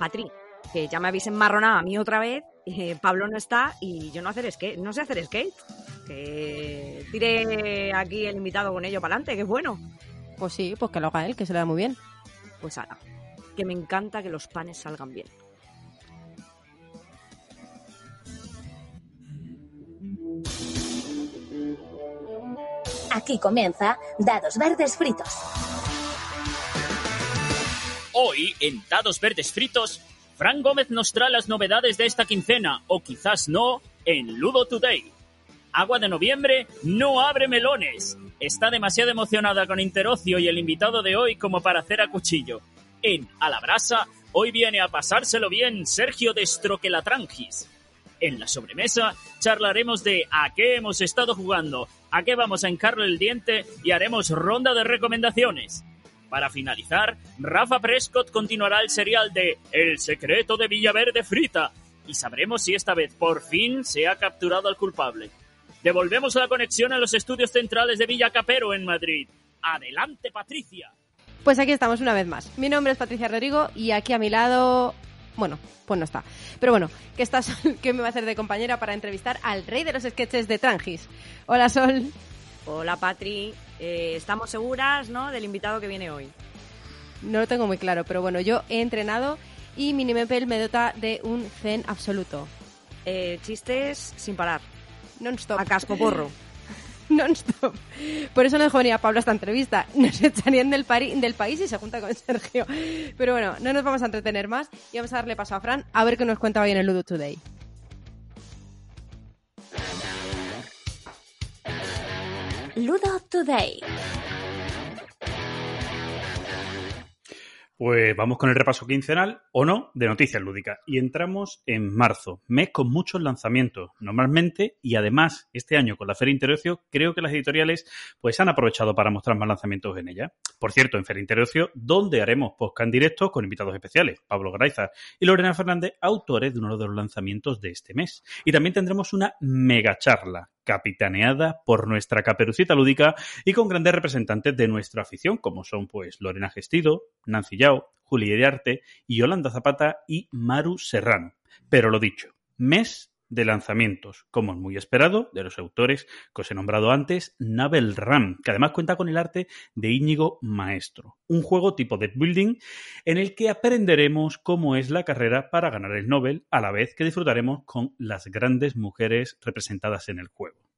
Patri, que ya me habéis enmarronado a mí otra vez, eh, Pablo no está y yo no, hacer skate, no sé hacer skate. Que tire aquí el invitado con ello para adelante, que es bueno. Pues sí, pues que lo haga él, que se le da muy bien. Pues ahora, que me encanta que los panes salgan bien. Aquí comienza Dados Verdes Fritos. Hoy, en Dados Verdes Fritos, Fran Gómez nos trae las novedades de esta quincena, o quizás no, en Ludo Today. Agua de noviembre no abre melones. Está demasiado emocionada con Interocio y el invitado de hoy como para hacer a cuchillo. En A la Brasa, hoy viene a pasárselo bien Sergio de Estroquelatrangis. En la sobremesa charlaremos de a qué hemos estado jugando, a qué vamos a encarle el diente y haremos ronda de recomendaciones. Para finalizar, Rafa Prescott continuará el serial de El secreto de Villaverde Frita y sabremos si esta vez por fin se ha capturado al culpable. Devolvemos la conexión a los estudios centrales de Villa Capero en Madrid. Adelante, Patricia. Pues aquí estamos una vez más. Mi nombre es Patricia Rodrigo y aquí a mi lado bueno, pues no está. Pero bueno, que estás, que me va a hacer de compañera para entrevistar al rey de los sketches de Trangis. Hola, Sol. Hola, Patri. Eh, ¿Estamos seguras, no, del invitado que viene hoy? No lo tengo muy claro, pero bueno, yo he entrenado y Minimepel me dota de un zen absoluto. Eh, chistes sin parar. Non-stop. A casco porro. non-stop. Por eso no dejo venir a Pablo a esta entrevista. Nos echarían del, pari- del país y se junta con Sergio. Pero bueno, no nos vamos a entretener más y vamos a darle paso a Fran a ver qué nos cuenta hoy en el Ludo Today. Ludo Today. Pues vamos con el repaso quincenal o no de noticias lúdicas. Y entramos en marzo, mes con muchos lanzamientos. Normalmente, y además este año con la Feria Interocio, creo que las editoriales pues han aprovechado para mostrar más lanzamientos en ella. Por cierto, en Feria Interocio, donde haremos podcast en directo con invitados especiales, Pablo Graiza y Lorena Fernández, autores de uno de los lanzamientos de este mes. Y también tendremos una mega charla capitaneada por nuestra caperucita lúdica y con grandes representantes de nuestra afición, como son pues Lorena Gestido, Nancy Yao, Juli de Arte Yolanda Zapata y Maru Serrano. Pero lo dicho, mes de lanzamientos, como es muy esperado, de los autores que os he nombrado antes, Navel Ram, que además cuenta con el arte de Íñigo Maestro, un juego tipo de building en el que aprenderemos cómo es la carrera para ganar el Nobel, a la vez que disfrutaremos con las grandes mujeres representadas en el juego.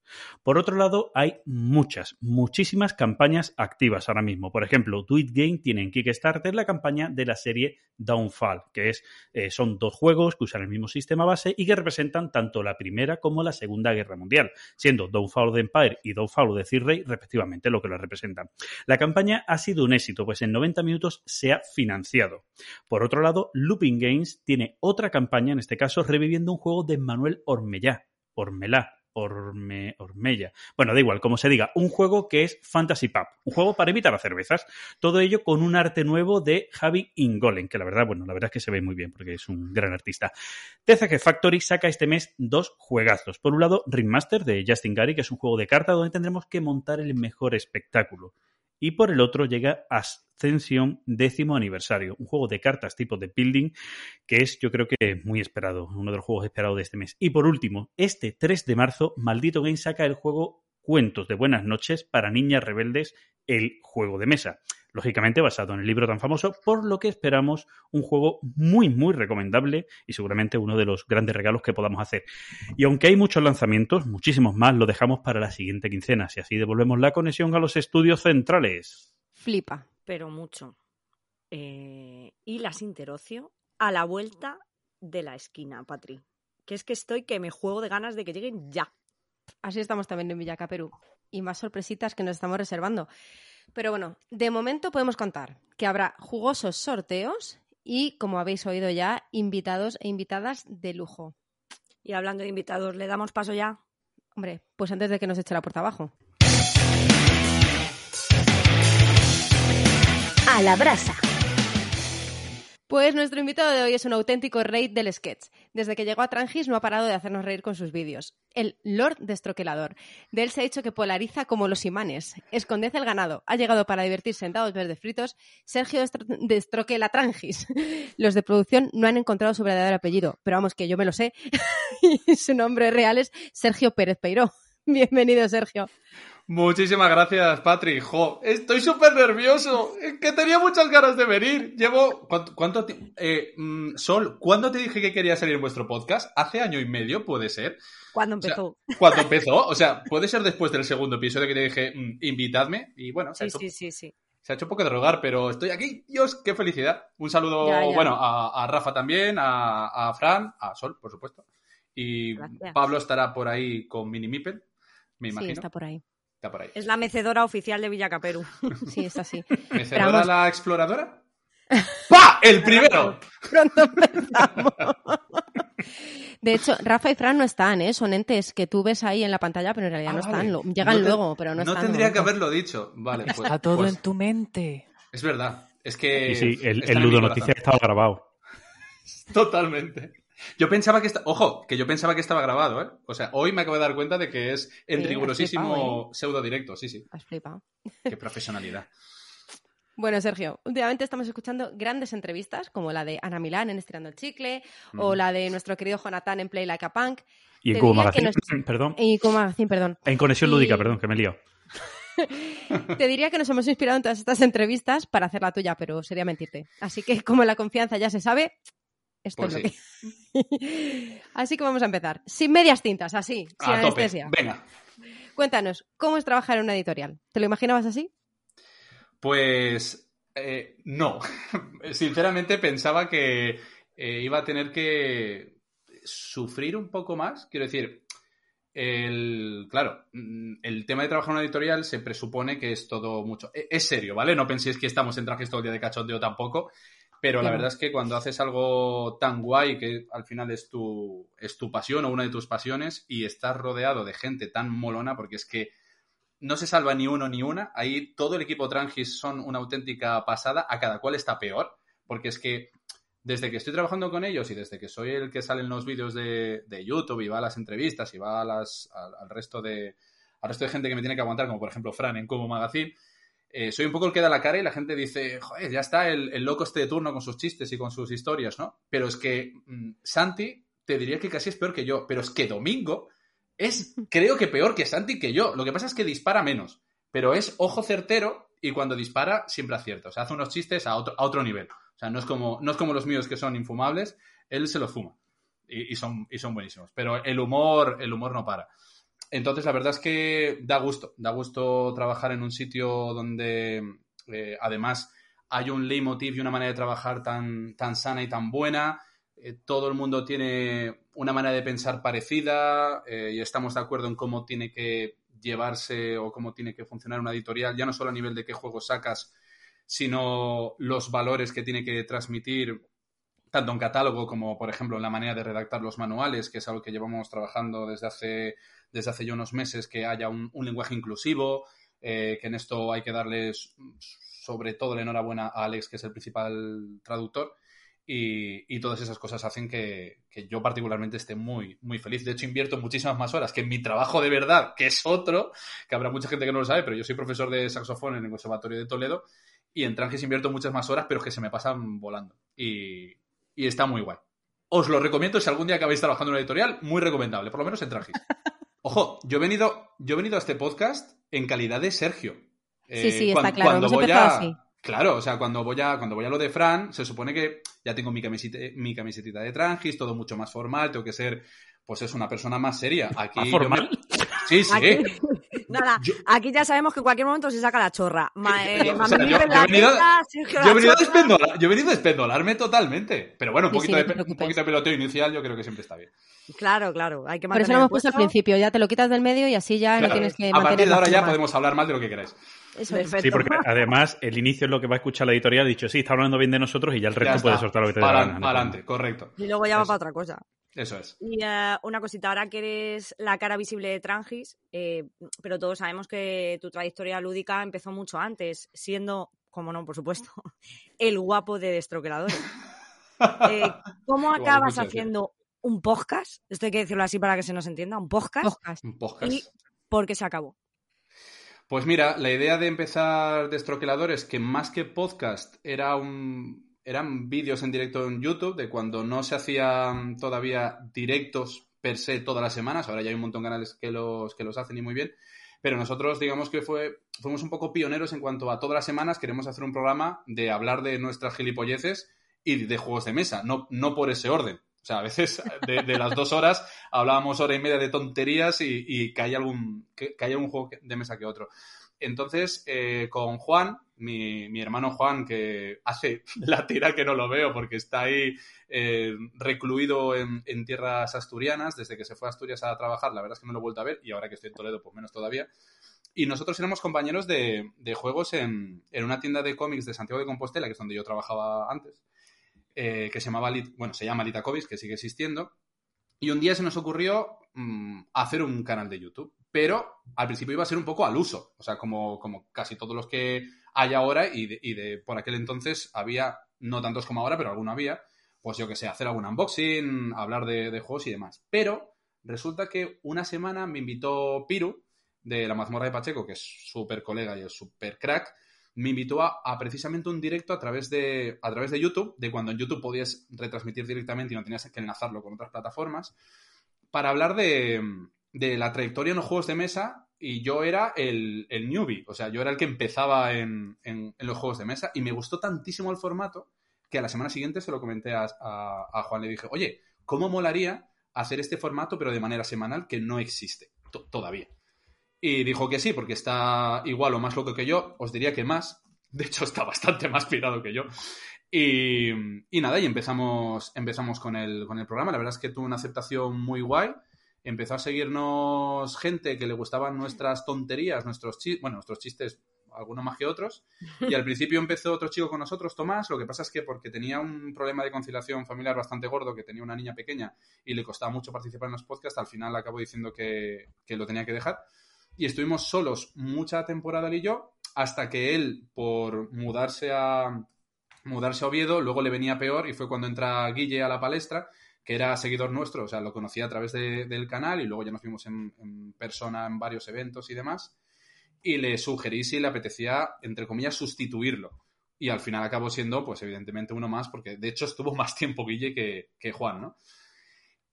Por otro lado, hay muchas, muchísimas campañas activas ahora mismo. Por ejemplo, It Game tiene en Kickstarter la campaña de la serie Downfall, que es, eh, son dos juegos que usan el mismo sistema base y que representan tanto la Primera como la Segunda Guerra Mundial, siendo Downfall of the Empire y Downfall of the respectivamente lo que lo representan. La campaña ha sido un éxito, pues en 90 minutos se ha financiado. Por otro lado, Looping Games tiene otra campaña, en este caso reviviendo un juego de Manuel Ormellá, Ormelá, Orme, Ormella. Bueno, da igual, como se diga, un juego que es Fantasy Pub, un juego para evitar las cervezas. Todo ello con un arte nuevo de Javi Ingolen, que la verdad, bueno, la verdad es que se ve muy bien porque es un gran artista. TCG Factory saca este mes dos juegazos. Por un lado, Ringmaster de Justin Gary, que es un juego de cartas donde tendremos que montar el mejor espectáculo. Y por el otro llega Ascension décimo aniversario, un juego de cartas tipo de building que es yo creo que muy esperado, uno de los juegos esperados de este mes. Y por último, este 3 de marzo, Maldito Game saca el juego Cuentos de Buenas noches para Niñas Rebeldes, el juego de mesa. Lógicamente basado en el libro tan famoso, por lo que esperamos un juego muy, muy recomendable y seguramente uno de los grandes regalos que podamos hacer. Y aunque hay muchos lanzamientos, muchísimos más, lo dejamos para la siguiente quincena, si así devolvemos la conexión a los estudios centrales. Flipa. Pero mucho. Eh, y las interocio a la vuelta de la esquina, Patri. Que es que estoy que me juego de ganas de que lleguen ya. Así estamos también en Villaca, Perú. Y más sorpresitas que nos estamos reservando. Pero bueno, de momento podemos contar que habrá jugosos sorteos y, como habéis oído ya, invitados e invitadas de lujo. Y hablando de invitados, ¿le damos paso ya? Hombre, pues antes de que nos eche la puerta abajo. A la brasa. Pues nuestro invitado de hoy es un auténtico rey del sketch. Desde que llegó a Trangis no ha parado de hacernos reír con sus vídeos. El Lord Destroquelador. De él se ha dicho que polariza como los imanes. Escondece el ganado. Ha llegado para divertirse en dados verdes fritos. Sergio Destro Destroquela Trangis. Los de producción no han encontrado su verdadero apellido, pero vamos que yo me lo sé. y su nombre real es Sergio Pérez Peiró. Bienvenido, Sergio. Muchísimas gracias, Patri. Jo, estoy súper nervioso. Es que tenía muchas ganas de venir. Llevo. ¿Cuánto, cuánto eh, mm, Sol, ¿cuándo te dije que quería salir en vuestro podcast? ¿Hace año y medio? ¿Puede ser? Cuando O sea, empezó. ¿Cuándo empezó? O sea, puede ser después del segundo episodio que te dije, mm, invitadme. Y bueno, se, ha Sí, hecho, sí, sí, sí. se ha hecho un poco de rogar, pero estoy aquí. Dios, qué felicidad. Un saludo, Ya, ya. bueno, a, a Rafa también, a, a Fran, a Sol, por supuesto. Y Gracias. Pablo estará por ahí con Mini Mipel, me Sí, imagino. está por ahí. Está por ahí. Es la mecedora oficial de Villacaperu. Sí, está así. ¿Mecedora la exploradora? ¡Pa! ¡El primero! Pronto empezamos. De hecho, Rafa y Fran no están, ¿eh? Son entes que tú ves ahí en la pantalla, pero en realidad Ah, no vale. están. Lo- Llegan No te- luego, pero no, No están. de tendría que haberlo dicho. Vale, pues. Está todo pues, en tu mente. Es verdad. Es que. Y sí, el, el Ludo. Noticias estaba grabado. Totalmente. Yo pensaba que está... Ojo, que yo pensaba que estaba grabado, ¿eh? O sea, hoy me acabo de dar cuenta de que es en Sí, rigurosísimo flipado, pseudo directo. Sí, sí. Has flipado. Qué profesionalidad. Bueno, Sergio, últimamente estamos escuchando grandes entrevistas, como la de Ana Milán en Estirando el Chicle, o la de nuestro querido Jonathan en Play Like a Punk, Y en Te Cubo diría que Magazine, nos- perdón. y como Magazine, perdón. En Conexión y- Lúdica, perdón, que me he liado. Te diría que nos hemos inspirado en todas estas entrevistas para hacer la tuya, pero sería mentirte. Así que, como la confianza ya se sabe, esto Pues es lo que. así que vamos a empezar. Sin medias tintas, así, sin tope. anestesia. Venga. Cuéntanos, ¿cómo es trabajar en una editorial? ¿Te lo imaginabas así? Pues. eh, no. Sinceramente pensaba que eh, iba a tener que sufrir un poco más. Quiero decir, el, claro, mm, el tema de trabajar en una editorial se presupone que es todo mucho. e- Es serio, ¿vale? No penséis que estamos en trajes todo el día de cachondeo tampoco. Pero la verdad es que cuando haces algo tan guay que al final es tu, es tu pasión o una de tus pasiones y estás rodeado de gente tan molona, porque es que no se salva ni uno ni una. Ahí todo el equipo Trangis son una auténtica pasada. A cada cual está peor. Porque es que desde que estoy trabajando con ellos y desde que soy el que sale en los vídeos de, de YouTube y va a las entrevistas y va a las, al, al resto de, al resto de gente que me tiene que aguantar, como por ejemplo Fran en Cubo Magazine, eh, soy un poco el que da la cara y la gente dice, joder, ya está el, el loco este de turno con sus chistes y con sus historias, ¿no? Pero es que mm, Santi te diría que casi es peor que yo, pero es que Domingo es, creo que peor que Santi que yo. Lo que pasa es que dispara menos, pero es ojo certero y cuando dispara siempre acierta. O sea, hace unos chistes a otro, a otro nivel. O sea, no es, como, no es como los míos que son infumables, él se los fuma. Y, y son, y son buenísimos. Pero el humor, el humor no para. Entonces, la verdad es que da gusto. Da gusto trabajar en un sitio donde, eh, además, hay un leitmotiv y una manera de trabajar tan, tan sana y tan buena. Eh, todo el mundo tiene una manera de pensar parecida eh, y estamos de acuerdo en cómo tiene que llevarse o cómo tiene que funcionar una editorial, ya no solo a nivel de qué juegos sacas, sino los valores que tiene que transmitir tanto en catálogo como, por ejemplo, en la manera de redactar los manuales, que es algo que llevamos trabajando desde hace, desde hace ya unos meses, que haya un, un lenguaje inclusivo, eh, que en esto hay que darles sobre todo la enhorabuena a Alex, que es el principal traductor, y, y todas esas cosas hacen que, yo particularmente esté muy, muy feliz. De hecho, invierto muchísimas más horas que en mi trabajo de verdad, que es otro, que habrá mucha gente que no lo sabe, pero yo soy profesor de saxofón en el Conservatorio de Toledo, y en Tranges invierto muchas más horas, pero que se me pasan volando. Y, y está muy guay. Os lo recomiendo si algún día acabáis trabajando en una editorial, muy recomendable, por lo menos en Tranges. Ojo, yo he venido, yo he venido a este podcast en calidad de Sergio. Sí, sí, Eh, está claro, hemos empezado así. Claro, o sea, cuando voy, a, cuando voy a lo de Fran, se supone que ya tengo mi, camiseta, mi camisetita de Trangis, todo mucho más formal, tengo que ser, pues es una persona más seria. Aquí ¿Más yo formal? me- Sí, sí. Aquí, nada, Yo- aquí ya sabemos que en cualquier momento se saca la chorra. Ma, eh, Yo- o Mami sea, yo- Miguel yo la he venido- teta, Sergio Yo he, la venido a chorra. despendolar- yo he venido a despendolarme totalmente. Pero bueno, un poquito, sí, de, un preocupes. poquito de peloteo inicial yo creo que siempre está bien. Claro, claro, hay que Por eso lo hemos puesto al principio, ya te lo quitas del medio y así ya no tienes que a mantener partir de ahora ya podemos hablar mal de lo que queráis. Eso es. Perfecto. Sí, porque además el inicio es lo que va a escuchar la editorial. Ha dicho, sí, está hablando bien de nosotros y ya el resto puede soltar lo que te dé la Para- adelante, correcto. Y luego ya va para otra cosa. Eso es. Y eh, una cosita, ahora que eres la cara visible de Trangis, eh, pero todos sabemos que tu trayectoria lúdica empezó mucho antes, siendo, como no, por supuesto, el guapo de Destroqueladores. Eh, ¿Cómo acabas haciendo un podcast, esto hay que decirlo así para que se nos entienda, un podcast, Podcast. Un podcast. y porque se acabó. Pues mira, la idea de empezar Destroquelador es que más que podcast era un, eran vídeos en directo en YouTube de cuando no se hacían todavía directos per se todas las semanas. Ahora ya hay un montón de canales que los, que los hacen y muy bien. Pero nosotros, digamos que fue, fuimos un poco pioneros en cuanto a todas las semanas queremos hacer un programa de hablar de nuestras gilipolleces y de juegos de mesa, no, no por ese orden. O sea, a veces de, de las dos horas hablábamos hora y media de tonterías y, y caía algún, que, caía algún juego de mesa que otro. Entonces, eh, con Juan, mi, hermano Juan, que hace la tira que no lo veo porque está ahí eh, recluido en, tierras asturianas, desde que se fue a Asturias a trabajar, la verdad es que no lo he vuelto a ver y ahora que estoy en Toledo, pues menos todavía. Y nosotros éramos compañeros de, juegos en, una tienda de cómics de Santiago de Compostela, que es donde yo trabajaba antes, eh, que se llamaba, bueno, se llama Lita Comics, que sigue existiendo. Y un día se nos ocurrió mm, hacer un canal de YouTube. Pero al principio iba a ser un poco al uso. O sea, como, como casi todos los que hay ahora y de, y de por aquel entonces había, no tantos como ahora, pero alguno había. Pues yo que sé, hacer algún unboxing, hablar de, juegos y demás. Pero resulta que una semana me invitó Piru, de la mazmorra de Pacheco, que es súper colega y es súper crack, me invitó a, a precisamente un directo a través, de, a través de YouTube, de cuando en YouTube podías retransmitir directamente y no tenías que enlazarlo con otras plataformas, para hablar de, de la trayectoria en los juegos de mesa y yo era el, el newbie, o sea, yo era el que empezaba en, en- los juegos de mesa y me gustó tantísimo el formato que a la semana siguiente se lo comenté a, a- a Juan, le dije, oye, ¿cómo molaría hacer este formato pero de manera semanal que no existe to- todavía? Y dijo que sí, porque está igual o más loco que yo, os diría que más, de hecho está bastante más pirado que yo. Y, y nada, y empezamos, empezamos con, el, con el programa. La verdad es que tuvo una aceptación muy guay. Empezó a seguirnos gente que le gustaban nuestras tonterías, nuestros chistes, bueno, nuestros chistes, algunos más que otros. Y al principio empezó otro chico con nosotros, Tomás. Lo que pasa es que porque tenía un problema de conciliación familiar bastante gordo, que tenía una niña pequeña y le costaba mucho participar en los podcasts, al final acabó diciendo que, que lo tenía que dejar. Y estuvimos solos mucha temporada él y yo, hasta que él, por mudarse a, mudarse a Oviedo, luego le venía peor y fue cuando entra Guille a la palestra, que era seguidor nuestro, o sea, lo conocía a través de- del canal y luego ya nos vimos en, persona en varios eventos y demás. Y le sugerí si le apetecía, entre comillas, sustituirlo. Y al final acabó siendo, pues evidentemente, uno más, porque de hecho estuvo más tiempo Guille que, que Juan, ¿no?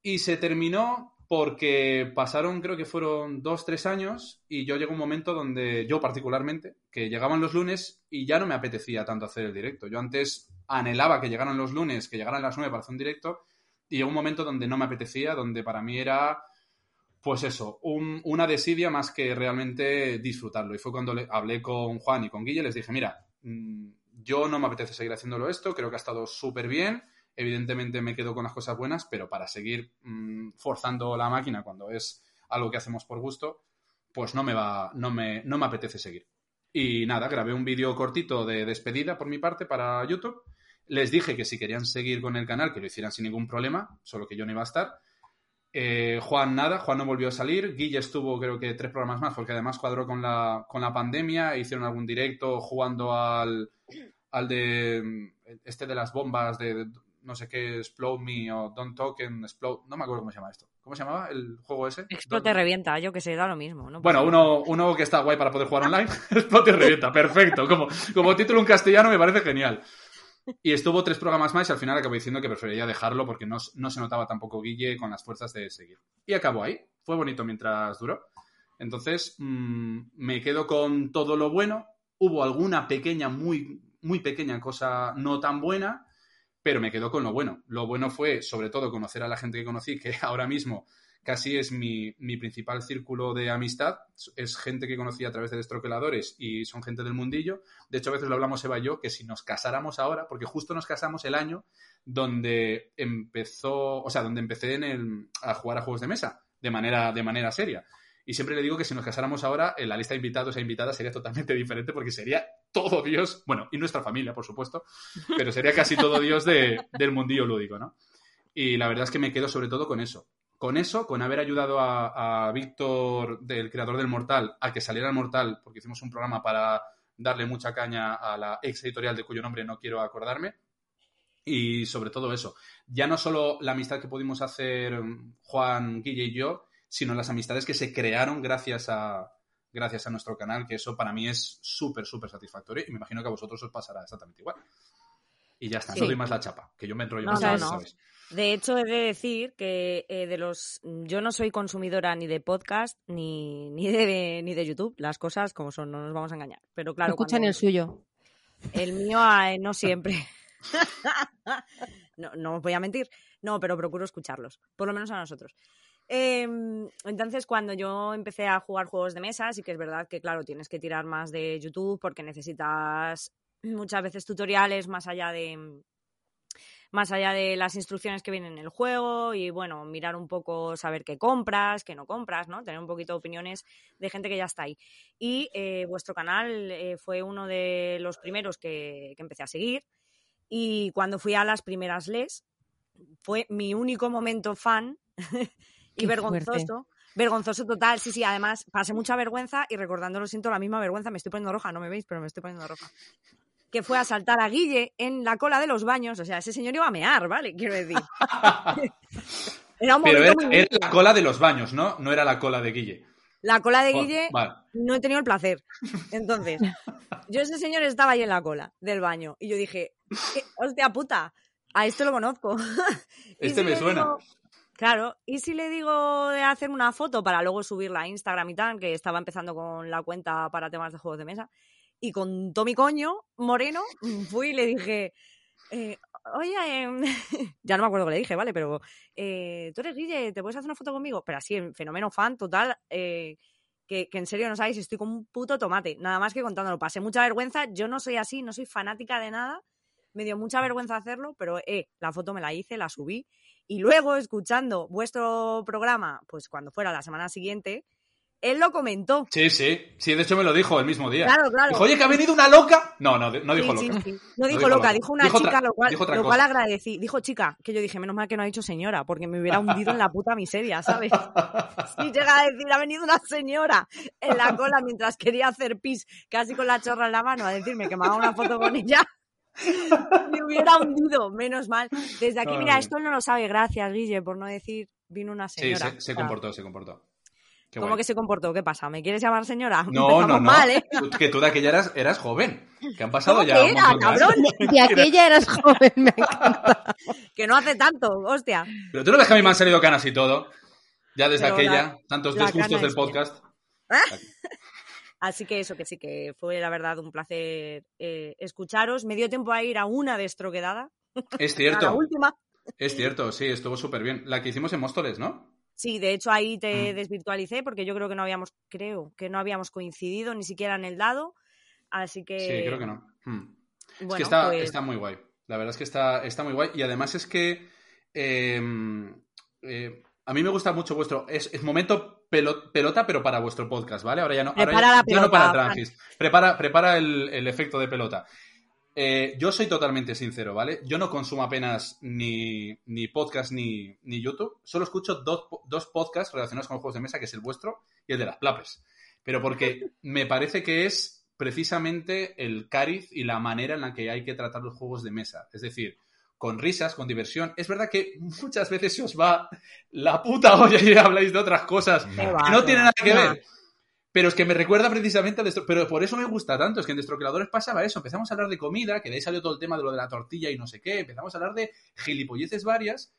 Y se terminó porque pasaron, creo que fueron dos, tres años, y yo llegó un momento donde, yo particularmente, que llegaban los lunes y ya no me apetecía tanto hacer el directo. Yo antes anhelaba que llegaran los lunes, que llegaran las nueve para hacer un directo, y llegó un momento donde no me apetecía, donde para mí era, pues eso, un- una desidia más que realmente disfrutarlo. Y fue cuando le- hablé con Juan y con Guille, les dije, mira, mm, yo no me apetece seguir haciéndolo esto, creo que ha estado súper bien, evidentemente me quedo con las cosas buenas, pero para seguir mm, forzando la máquina cuando es algo que hacemos por gusto, pues no me va, no me, no me apetece seguir. Y nada, grabé un vídeo cortito de despedida por mi parte para YouTube. Les dije que si querían seguir con el canal, que lo hicieran sin ningún problema, solo que yo no iba a estar. Eh, Juan nada, Juan no volvió a salir. Guille estuvo creo que tres programas más, porque además cuadró con la, con la pandemia. Hicieron algún directo jugando al, al de este de las bombas de, de no sé qué, Explode Me o Don't Token, Explode, no me acuerdo cómo se llama esto. ¿Cómo se llamaba el juego ese? Explote revienta, yo que sé, da lo mismo. ¿no? Bueno, uno, uno que está guay para poder jugar online. Explote y revienta, perfecto. Como, como título en castellano me parece genial. Y estuvo tres programas más y al final acabó diciendo que preferiría dejarlo porque no, no se notaba tampoco Guille con las fuerzas de seguir. Y acabó ahí. Fue bonito mientras duró. Entonces, mmm, me quedo con todo lo bueno. Hubo alguna pequeña, muy, muy pequeña cosa no tan buena, pero me quedo con lo bueno. Lo bueno fue, sobre todo, conocer a la gente que conocí, que ahora mismo casi es mi, mi, principal círculo de amistad. Es gente que conocí a través de destroqueladores y son gente del mundillo. De hecho, a veces lo hablamos Eva y yo, que si nos casáramos ahora, porque justo nos casamos el año donde empezó, o sea, donde empecé en el, a jugar a juegos de mesa de manera, de manera seria. Y siempre le digo que si nos casáramos ahora, la lista de invitados e invitadas sería totalmente diferente porque sería todo Dios, bueno, y nuestra familia, por supuesto, pero sería casi todo Dios de, del mundillo lúdico, ¿no? Y la verdad es que me quedo sobre todo con eso. Con eso, con haber ayudado a, a Víctor, del creador del Mortal, a que saliera el Mortal, porque hicimos un programa para darle mucha caña a la ex editorial de cuyo nombre no quiero acordarme. Y sobre todo eso, ya no solo la amistad que pudimos hacer mm, Juan, Guille y yo, sino las amistades que se crearon gracias a, gracias a nuestro canal, que eso para mí es súper, súper satisfactorio y me imagino que a vosotros os pasará exactamente igual. Y ya está, Sí. no doy más la chapa, que yo me enrollo No, más, no, ya no. sabes. De hecho, he de decir que eh, de los. Yo no soy consumidora ni de podcast ni, ni, de, ni de YouTube. Las cosas como son, no nos vamos a engañar. Pero claro, escuchan cuando- el suyo. El mío no siempre. no, no os voy a mentir. No, pero procuro escucharlos. Por lo menos a nosotros. Em, entonces, cuando yo empecé a jugar juegos de mesa, sí que es verdad que, claro, tienes que tirar más de YouTube porque necesitas muchas veces tutoriales más allá de más allá de las instrucciones que vienen en el juego y bueno, mirar un poco, saber qué compras, qué no compras, ¿no? Tener un poquito de opiniones de gente que ya está ahí. Y eh, vuestro canal eh, fue uno de los primeros que, que empecé a seguir y cuando fui a las primeras LES fue mi único momento fan y Qué vergonzoso. Vergonzoso total, sí, sí, además pasé mucha vergüenza y recordándolo siento la misma vergüenza, me estoy poniendo roja, no me veis, pero me estoy poniendo roja. Que fue a saltar a Guille en la cola de los baños, o sea, ese señor iba a mear, ¿vale? Quiero decir. Era un Pero momento era, la cola de los baños, ¿no? No era la cola de Guille. La cola de Oh, Guille Vale. no he tenido el placer. Entonces, yo ese señor estaba ahí en la cola del baño y yo dije, "¿Qué? hostia puta, a esto lo conozco. Este si me suena. digo- claro, y si le digo de hacer una foto para luego subirla a Instagram y tal, que estaba empezando con la cuenta para temas de juegos de mesa, y con Tommy Coño, Moreno, fui y le dije, eh, oye, em, ya no me acuerdo qué le dije, ¿vale? Pero eh, tú eres Guille, ¿te puedes hacer una foto conmigo? Pero así, en fenómeno fan total, eh, que, que en serio no sabéis, estoy como un puto tomate, nada más que contándolo. Pasé mucha vergüenza, yo no soy así, no soy fanática de nada, me dio mucha vergüenza hacerlo, pero la foto me la hice, la subí, y luego escuchando vuestro programa, pues cuando fuera la semana siguiente, él lo comentó. Sí, sí. Sí, de hecho me lo dijo el mismo día. Claro, claro. Dijo, oye, que ha venido una loca. No, no, no dijo Sí, loca. sí, sí. No dijo dijo loca, loca. dijo una Dijo chica, lo cual, lo cual agradecí. Dijo chica, que yo dije, menos mal que no ha dicho señora, porque me hubiera hundido en la puta miseria, ¿sabes? Y llega a decir, ha venido una señora en la cola mientras quería hacer pis, casi con la chorra en la mano, a decirme que me haga una foto con ella. Me hubiera hundido, menos mal. Desde aquí, mira, esto él no lo sabe, gracias, Guille, por no decir, vino una Sí, señora. se, se comportó, se comportó. Qué ¿Cómo guay. que se comportó? ¿Qué pasa? ¿Me quieres llamar señora? No, no, no. mal, ¿eh? Que tú de aquella eras, eras joven. Que han pasado ¿Cómo ya que era, de cabrón? Y aquella eras joven, me encanta. Que no hace tanto, hostia. Pero tú no ves que a mí me han salido canas y todo. Ya desde Pero aquella, la- tantos la disgustos del podcast. Así que eso, que sí, que fue la verdad un placer eh, escucharos. Me dio tiempo a ir a una destroquedada, Es a la cierto, última. es cierto, sí, estuvo súper bien. La que hicimos en Móstoles, ¿no? Sí, de hecho ahí te Mm. desvirtualicé porque yo creo que no habíamos, creo que no habíamos coincidido ni siquiera en el dado. Así que. Sí, creo que no. Hmm. Bueno, es que está, pues, está muy guay. La verdad es que está, está muy guay. Y además es que eh, eh, a mí me gusta mucho vuestro. Es, es momento pelo- pelota, pero para vuestro podcast, ¿vale? Ahora ya no, ahora Prepara ya, la ya no para. Prepara, prepara el, el efecto de pelota. Eh, yo soy totalmente sincero, ¿vale? Yo no consumo apenas ni, ni podcast ni, ni YouTube. Solo escucho dos, dos podcasts relacionados con los juegos de mesa, que es el vuestro y el de las plapes. Pero porque me parece que es precisamente el cariz y la manera en la que hay que tratar los juegos de mesa. Es decir, con risas, con diversión. Es verdad que muchas veces se os va la puta olla y habláis de otras cosas que no va. nada que ver. Pero es que me recuerda precisamente al. Pero por eso me gusta tanto. Es que en Destroqueladores pasaba eso. Empezamos a hablar de comida, que de ahí salió todo el tema de lo de la tortilla y no sé qué. Empezamos a hablar de gilipolleces varias.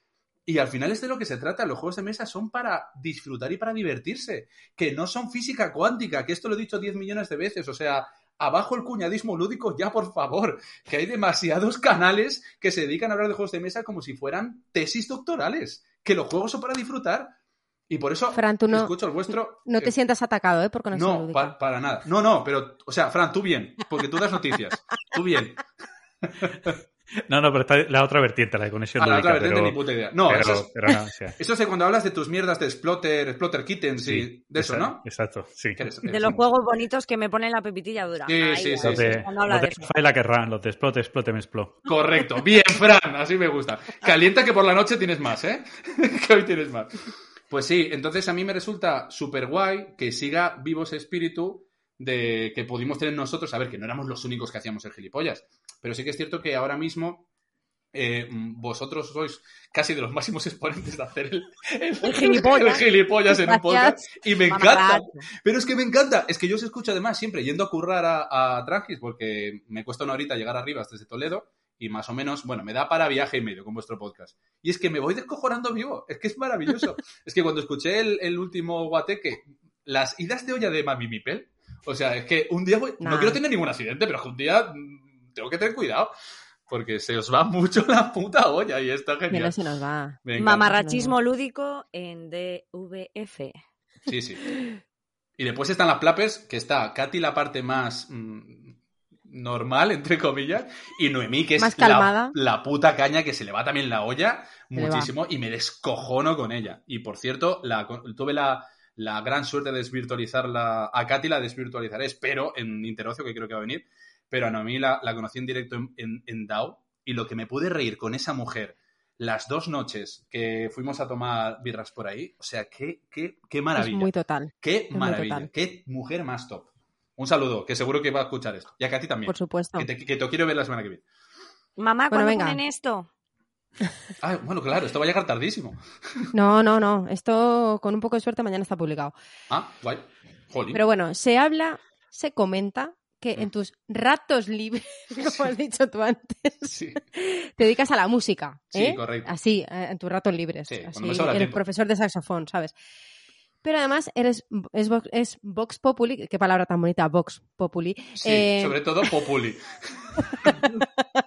Y al final es de lo que se trata. Los juegos de mesa son para disfrutar y para divertirse. Que no son física cuántica. Que esto lo he dicho 10 millones de veces. O sea, abajo el cuñadismo lúdico, ya por favor. Que hay demasiados canales que se dedican a hablar de juegos de mesa como si fueran tesis doctorales. Que los juegos son para disfrutar. Y por eso Fran, tú no- escucho el vuestro. No te eh, sientas atacado, ¿eh? Por conexión no, pa- para nada. No, no, pero, o sea, Fran, tú bien, porque tú das noticias. Tú bien. No, no, pero está la otra vertiente, la de conexión A la lúdica, otra vertiente pero, ni puta idea. No, pero, eso, es, pero no, o sea, eso es de cuando hablas de tus mierdas de Splotter, Splotter Kittens y sí, de eso, exacto, ¿no? Exacto, sí. Eres- De los un- juegos bonitos que me ponen la pepitilla dura. Sí, sí, sí, Los de, habla los de de eso. Rafael Akerrán, los de explote, explote, me explo. Correcto. Bien, Fran, así me gusta. Calienta que por la noche tienes más, ¿eh? que hoy tienes más. Pues sí, entonces a mí me resulta súper guay que siga vivo ese espíritu de que pudimos tener nosotros, a ver, que no éramos los únicos que hacíamos el gilipollas, pero sí que es cierto que ahora mismo eh, vosotros sois casi de los máximos exponentes de hacer el, el- El gilipollas. el gilipollas en un podcast. Y me encanta. Pero es que me encanta. Es que yo os escucho además siempre yendo a currar a, a Trangis porque me cuesta una horita llegar arriba desde Toledo y más o menos, bueno, me da para viaje y medio con vuestro podcast. Y es que me voy descojonando vivo. Es que es maravilloso. es que cuando escuché el, el último guateque, las idas de olla de Mami Mipel, o sea, es que un día voy- no quiero tener ningún accidente, pero es que un día mm, tengo que tener cuidado. Porque se os va mucho la puta olla y está genial. se nos va. Mamarrachismo lúdico en DVF. Sí, sí. Y después están las plapes, que está Katy la parte más mm, normal, entre comillas, y Noemí, que es Más la-. La, puta caña que se le va también la olla muchísimo y me descojono con ella. Y por cierto, la, tuve la, la gran suerte de desvirtualizarla. A Katy la desvirtualizaré, espero, en Interocio, que creo que va a venir. Pero a Noemí la, la conocí en directo en, en, en DAO y lo que me pude reír con esa mujer las dos noches que fuimos a tomar birras por ahí, o sea, qué, qué, qué maravilla. Es muy total, Qué maravilla, total. qué mujer más top. Un saludo, que seguro que va a escuchar esto. Y a Katy también. por supuesto. Que te, que te quiero ver la semana que viene. Mamá, Bueno, ¿cuándo venga. ponen esto? Ah, bueno, claro, esto va a llegar tardísimo. No, no, no. Esto, con un poco de suerte, mañana está publicado. Ah, guay. Jolín. Pero bueno, se habla, se comenta que en Mm. tus ratos libres, como has dicho tú antes, Sí, te dedicas a la música. Sí, ¿eh? correcto. Así, eh, en tus ratos libres. Sí, Así, me sobra eres tiempo. profesor de saxofón, ¿sabes? Pero además eres es, Vox- es Vox Populi, qué palabra tan bonita, Vox Populi, sí, eh, sobre todo Populi.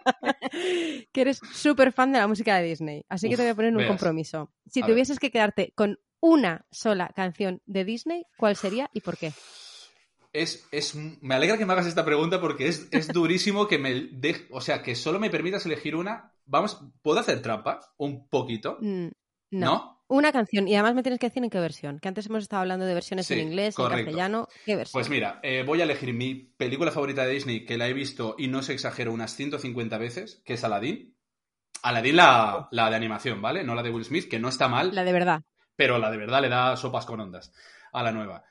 que eres súper fan de la música de Disney. Así que te voy a poner un veas. compromiso. Si A ver. tuvieses que quedarte con una sola canción de Disney, ¿cuál sería y por qué? Es, es, me alegra que me hagas esta pregunta porque es, es durísimo que me de- o sea, que solo me permitas elegir una. Vamos, ¿puedo hacer trampa? Un poquito. Mm, ¿No? no. Una canción. Y además me tienes que decir en qué versión. Que antes hemos estado hablando de versiones Sí, en inglés, correcto. en castellano. ¿Qué versión? Pues mira, eh, voy a elegir mi película favorita de Disney, que la he visto y no se exagero unas 150 veces, que es Aladdin. Aladdin la, la de animación, ¿vale? No la de Will Smith, que no está mal, La de verdad. pero la de verdad le da sopas con ondas a la nueva.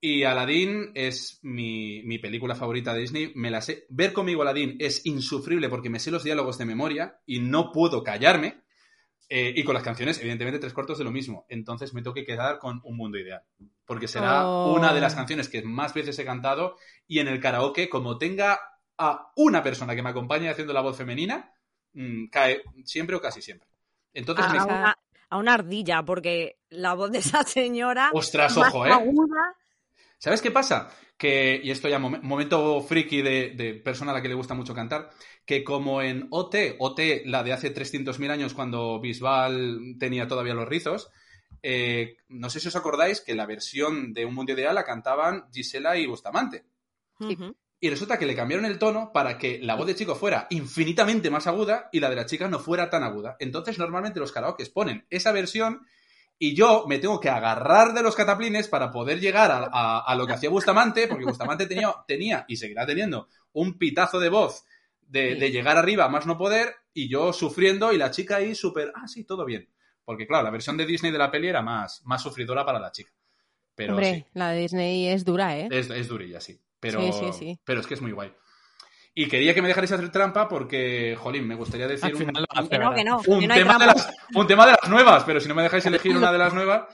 Y Aladdin es mi, mi película favorita de Disney. Me la sé. Ver conmigo Aladdin es insufrible porque me sé los diálogos de memoria y no puedo callarme. Eh, y con las canciones, evidentemente, tres cuartos de lo mismo. Entonces me tengo que quedar con Un Mundo Ideal. Porque será Oh. una de las canciones que más veces he cantado. Y en el karaoke, como tenga a una persona que me acompañe haciendo la voz femenina, mm, cae siempre o casi siempre. Entonces A, me... a una, a una ardilla, porque la voz de esa señora. Ostras, más ojo, ¿eh? aguda, ¿Sabes qué pasa? Que, y esto ya mom- momento friki de, de persona a la que le gusta mucho cantar, que como en OT, OT, la de hace 300.000 años cuando Bisbal tenía todavía los rizos, eh, no sé si os acordáis que la versión de Un Mundo Ideal la cantaban Gisela y Bustamante. Y resulta que le cambiaron el tono para que la voz de chico fuera infinitamente más aguda y la de la chica no fuera tan aguda. Entonces, normalmente los karaokes ponen esa versión y yo me tengo que agarrar de los cataplines para poder llegar a, a- a lo que hacía Bustamante, porque Bustamante tenía, tenía y seguirá teniendo un pitazo de voz de, Sí. de llegar arriba más no poder y yo sufriendo y la chica ahí súper, ah, sí, todo bien. Porque claro, la versión de Disney de la peli era más, más sufridora para la chica. Pero Hombre, sí. la de Disney es dura, ¿eh? Es, es durilla, sí. Pero, Sí, sí, sí. pero es que es muy guay. Y quería que me dejarais hacer trampa porque, jolín, me gustaría decir un tema de las nuevas, pero si no me dejáis elegir una de las nuevas,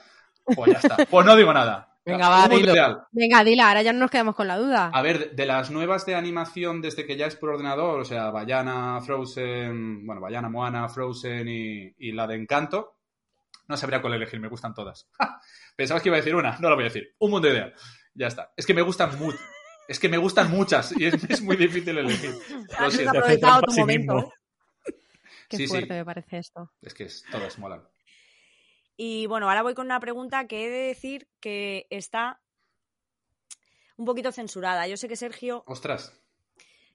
pues ya está. Pues no digo nada. Venga, va, Un mundo dilo. ideal. Venga, dila, ahora ya no nos quedamos con la duda. A ver, de las nuevas de animación desde que ya es por ordenador, o sea, Bayana, Frozen, bueno, Bayana, Moana, Frozen y, y la de Encanto, no sabría cuál elegir, me gustan todas. Pensabas que iba a decir una, no la voy a decir. Un mundo ideal. Ya está. Es que me gustan mucho. Es que me gustan muchas y es, es muy difícil elegir. Lo Has siento. Aprovechado tu sí momento. ¿eh? Qué sí, sí. fuerte me parece esto. Es que es- todas molan. Y bueno, ahora voy con una pregunta que he de decir que está un poquito censurada. Yo sé que Sergio, Ostras.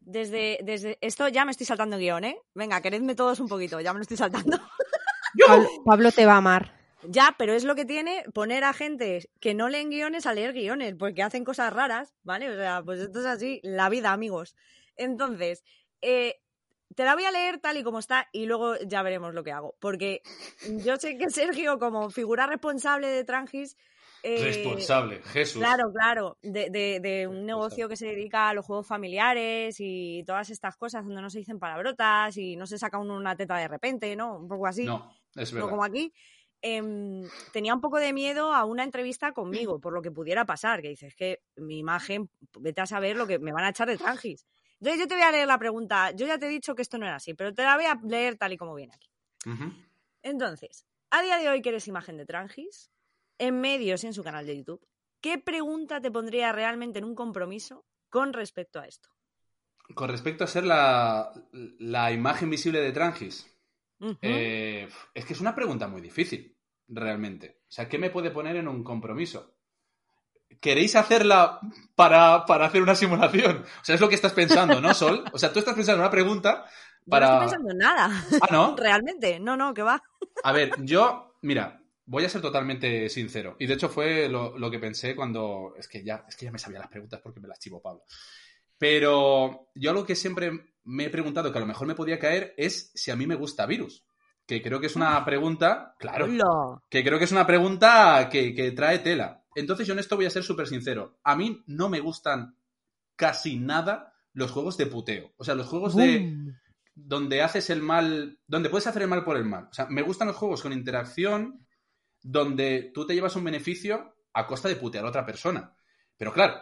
desde, desde esto ya me estoy saltando guion, ¿eh? Venga, queredme todos un poquito, ya me lo estoy saltando. Pablo, Pablo te va a amar. Ya, pero es lo que tiene poner a gente que no leen guiones a leer guiones, porque hacen cosas raras, ¿vale? O sea, pues esto es así, la vida, amigos. Entonces, eh, te la voy a leer tal y como está y luego ya veremos lo que hago. Porque yo sé que Sergio, como figura responsable de Trangis, eh, Responsable, Jesús. Claro, claro, de, de- de un negocio que se dedica a los juegos familiares y todas estas cosas donde no se dicen palabrotas y no se saca uno una teta de repente, ¿no? Un poco así. No, es no verdad. como aquí. em, tenía un poco de miedo a una entrevista conmigo, por lo que pudiera pasar, que dices que mi imagen, vete a saber lo que me van a echar de Trangis. Entonces yo te voy a leer la pregunta, yo ya te he dicho que esto no era así, pero te la voy a leer tal y como viene aquí. Entonces, a día de hoy que eres imagen de Trangis, en medios y en su canal de YouTube, ¿qué pregunta te pondría realmente en un compromiso con respecto a esto? Con respecto a ser la, la imagen visible de Trangis, eh, es que es una pregunta muy difícil, realmente. O sea, ¿qué me puede poner en un compromiso? ¿Queréis hacerla para, para hacer una simulación? O sea, es lo que estás pensando, ¿no, Sol? O sea, tú estás pensando en una pregunta Yo para... no estoy pensando en nada, Ah, ¿no? realmente. No, no, que va. A ver, yo, mira, voy a ser totalmente sincero. Y de hecho fue lo, lo que pensé cuando. Es que ya, es que ya me sabía las preguntas porque me las chivo Pablo. Pero yo algo que siempre me he preguntado que a lo mejor me podía caer es si a mí me gusta virus. Que creo que es una pregunta. Claro. Hola. Que creo que es una pregunta que, que trae tela. Entonces yo en esto voy a ser súper sincero. A mí no me gustan casi nada los juegos de puteo. O sea, los juegos de Boom. donde haces el mal, donde puedes hacer el mal por el mal. O sea, me gustan los juegos con interacción donde tú te llevas un beneficio a costa de putear a otra persona. Pero claro,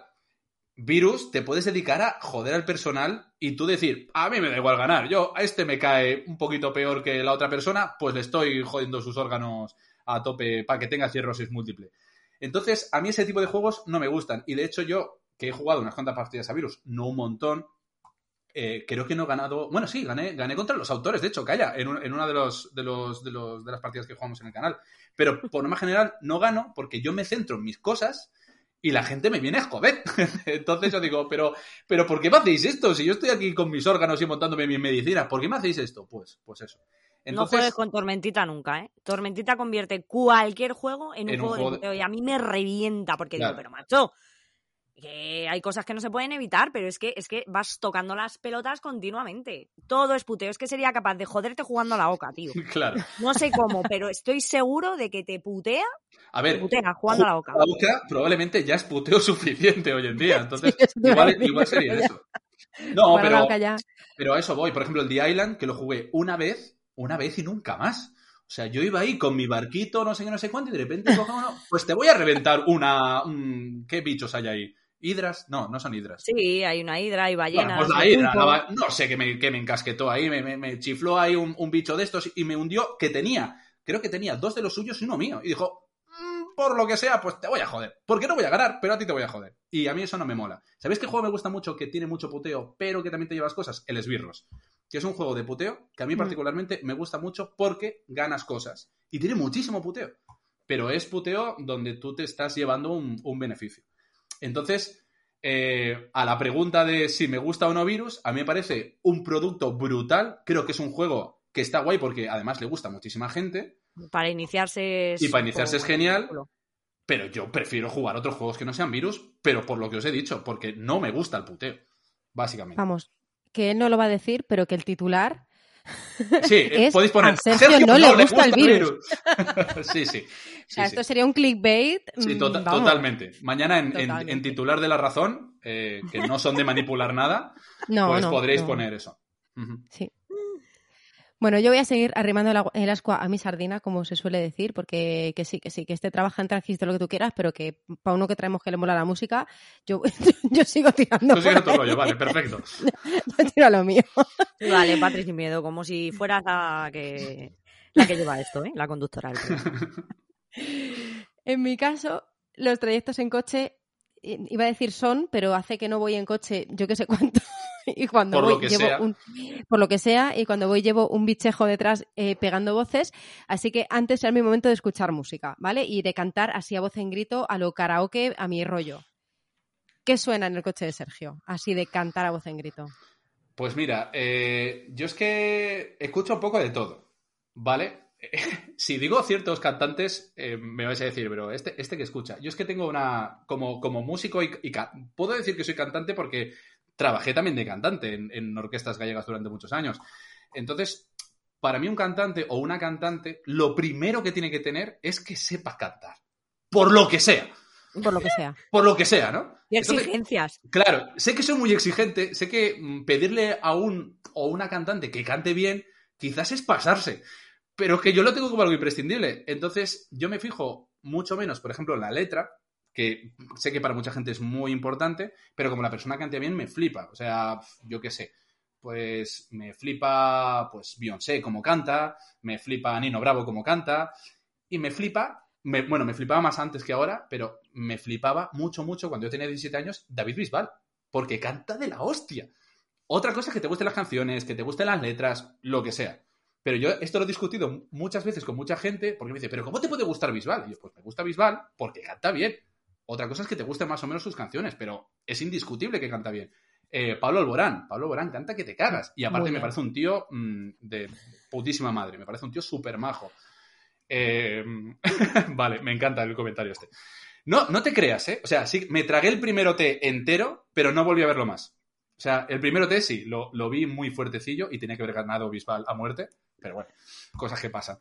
Virus te puedes dedicar a joder al personal y tú decir, a mí me da igual ganar, yo a este me cae un poquito peor que la otra persona, pues le estoy jodiendo sus órganos a tope para que tenga cirrosis múltiple. Entonces, a mí ese tipo de juegos no me gustan. Y de hecho, yo, que he jugado unas cuantas partidas a Virus, no un montón, eh, creo que no he ganado. Bueno, sí, gané, gané contra los autores, de hecho, calla, en, en una de, los, de, los, de, los, de las partidas que jugamos en el canal. Pero por norma general no gano porque yo me centro en mis cosas y la gente me viene a joder. Entonces yo digo, pero, pero ¿por qué me hacéis esto? Si yo estoy aquí con mis órganos y montándome mis medicinas, ¿por qué me hacéis esto? Pues, pues eso. No juegues con Tormentita nunca, ¿eh? Tormentita convierte cualquier juego en un, En un juego, juego de de- puteo y a mí me revienta porque Claro. digo, pero macho, que hay cosas que no se pueden evitar, pero es que, es que vas tocando las pelotas continuamente. Todo es puteo. Es que sería capaz de joderte jugando a la boca, tío. claro. No sé cómo, pero estoy seguro de que te putea, A te ver, putea jugando a la boca. la boca probablemente ya es puteo suficiente hoy en día. Entonces, Sí, igual, igual sería eso. No, pero, pero a eso voy. Por ejemplo, el The Island, que lo jugué una vez, una vez y nunca más. O sea, yo iba ahí con mi barquito, no sé qué, no sé cuánto, y de repente cojo uno, pues te voy a reventar una... un- ¿Qué bichos hay ahí? ¿Hidras? No, no son hidras. Sí, hay una hidra, hay Bueno, ballenas. pues la hidra, la no sé qué me, qué me encasquetó ahí, me, me- me chifló ahí un, un bicho de estos y me hundió que tenía, creo que tenía dos de los suyos y uno mío. Y dijo, "Mm, por lo que sea, pues te voy a joder. Porque no voy a ganar, pero a ti te voy a joder. Y a mí eso no me mola. ¿Sabéis qué juego me gusta mucho que tiene mucho puteo, pero que también te llevas cosas? El Esbirros. Que es un juego de puteo que a mí Mm. particularmente me gusta mucho porque ganas cosas. Y tiene muchísimo puteo. Pero es puteo donde tú te estás llevando un, un beneficio. Entonces, eh, a la pregunta de si me gusta o no Virus, a mí me parece un producto brutal. Creo que es un juego que está guay porque además le gusta a muchísima gente. Para iniciarse es Y para iniciarse es genial. Pero yo prefiero jugar otros juegos que no sean virus, pero por lo que os he dicho, porque no me gusta el puteo, básicamente. Vamos, que él no lo va a decir, pero que el titular Sí, eh, es podéis poner. a Sergio no le gusta el virus". sí, sí. O sí, sea, sí. esto sería un clickbait. Sí, mm, tota- vamos. totalmente. Mañana en, en- Totalmente. en titular de la razón, eh, que no son de manipular nada, No, pues no, podréis no. poner eso. Ujú. Sí. Bueno, yo voy a seguir arrimando el, ascua a mi sardina, como se suele decir, porque que sí, que sí, que este trabaja en transistor lo que tú quieras, pero que para uno que traemos que le mola la música, yo, yo sigo tirando. Tú sigues tu rollo, vale, perfecto. Yo tiro a lo mío. Vale, Patri sin miedo, como si fueras la que, la que lleva esto, ¿eh? La conductora. En mi caso, los trayectos en coche, eh, iba a decir son, pero hace que no voy en coche yo que sé cuánto. Y cuando Por voy lo que llevo sea. un por lo que sea y cuando voy llevo un bichejo detrás eh, pegando voces, así que antes era mi momento de escuchar música, ¿vale? Y de cantar así a voz en grito a lo karaoke a mi rollo. ¿Qué suena en el coche de Sergio? Así de cantar a voz en grito. Pues mira, eh, yo es que escucho un poco de todo, ¿vale? si digo ciertos cantantes, eh, me vais a decir, pero este, este que escucha. Yo es que tengo una. Como, como músico y, y puedo decir que soy cantante porque trabajé también de cantante en, en orquestas gallegas durante muchos años. Entonces, para mí, un cantante o una cantante, lo primero que tiene que tener es que sepa cantar. por lo que sea. Por lo que sea. Por lo que sea, ¿no? Y Entonces, exigencias. Claro, sé que soy muy exigente, sé que mm, pedirle a un o una cantante que cante bien quizás es pasarse, pero que yo lo tengo como algo imprescindible. Entonces, yo me fijo mucho menos, por ejemplo, en la letra, que sé que para mucha gente es muy importante, pero como la persona cante bien me flipa. O sea, yo qué sé, pues me flipa pues Beyoncé como canta, me flipa Nino Bravo como canta, y me flipa bueno, me flipaba más antes que ahora, pero me flipaba mucho, mucho cuando yo tenía 17 años David Bisbal, porque canta de la hostia. Otra cosa es que te gusten las canciones, que te gusten las letras, lo que sea. Pero yo esto lo he discutido muchas veces con mucha gente, porque me dice, ¿pero cómo te puede gustar Bisbal? Y yo, pues me gusta Bisbal porque canta bien. Otra cosa es que te gusten más o menos sus canciones, pero es indiscutible que canta bien. Eh, Pablo Alborán, Pablo Alborán canta que te cagas. Y aparte me parece un tío mm, de putísima madre, me parece un tío súper majo. Eh, vale, me encanta el comentario este. No, no te creas, ¿eh? O sea, sí, me tragué el primero té entero, pero no volví a verlo más. O sea, el primero té sí, lo, lo vi muy fuertecillo y tenía que haber ganado Bisbal a muerte, pero bueno, cosas que pasan.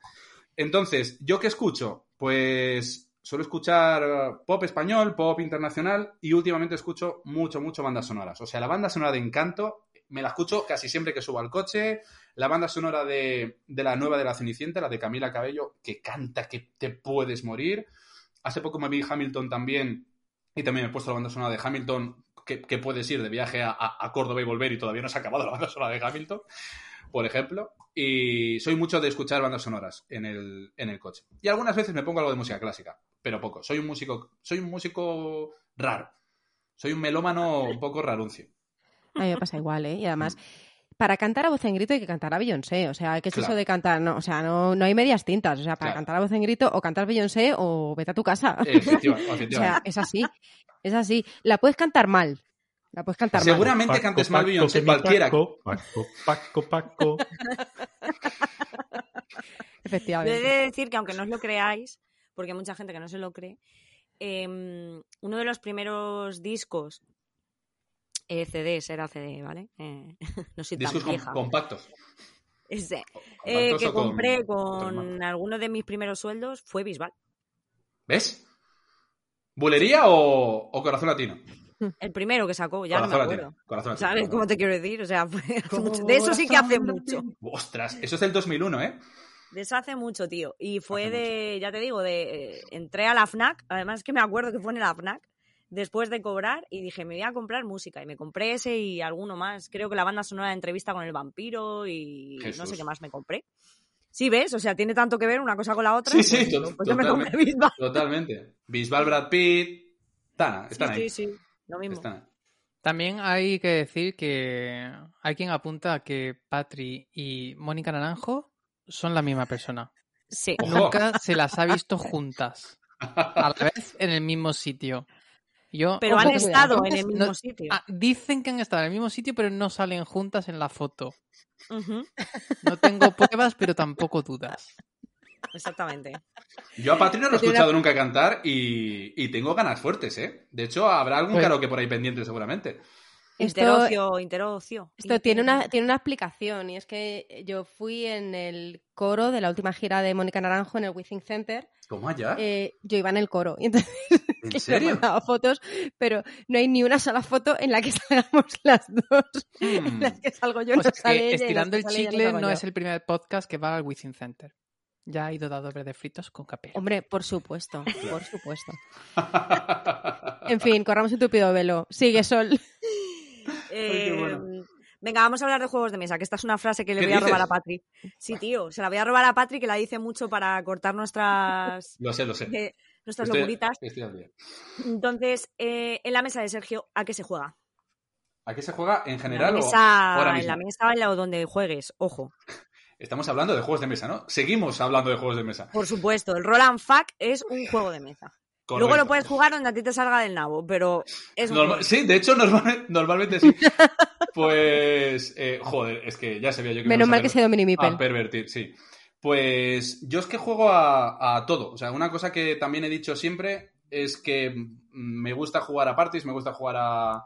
Entonces, ¿yo qué escucho? Pues suelo escuchar eh, pop español, pop internacional y últimamente escucho mucho, mucho bandas sonoras. O sea, la banda sonora de Encanto me la escucho casi siempre que subo al coche. La banda sonora de, de la nueva de la Cenicienta, la de Camila Cabello, que canta que te puedes morir. Hace poco me vi Hamilton también y también me he puesto la banda sonora de Hamilton, que, que puedes ir de viaje a, a- Córdoba y volver y todavía no se ha acabado la banda sonora de Hamilton, por ejemplo. Y soy mucho de escuchar bandas sonoras en el, en el coche. Y algunas veces me pongo algo de música clásica, pero poco. Soy un músico, soy un músico raro. Soy un melómano un poco raruncio. A mí me pasa igual, ¿eh? Y además, para cantar a voz en grito hay que cantar a Beyoncé. O sea, ¿qué es Claro. eso de cantar? No, o sea, no, no hay medias tintas. O sea, para Claro. cantar a voz en grito o cantar Beyoncé o vete a tu casa. Efectiva- o sea, es así. Es así. La puedes cantar mal. La puedes cantar mal. Seguramente Paco, cantes mal Beyoncé, cualquiera. Paco, Paco, Paco, Paco. Efectivamente. de decir que aunque no os lo creáis, porque hay mucha gente que no se lo cree, em, uno de los primeros discos, eh, CDs, era CD, ¿vale? Eh, no soy tan Discos com- vieja. compactos. Ese, eh, que con- compré con marcos. alguno de mis primeros sueldos fue Bisbal. ¿Ves? ¿Bulería o, o corazón latino? El primero que sacó, ya no me corazón acuerdo. latino. Corazón latino. ¿Sabes cómo te quiero decir? O sea, fue de eso sí que hace mucho. Ostras, eso es del 2001, ¿eh? De eso hace mucho, tío. Y fue Hace de, ya te digo, de eh, entré a la FNAC, además que me acuerdo que fue en la FNAC, después de cobrar, y dije, me voy a comprar música. Y me compré ese y alguno más. Creo que la banda sonora de entrevista con el vampiro y no sé qué más me compré. Sí, ¿ves? O sea, tiene tanto que ver una cosa con la otra. Sí, sí, pues, to- pues yo me compré totalmente. Bisbal. Totalmente. Bisbal, Brad Pitt. Están, Sí, ahí. sí, sí, lo mismo. Están ahí. También hay que decir que hay quien apunta a que Patri y Mónica Naranjo son la misma persona. Sí. Ojo. Nunca se las ha visto juntas a la vez en el mismo sitio. Yo, Pero han estado en el mismo no- sitio. ah, dicen que han estado en el mismo sitio, pero no salen juntas en la foto. No tengo pruebas, pero tampoco dudas. Exactamente. Yo a Patri no lo he escuchado nunca cantar y, y tengo ganas fuertes, ¿eh? De hecho, habrá algún Pues- karaoke por ahí pendiente seguramente. Esto- Interocio, interocio. Esto tiene una, tiene una explicación y es que yo fui en el coro de la última gira de Mónica Naranjo en el Withing Center. ¿Cómo allá? Eh, yo iba en el coro y entonces ¿En serio? mandaba fotos, pero no hay ni una sola foto en la que salgamos las dos. En Hmm. las que salgo yo, O no sea, que sale ella, estirando el sale chicle no yo. es el primer podcast que va al Within Center. Ya ha ido dado de fritos con capel. Hombre, por supuesto, por supuesto. En fin, corramos un tupido velo. Sigue, Sol. Eh, bueno. Venga, vamos a hablar de juegos de mesa, que esta es una frase que le ¿Qué voy a robar a? Patri. Sí, tío, se la voy a robar a Patri, que la dice mucho para cortar nuestras, Lo sé, lo sé. eh, nuestras Estoy- locuritas. estoy. Entonces, eh, en la mesa de Sergio, ¿a qué se juega? ¿A qué se juega en la general o mesa, ahora en la mesa en la donde juegues, ojo. Estamos hablando de juegos de mesa, ¿no? Seguimos hablando de juegos de mesa. Por supuesto, el Roll and Fuck es un juego de mesa. Luego lo puedes jugar donde a ti te salga del nabo, pero es un Norma- juego. sí, de hecho, normalmente, normalmente sí. Pues, eh, joder, es que ya sabía yo que Menos mal que se Domini Mipel. a pervertir, sí. Pues yo es que juego a, a todo. O sea, una cosa que también he dicho siempre es que mm, me gusta jugar a parties, me gusta jugar a...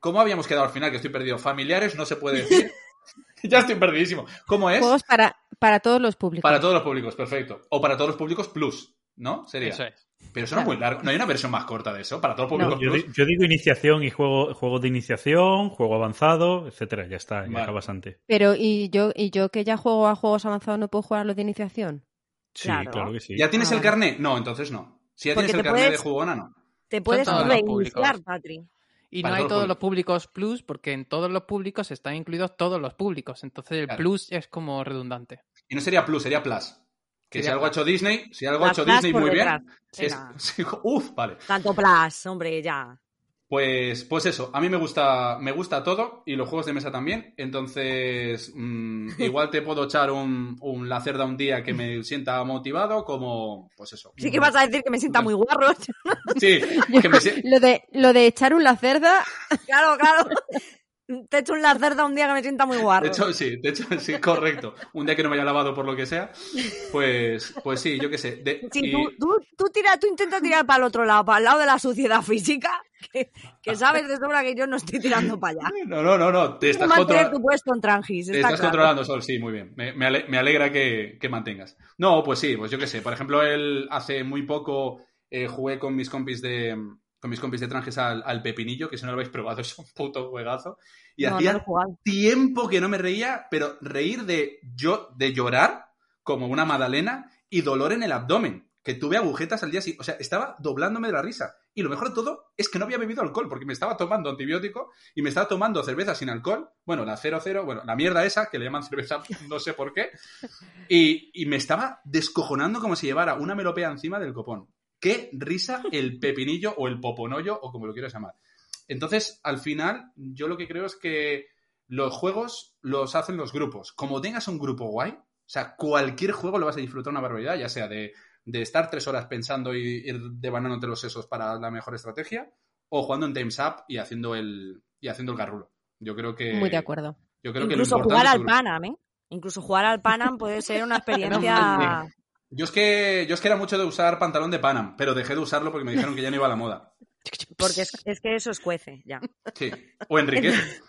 ¿Cómo habíamos quedado al final? Que estoy perdido. Familiares no se puede decir. ya estoy perdidísimo. ¿Cómo es? Juegos para, para todos los públicos. Para todos los públicos, perfecto. O para todos los públicos plus, ¿no? Sería. Eso es. Pero eso no es muy largo. No hay una versión más corta de eso para todo el No. público. Yo, digo iniciación y juego, juegos de iniciación, juego avanzado, etcétera. Ya está, ya Vale. acabas antes. Pero, ¿y yo, ¿y yo que ya juego a juegos avanzados no puedo jugar a los de iniciación? Sí, Claro. claro, que sí. ¿Ya tienes Ah, el vale. carnet? No, entonces no. Si ya Porque tienes el te carnet puedes- de jugona, no. Te puedes reiniciar. Patri. Y Para no hay todos los los públicos plus, porque en todos los públicos están incluidos todos los públicos. Entonces el Claro. plus es como redundante. Y no sería Plus, sería Plus. Que si algo ha hecho Disney, si algo ha hecho Disney muy detrás. bien. es- sí, uf, vale. Tanto plus, hombre, ya. Pues, pues eso, a mí me gusta, me gusta todo y los juegos de mesa también. Entonces, mm, igual te puedo echar un, un la cerda un día que me sienta motivado, como, pues eso. Sí que vas a decir que me sienta muy guarro. Sí, que me Lo de, lo de echar un la cerda, claro, claro. Te echo un lacerda un día que me sienta muy guarro. De hecho, sí, de hecho, sí, correcto. Un día que no me haya lavado por lo que sea, pues, pues sí, yo qué sé. De- Sí, y- tú, tú, tú, tira, tú intentas tirar para el otro lado, para el lado de la suciedad física, que, que sabes de sobra que yo no estoy tirando para allá. No, no, no, no, te estás, mantener controla- tu puesto en Trangis, te está estás claro. controlando, Sol, sí, muy bien. Me, me ale- me alegra que, que mantengas. No, pues sí, pues yo qué sé. Por ejemplo, él hace muy poco eh, jugué con mis compis de con mis compis de Tranjes al, al Pepinillo, que si no lo habéis probado es un puto juegazo. Y No, hacía tiempo que no me reía, pero reír de yo de llorar como una magdalena y dolor en el abdomen, que tuve agujetas al día siguiente, o sea, estaba doblándome de la risa. Y lo mejor de todo es que no había bebido alcohol, porque me estaba tomando antibiótico y me estaba tomando cerveza sin alcohol, bueno, la 00, bueno, la mierda esa, que le llaman cerveza, no sé por qué, y, y me estaba descojonando como si llevara una melopea encima del copón. Qué risa el pepinillo o el poponollo o como lo quieras llamar. Entonces, al final, yo lo que creo es que los juegos los hacen los grupos. Como tengas un grupo guay, o sea, cualquier juego lo vas a disfrutar una barbaridad, ya sea de, de estar tres horas pensando y ir devanándote los sesos para la mejor estrategia, o jugando en Time's Up y haciendo el, y haciendo el garrulo. Yo creo que. muy de acuerdo. Yo creo que lo Incluso importante jugar al. Panam, ¿eh? Incluso jugar al Panam puede ser una experiencia... Yo es que yo es que era mucho de usar pantalón de Panam, pero dejé de usarlo porque me dijeron que ya no iba a la moda. Porque es, es que eso escuece, ya. Sí. O enriquece.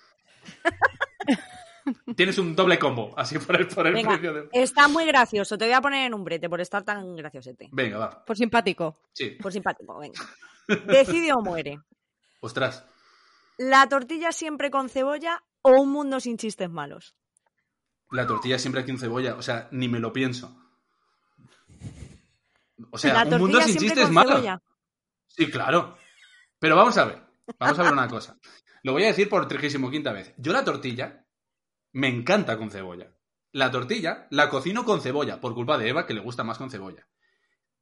Tienes un doble combo, así por el, por el Venga, precio de. está muy gracioso. Te voy a poner en un brete por estar tan graciosete. Venga, va. Por simpático. Sí. Por simpático, venga. Decide o muere. Ostras. ¿La tortilla siempre con cebolla o un mundo sin chistes malos? La tortilla siempre aquí en cebolla, o sea, ni me lo pienso. O sea, un mundo sin chistes malos. cebolla. Sí, claro. Pero vamos a ver. Vamos a ver una cosa. Lo voy a decir por trigésimo quinta vez. Yo la tortilla me encanta con cebolla. La tortilla la cocino con cebolla, por culpa de Eva, que le gusta más con cebolla.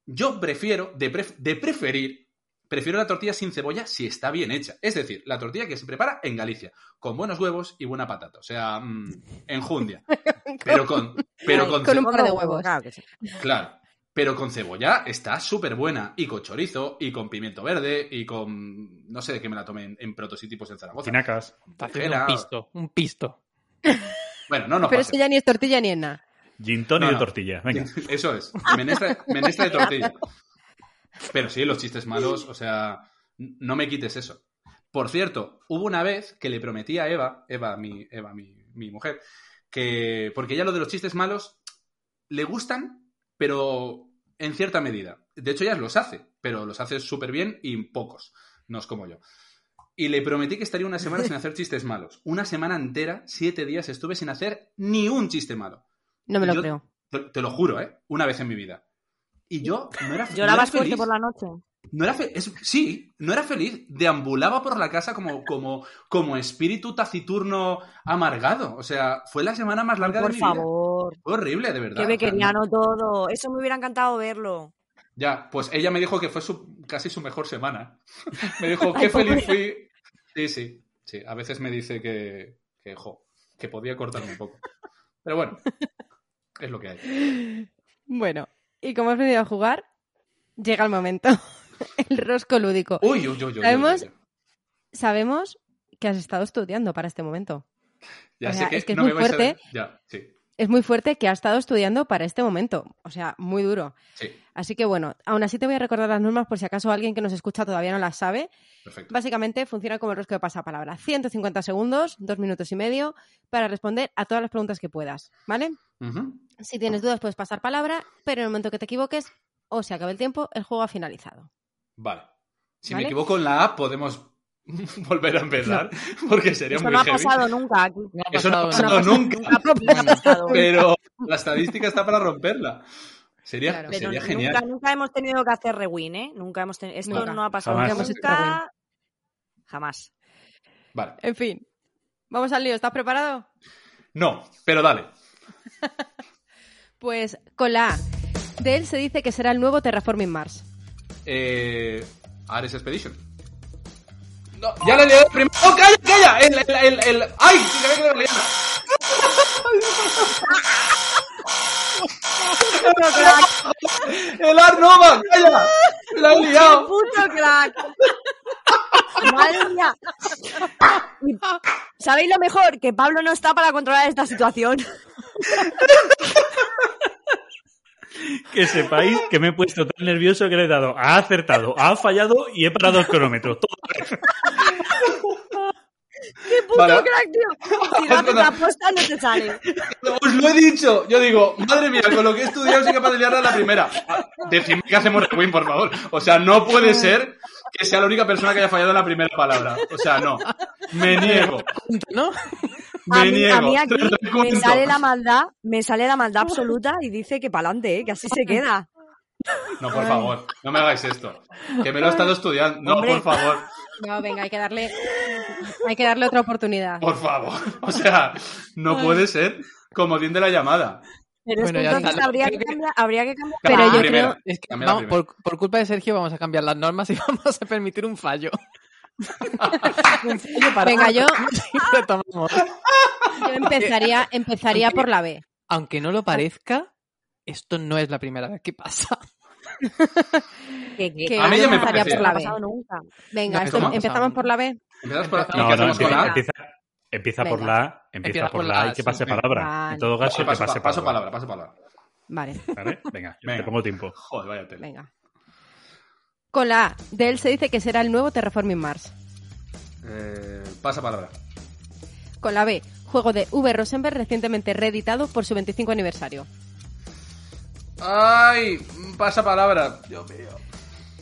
Yo prefiero, de, pref- de preferir, prefiero la tortilla sin cebolla si está bien hecha. Es decir, la tortilla que se prepara en Galicia, con buenos huevos y buena patata. O sea, mm, enjundia. Pero con, pero con, Con un par de huevos. Claro. Pero con cebolla está súper buena. Y con chorizo, y con pimiento verde, y con. No sé de qué me la tomé en, en protos y tipos en Zaragoza. Tinacas. Un pisto, un pisto. Bueno, no nos Pero es pase. que ya ni es tortilla ni es nada. Gin tonic No, de no. tortilla. Venga. Eso es. Menestra, menestra de tortilla. Pero sí, los chistes malos, o sea, no me quites eso. Por cierto, hubo una vez que le prometí a Eva, Eva, mi, Eva, mi, mi mujer, que. Porque ella lo de los chistes malos le gustan, pero en cierta medida. De hecho, ella los hace, pero los hace súper bien y pocos. No es como yo. Y le prometí que estaría una semana sin hacer chistes malos. Una semana entera, siete días, estuve sin hacer ni un chiste malo. No me lo Yo- creo. Te, te lo juro, ¿eh? Una vez en mi vida. Y yo no era, no era ¿Llorabas fuerte feliz. por la noche? No era fe- es- sí, no era feliz. Deambulaba por la casa como, como, como espíritu taciturno amargado. O sea, fue la semana más larga Por de mi vida. favor. Fue horrible, de verdad. Qué O sea, bequeriano todo. Eso me hubiera encantado verlo. Ya, pues ella me dijo que fue su, casi su mejor semana. me dijo, qué feliz fui. Sí, sí, sí. A veces me dice que, que, jo, que podía cortarme un poco. Pero bueno, es lo que hay. Bueno, y como has venido a jugar, llega el momento. el rosco lúdico. Uy, uy, uy, Sabemos-. Sabemos que has estado estudiando para este momento. Ya o sé que, es que es no muy me vais a fuerte. ver. Ya, sí, Es muy fuerte que has estado estudiando para este momento. O sea, muy duro. sí, Así que bueno, aún así te voy a recordar las normas por si acaso alguien que nos escucha todavía no las sabe. perfecto. Básicamente funciona como el rosco de pasapalabra. 150 segundos, dos minutos y medio, para responder a todas las preguntas que puedas, ¿vale? Si tienes dudas puedes pasar palabra, pero en el momento que te equivoques, o se acabe el tiempo, el juego ha finalizado. Vale. Si ¿Vale? me equivoco en la A, podemos volver a empezar, porque sería Eso muy no ha pasado nunca aquí. No ha Eso no ha pasado nunca, Nunca pasado. pero la estadística está para romperla. Sería, Claro. Sería nunca, genial. nunca hemos tenido que hacer rewind, ¿eh? Nunca hemos tenido... Esto Nunca. no ha pasado Jamás. nunca. Jamás. Vale. En fin, vamos al lío. ¿Estás preparado? No, pero dale. Pues con la A. De él se dice que será el nuevo Terraforming Mars. Eh, Ares Expedition. No, ya le he leído primero. ¡Oh, calla, calla! El, el, el, el... ¡Ay! Se. ¡El Arnova! ¡Calla! ¡La he liado! ¡Puto crack! ¡Madre mía! ¿Sabéis lo mejor? Que Pablo no está para controlar esta situación. Que sepáis que me he puesto tan nervioso que le he dado, ha acertado, ha fallado y he parado el cronómetro. Todo. ¡Qué puto Vale. crack, tío! Si no haces la posta, no te sale. Os lo he dicho. Yo digo, madre mía, con lo que he estudiado soy capaz de liarla a la primera. Decidme que hacemos rewind, por favor. O sea, no puede ser que sea la única persona que haya fallado en la primera palabra. O sea, no. Me niego. ¿No? Me A mí, niego. a mí aquí me sale la maldad, me sale la maldad absoluta y dice que pa'lante, ¿eh? que así se queda. No, por favor, no me hagáis esto. Que me lo he estado estudiando. No, Hombre. por favor, No, venga, hay que darle, hay que darle otra oportunidad. por favor. O sea, no puede ser como de la llamada. Pero Bueno, ya entonces habría que, cambiar, habría que cambiar. Pero yo primera. creo- Es que vamos, por culpa de Sergio vamos a cambiar las normas y vamos a permitir un fallo. Venga, yo-. Yo empezaría, empezaría por la B. Aunque no lo parezca, esto no es la primera vez que pasa. Que, que- Que A mí yo ya me empezaría por no la B. pasado nunca. Venga, No, esto- no empezamos por la B. Empezamos por, Empezamos- no, No, ¿qué no, empieza, la empieza, empieza por la A, empieza, Empieza por la A y que pase sí. palabra. Vale. En todo caso, que Paso, pase paso palabra. palabra, paso palabra. Vale, ¿Vale? Venga, Venga. te pongo tiempo. Joder, vaya tele. venga. Con la A, de él se dice que será el nuevo Terraforming Mars. Eh, pasa palabra. Con la B, juego de V. Rosenberg recientemente reeditado por su 25 aniversario. Ay, pasa palabra. Dios mío.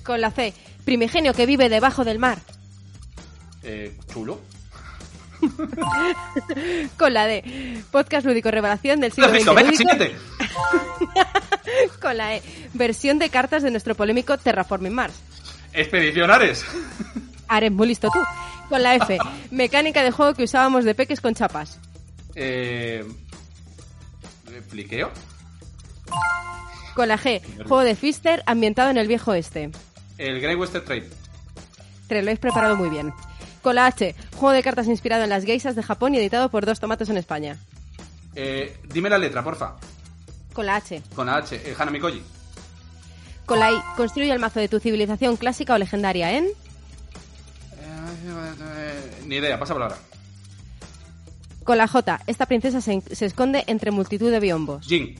Con la C, primigenio que vive debajo del mar. Eh, chulo. Con la D, podcast lúdico revelación del Lo siglo has Con la E, versión de cartas de nuestro polémico Terraforming Mars. Expedicionares. Ares, muy listo tú. Con la F, mecánica de juego que usábamos de peques con chapas. Eh, ¿Pliqueo? Con la G, juego de Fister ambientado en el viejo este. El Grey Western Trade. Te lo habéis preparado muy bien. Con la H, juego de cartas inspirado en las geisas de Japón y editado por dos tomates en España. Eh, dime la letra, porfa. Con la H. Con la H. Eh, Hanami Koji. Con la I, construye el mazo de tu civilización clásica o legendaria en. Eh, ni idea, pasa palabra. Con la J, esta princesa se, se esconde entre multitud de biombos. Jin.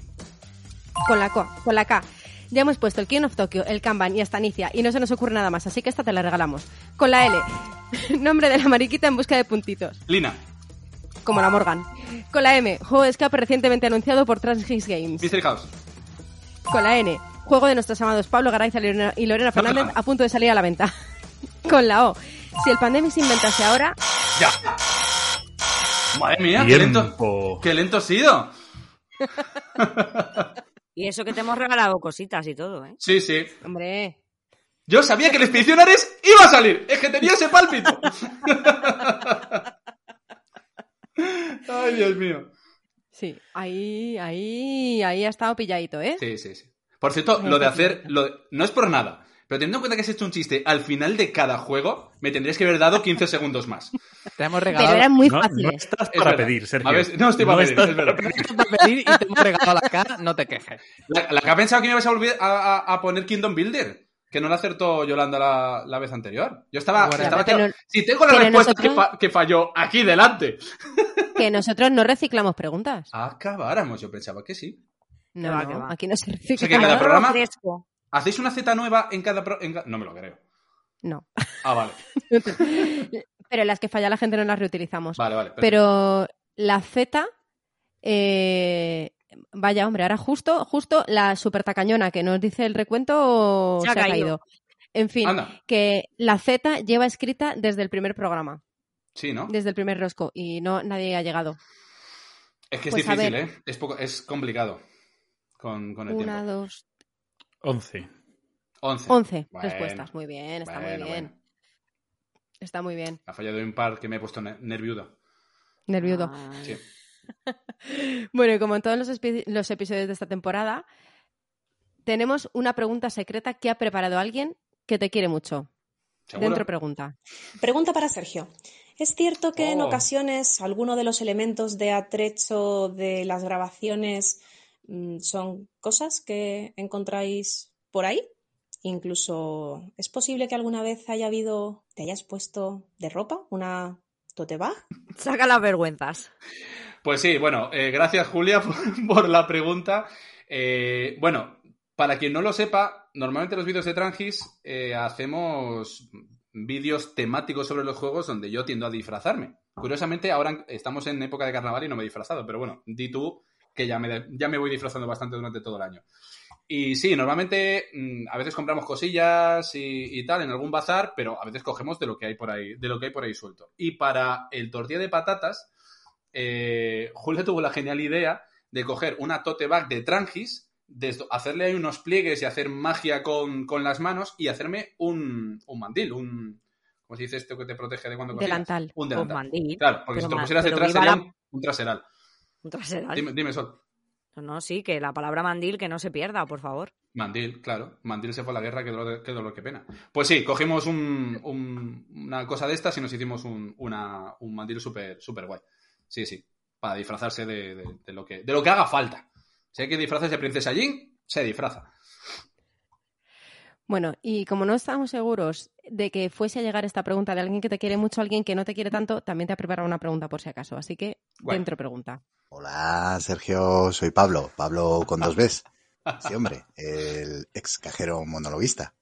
Con la, Co- con la K, ya hemos puesto el King of Tokyo, el Kanban y hasta Inicia y no se nos ocurre nada más, así que esta te la regalamos. Con la L, nombre de la mariquita en busca de puntitos, Lina. Como la Morgan. Con la M, juego de escape recientemente anunciado por Transgis Games. Mystery House. Con la N, juego de nuestros amados Pablo Garayza y Lorena- Fernández a punto de salir a la venta. Con la O, si el pandemia se inventase ahora, Ya. Madre mía, qué lento. Qué lento ha sido. Y eso que te hemos regalado cositas y todo, ¿eh? Sí, sí. hombre, Yo sabía que el Expedicionares iba a salir. Es que tenía ese pálpito. Ay, Dios mío. sí, ahí, ahí, ahí ha estado pilladito, ¿eh? Sí, sí, sí. Por cierto, lo de hacer. Lo de- No es por nada. Pero teniendo en cuenta que has hecho un chiste al final de cada juego, me tendrías que haber dado 15 segundos más. Te hemos Pero regalado eran muy No, no fáciles. estás Es para pedir, Sergio. A ver, no estoy para pedir, estás es verdad. para pedir. para pedir y te hemos regalado la K, no te quejes. La, la que ha pensado que me ibas a volver a, a- a poner Kingdom Builder. Que no la acertó Yolanda la, la vez anterior. Yo estaba. Bueno, estaba pero- claro. si tengo la respuesta que, fa- que falló aquí delante. Que nosotros no reciclamos preguntas. Acabáramos, yo pensaba que sí. No, no, aquí no se O recicla. sea que cada Todo programa- fresco. ¿Hacéis una Z nueva en cada. pro- en No me lo creo. No. Ah, vale. Pero las que falla la gente no las reutilizamos. Vale, vale. perfecto. Pero la Z, eh, Vaya, hombre, ahora justo, justo la super tacañona que nos dice el recuento Se ha caído. En fin, Anda. que la Z lleva escrita desde el primer programa, Sí, ¿no? desde el primer rosco, y no nadie ha llegado. Es que es Pues difícil. ¿eh? Es, poco, es complicado con, con el Una, tiempo. dos, 11. 11. once Bueno, respuestas. Muy bien, está bueno, muy bien. bueno. Está muy bien. Ha fallado un par que me he puesto ne- nerviudo. Nerviudo. Sí. Bueno, y como en todos los, episodios de esta temporada, tenemos una pregunta secreta que ha preparado alguien que te quiere mucho. ¿Seguro? Dentro pregunta. Pregunta para Sergio. ¿Es cierto que en Oh. ocasiones alguno de los elementos de atrecho de las grabaciones mm, son cosas que encontráis por ahí? Incluso, ¿es posible que alguna vez haya habido, te hayas puesto de ropa una tote bag? Saca las vergüenzas. Pues sí, bueno, eh, gracias Julia por, la pregunta. Eh, bueno, para quien no lo sepa, normalmente los vídeos de Trangis eh, hacemos vídeos temáticos sobre los juegos donde yo tiendo a disfrazarme. Curiosamente, ahora estamos en época de carnaval y no me he disfrazado, pero bueno, di tú que ya me, ya me voy disfrazando bastante durante todo el año. Y sí, normalmente mm, a veces compramos cosillas y, y tal en algún bazar, pero a veces cogemos de lo que hay por ahí, de lo que hay por ahí suelto. Y para el tortilla de patatas, eh, Julia tuvo la genial idea de coger una tote bag de Trangis, de hacerle ahí unos pliegues y hacer magia con, con las manos y hacerme un, un mandil, un... ¿Cómo se dice esto que te protege de cuando? Delantal. Un delantal. mandil. Claro, porque Pero si te pusieras detrás sería la- un, un traseral. Un traseral. Dime, dime, Sol. No, no, sí, que la palabra mandil que no se pierda, por favor. Mandil, claro. Mandil se fue a la guerra, qué dolor, qué dolor, qué pena. Pues sí, cogimos un- un- una cosa de estas y nos hicimos un, una- un mandil súper súper guay. Sí, sí. Para disfrazarse de, de- de lo que, de lo que haga falta. Si hay que disfrazarse de princesa Jin, se disfraza. Bueno, y como no estamos seguros de que fuese a llegar esta pregunta de alguien que te quiere mucho, alguien que no te quiere tanto, también te ha preparado una pregunta por si acaso. Así que, dentro pregunta. Hola, Sergio, soy Pablo, Pablo con dos Bs. Sí, hombre, el ex cajero monologuista.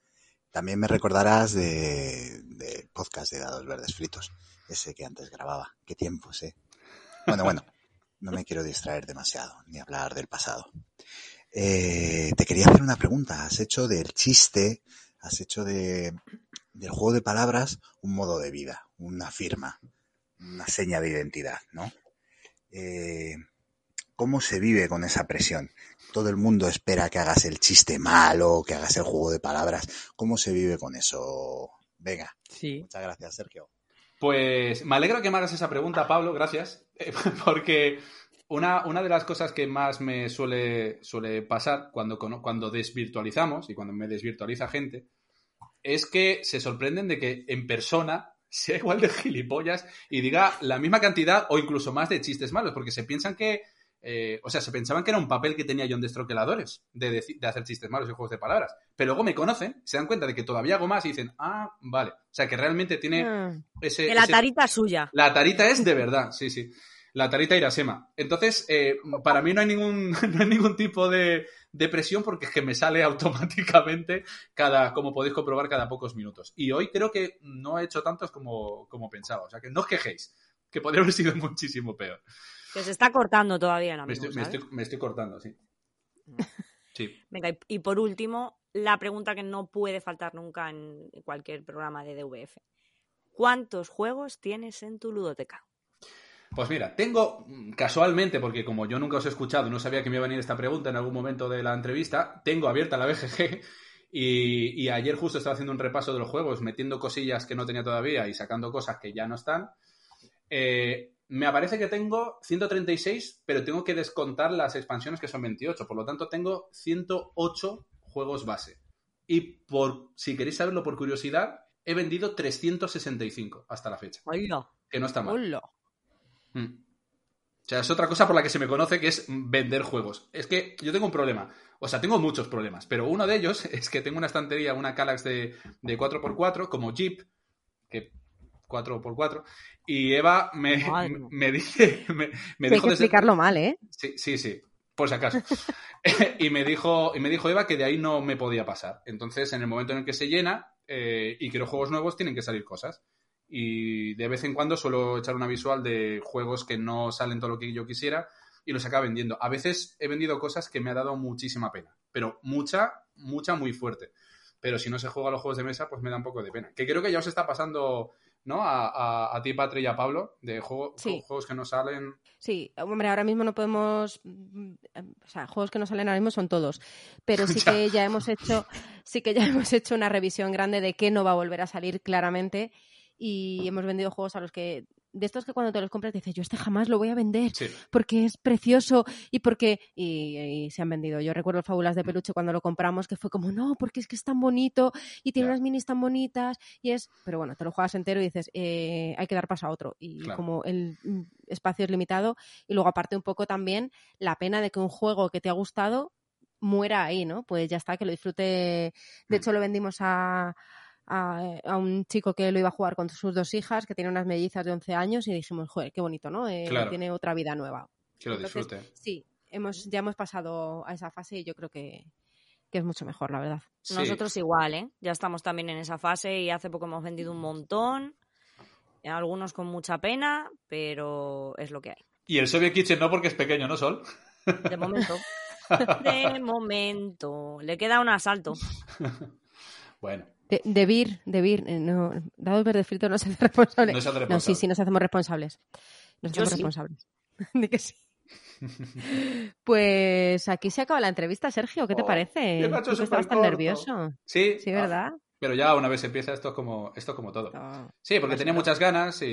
También me recordarás de, de podcast de dados verdes fritos, ese que antes grababa. Qué tiempos, eh. Bueno, bueno, no me quiero distraer demasiado, ni hablar del pasado. Eh, te quería hacer una pregunta. Has hecho del chiste, has hecho de, del juego de palabras un modo de vida, una firma, una seña de identidad, ¿no? Eh, ¿Cómo se vive con esa presión? Todo el mundo espera que hagas el chiste malo, que hagas el juego de palabras. ¿Cómo se vive con eso? Venga, Sí. muchas gracias, Sergio. Pues me alegro que me hagas esa pregunta, Pablo, gracias. Eh, Porque una, una de las cosas que más me suele, suele pasar cuando, cuando desvirtualizamos y cuando me desvirtualiza gente es que se sorprenden de que en persona sea igual de gilipollas y diga la misma cantidad o incluso más de chistes malos, porque se piensan que, eh, o sea, se pensaban que era un papel que tenía yo en Destroqueladores, de, de hacer chistes malos y juegos de palabras. Pero luego me conocen, se dan cuenta de que todavía hago más y dicen, ah, vale. O sea, que realmente tiene Ah, ese... Que la ese- tarita es suya. la tarita es de verdad, sí, sí. La tarita Irasema. Entonces, eh, para mí no hay ningún, no hay ningún tipo de, de presión porque es que me sale automáticamente cada, como podéis comprobar, cada pocos minutos. Y hoy creo que no he hecho tantos como, como pensaba. O sea que no os quejéis, que podría haber sido muchísimo peor. Que se está cortando todavía el Me estoy, me, estoy, me estoy cortando, sí. Sí. Venga, y, y por último, la pregunta que no puede faltar nunca en cualquier programa de DVF. ¿Cuántos juegos tienes en tu ludoteca? Pues mira, tengo mm, casualmente, porque como yo nunca os he escuchado, no sabía que me iba a venir esta pregunta en algún momento de la entrevista, tengo abierta la BGG y, y ayer justo estaba haciendo un repaso de los juegos, metiendo cosillas que no tenía todavía y sacando cosas que ya no están. Eh, me aparece que tengo 136, pero tengo que descontar las expansiones que son 28, por lo tanto tengo 108 juegos base. Y por si queréis saberlo por curiosidad, he vendido 365 hasta la fecha, Hola. que no está mal. Mm. O sea, es otra cosa por la que se me conoce que es vender juegos. Es que yo tengo un problema. O sea, tengo muchos problemas, pero uno de ellos es que tengo una estantería, una Calax de, de 4x4, como Jeep, que 4x4, y Eva me, me, me dice, me, me Hay dijo que desde- explicarlo mal, ¿eh? Sí, sí, sí, por si acaso. y, me dijo, y me dijo Eva que de ahí no me podía pasar. Entonces, en el momento en el que se llena eh, y quiero juegos nuevos, tienen que salir cosas. Y de vez en cuando suelo echar una visual de juegos que no salen todo lo que yo quisiera y los acaba vendiendo. A veces he vendido cosas que me ha dado muchísima pena, pero mucha, mucha, muy fuerte. Pero si no se juega a los juegos de mesa, pues me da un poco de pena. Que creo que ya os está pasando, ¿no? A, a, a ti, Patri, y a Pablo, de juego- Sí. juegos que no salen. Sí, hombre, ahora mismo no podemos, o sea, juegos que no salen ahora mismo son todos, pero sí que ya hemos hecho, sí que ya hemos hecho una revisión grande de qué no va a volver a salir claramente y hemos vendido juegos a los que de estos que cuando te los compras dices yo este jamás lo voy a vender Sí. porque es precioso y porque y, y se han vendido. Yo recuerdo el Fábulas de Peluche cuando lo compramos que fue como no porque es que es tan bonito y tiene unas minis tan bonitas y es, pero bueno te lo juegas entero y dices eh, hay que dar paso a otro y Claro. como el mm, espacio es limitado y luego aparte un poco también la pena de que un juego que te ha gustado muera ahí, ¿no? Pues ya está, que lo disfrute. De Mm. hecho, lo vendimos a, a, a un chico que lo iba a jugar con sus dos hijas, que tiene unas mellizas de 11 años, y dijimos, joder, qué bonito, ¿no? Eh, Claro. Tiene otra vida nueva. Que lo Entonces, disfrute. Sí, hemos, ya hemos pasado a esa fase y yo creo que, que es mucho mejor, la verdad. Sí. Nosotros igual, ¿eh? Ya estamos también en esa fase y hace poco hemos vendido un montón. Algunos con mucha pena, pero es lo que hay. Y el Soviet Kitchen no porque es pequeño, ¿no, Sol? De momento. De momento. Le queda un asalto. Bueno, De, de Vir, de Vir, eh, no, dados verdes fritos no se hace responsable. no se hace No, sí, responsable. sí, nos hacemos responsables. Nos Yo hacemos sí. responsables. Di que sí. Pues aquí se acaba la entrevista, Sergio. ¿Qué te Oh, parece? Tú que estabas tan nervioso. Sí, Sí, ah, ¿verdad? pero ya una vez empieza esto es como, esto es como todo. No. Sí, porque Más tenía muchas ganas y,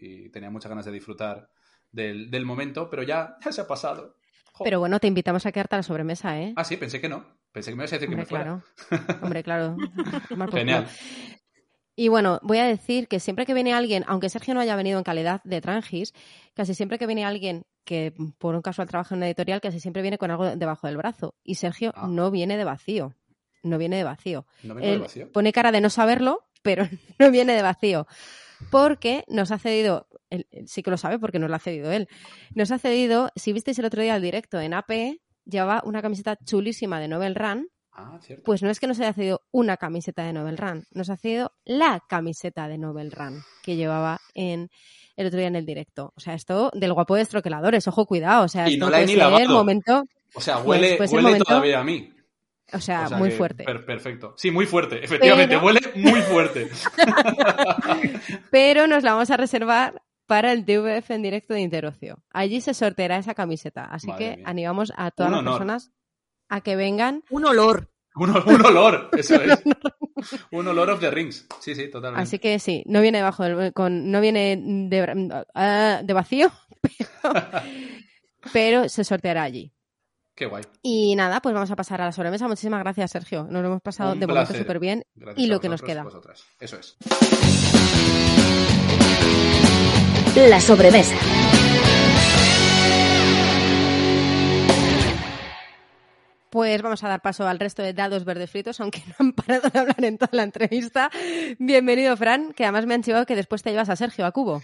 y tenía muchas ganas de disfrutar del, del momento, pero ya, ya se ha pasado. Jo. Pero bueno, te invitamos a quedarte a la sobremesa, ¿eh? Ah, sí, pensé que no. Pensé que me ibas a decir que Hombre, me fuera. claro. Hombre, claro. Genial. Y bueno, voy a decir que siempre que viene alguien, aunque Sergio no haya venido en calidad de Trangis, casi siempre que viene alguien que por un casual trabaja en una editorial, casi siempre viene con algo debajo del brazo. Y Sergio Ah. no viene de vacío. No viene de vacío. No vengo de Él vacío. pone cara de no saberlo, pero no viene de vacío. Porque nos ha cedido, él, él sí que lo sabe porque nos lo ha cedido él, nos ha cedido, si visteis el otro día el directo en AP, llevaba una camiseta chulísima de Novel Run, Ah, cierto. pues no es que nos haya cedido una camiseta de Novel Run, nos ha cedido la camiseta de Novel Run que llevaba en el otro día en el directo. O sea, esto del guapo de estroqueladores, ojo, cuidado. O sea, Y esto no la he ni lavado. momento, O sea, pues, huele, pues el huele momento- todavía a mí. o sea, O sea muy que fuerte. per- perfecto. Sí, muy fuerte. Efectivamente, Pero- huele muy fuerte. pero nos la vamos a reservar para el DVF en directo de Interocio. Allí se sorteará esa camiseta, así Madre que mía. animamos a todas Un las honor. personas a que vengan. Un olor. Un, un olor, eso es. un olor of the rings. Sí, sí, totalmente. Así que sí, no viene debajo del, con, no viene de, ah, de vacío, pero, pero se sorteará allí. Qué guay. Y nada, pues vamos a pasar a la sobremesa. Muchísimas gracias, Sergio. Nos lo hemos pasado Un de momento placer. súper bien. Gracias Y lo que nos queda. vosotras. Eso es. La sobremesa. Pues vamos a dar paso al resto de dados verdes fritos, aunque no han parado de hablar en toda la entrevista. Bienvenido, Fran, que además me han chivado que después te llevas a Sergio a Cubo.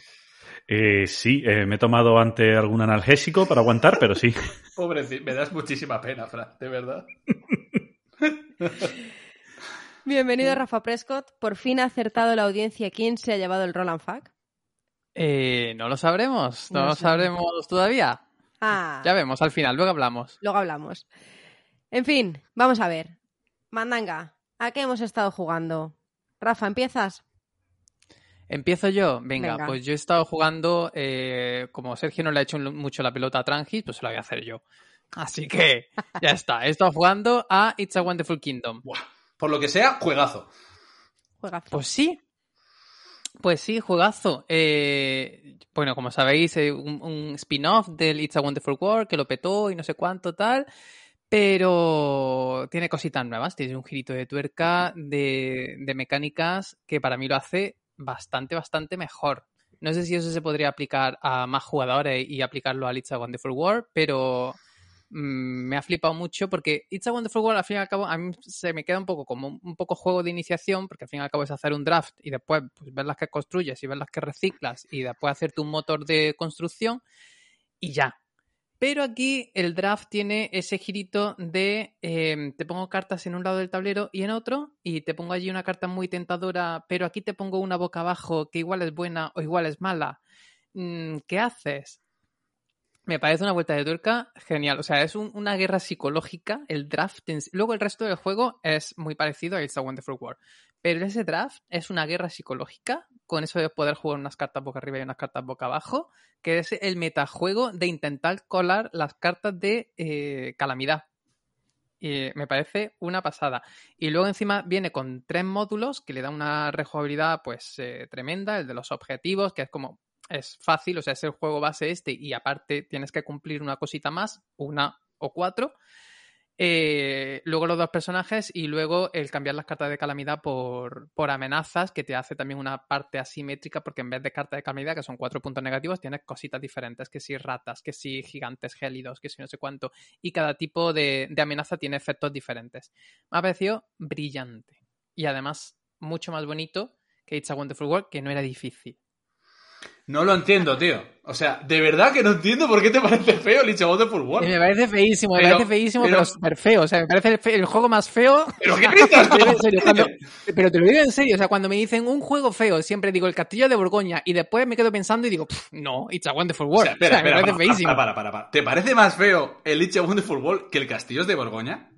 Eh, sí, eh, me he tomado ante algún analgésico para aguantar, pero sí. Pobrecito, me das muchísima pena, Fran, de verdad. Bienvenido, Rafa Prescott. Por fin ha acertado la audiencia quién se ha llevado el Roland Fac. Eh, no lo sabremos, no, No lo sabremos todavía. Ah, Ya vemos al final, luego hablamos. luego hablamos. En fin, vamos a ver. Mandanga, ¿a qué hemos estado jugando? Rafa, ¿empiezas? Empiezo yo. Venga, Venga. pues yo he estado jugando, eh, como Sergio no le ha hecho mucho la pelota a Trangis, pues se la voy a hacer yo. Así que ya está. He estado jugando a It's a Wonderful Kingdom. Buah. Por lo que sea, juegazo. Juegazo. Pues sí. Pues sí, juegazo. Eh, bueno, como sabéis, un, spin-off del It's a Wonderful World que lo petó y no sé cuánto tal. Pero tiene cositas nuevas, tiene un girito de tuerca de, de mecánicas que para mí lo hace bastante, bastante mejor. No sé si eso se podría aplicar a más jugadores y aplicarlo al It's a Wonderful World, pero mm, me ha flipado mucho porque It's a Wonderful World al fin y al cabo a mí se me queda un poco como un poco juego de iniciación porque al fin y al cabo es hacer un draft y después pues, ver las que construyes y ver las que reciclas y después hacerte un motor de construcción y ya. Pero aquí el draft tiene ese girito de eh, te pongo cartas en un lado del tablero y en otro, y te pongo allí una carta muy tentadora, pero aquí te pongo una boca abajo que igual es buena o igual es mala. Mm, ¿Qué haces? Me parece una vuelta de tuerca genial. O sea, es un- una guerra psicológica, el draft. Luego el resto del juego es muy parecido a It's a Wonderful World. Pero ese draft es una guerra psicológica, con eso de poder jugar unas cartas boca arriba y unas cartas boca abajo, que es el metajuego de intentar colar las cartas de eh, calamidad. Me parece una pasada. Y luego encima viene con tres módulos que le dan una rejugabilidad pues eh, tremenda, el de los objetivos, que es como es fácil, o sea, es el juego base este y aparte tienes que cumplir una cosita más, una o cuatro. Eh, luego los dos personajes y luego el cambiar las cartas de calamidad por, por amenazas, que te hace también una parte asimétrica, porque en vez de cartas de calamidad, que son cuatro puntos negativos, tienes cositas diferentes, que si ratas, que si gigantes gélidos, que si no sé cuánto, y cada tipo de, de amenaza tiene efectos diferentes. Me ha parecido brillante y además mucho más bonito que It's a Wonderful World, que no era difícil. No lo entiendo, tío. O sea, de verdad que no entiendo por qué te parece feo a Wonderful Y World. me parece feísimo, me Pero- parece feísimo, pero- pero súper feo. O sea, me parece el, fe- el juego más feo. ¿Pero qué gritas? Te lo digo en serio, cuando- pero te lo digo en serio, o sea, cuando me dicen un juego feo, siempre digo el Castillo de Borgoña y después me quedo pensando y digo, "Pff, no, It's a Wonderful O World. sea, espera, O sea, me parece para, feísimo. para, para, para, para. ¿Te parece más feo el It's a Wonderful World que el Castillos de Borgoña?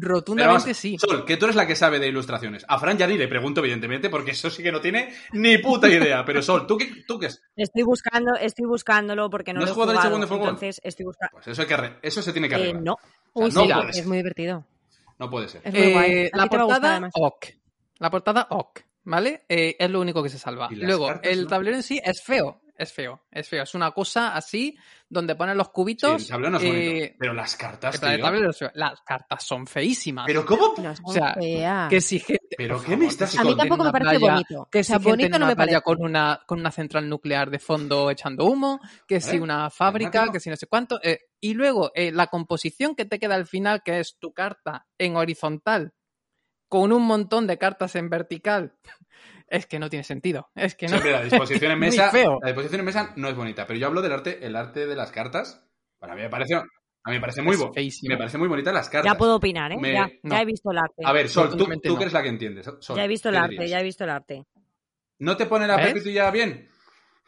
Rotundamente vamos, sí. Sol, que tú eres la que sabe de ilustraciones. A Fran ya ni le pregunto, evidentemente, porque eso sí que no tiene ni puta idea. Pero Sol, ¿tú qué, tú qué es? Estoy buscando, estoy buscándolo porque no, ¿No lo he jugado jugado. segundo Football? Entonces estoy buscando. Pues eso, hay que eso se tiene que Eh, arreglar. no. O sea, Uy, no sí, es muy divertido. No puede ser. Es muy guay. Eh, la gustar, portada, además. ok. La portada, ok. ¿Vale? Eh, es lo único que se salva. ¿Y las Luego, cartas, el no? tablero en sí es feo. Es feo, es feo. Es una cosa así, donde ponen los Sí, cubitos. el tablero no es eh, bonito. Pero las cartas, tablero. Las cartas son feísimas. ¿Pero cómo? No, son O sea, feas. que si gente. ¿Pero qué me estás A mí tampoco me parece playa- bonito. Que O si sea, gente bonito en no una me parece. con una, con una central nuclear de fondo echando humo, que si ¿Vale? una fábrica, que si no sé cuánto. eh, y luego eh, la composición que te queda al final, que es tu carta en horizontal, con un montón de cartas en vertical. Es que no tiene sentido. Es que no. Siempre la disposición en mesa. feo. La disposición en mesa no es bonita. Pero yo hablo del arte, el arte de las cartas. Para mí me parece, a mí me parece muy bo- me parece muy bonita las cartas. Ya puedo opinar, ¿eh? Me- Ya, no. ya he visto el arte. A ver, Sol, tú, tú no. que eres la que entiendes. Sol, ya he visto el ¿qué arte, dirías? ya he visto el arte. ¿No te pone la ¿Ves? pepitulla bien?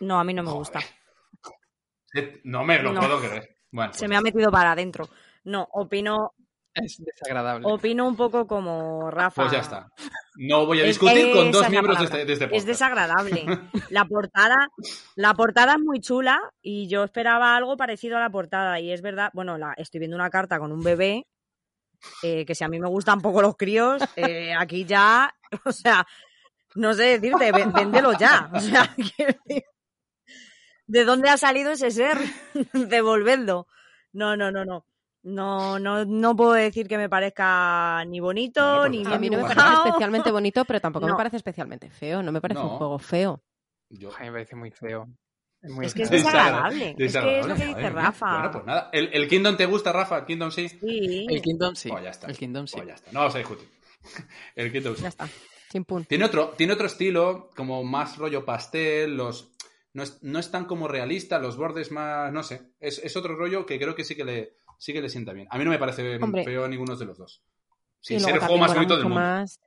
No, a mí no me Joder. gusta. Eh, No me lo No. puedo creer. Bueno, Se pues me ha metido para adentro. No, opino, Es desagradable. opino un poco como Rafa. Pues ya está. No voy a Es- discutir con dos miembros de este, de este Es desagradable. La portada, la portada es muy chula y yo esperaba algo parecido a la portada. Y es verdad, bueno, la, estoy viendo una carta con un bebé, eh, que si a mí me gustan poco los críos, eh, aquí ya, o sea, no sé decirte, vé- véndelo ya. O sea, ¿de dónde ha salido ese ser? Devolvedlo. No, no, no, no. No, no, no puedo decir que me parezca ni bonito, ni A mí no me parece especialmente bonito, pero tampoco me parece especialmente feo. No me parece No. un juego feo. Yo- Ay, me parece muy feo. Es, muy Es que es desagradable. Es que es lo que dice madre mía. Rafa. Bueno, pues nada. ¿El, el Kingdom te gusta, Rafa? ¿El Kingdom sí? Sí. El Kingdom sí. Pues ya está. El Kingdom sí. Pues ya está. No vamos a discutir. El Kingdom sí. Ya está. Sin punto. Tiene otro, tiene otro estilo, como más rollo pastel, los. No es, no es tan como realista, los bordes más. No sé. Es, es otro rollo que creo que sí que le, sí que le sienta bien. A mí no me parece Hombre. feo ninguno de los dos. Sin ser el juego más bonito del mundo. más-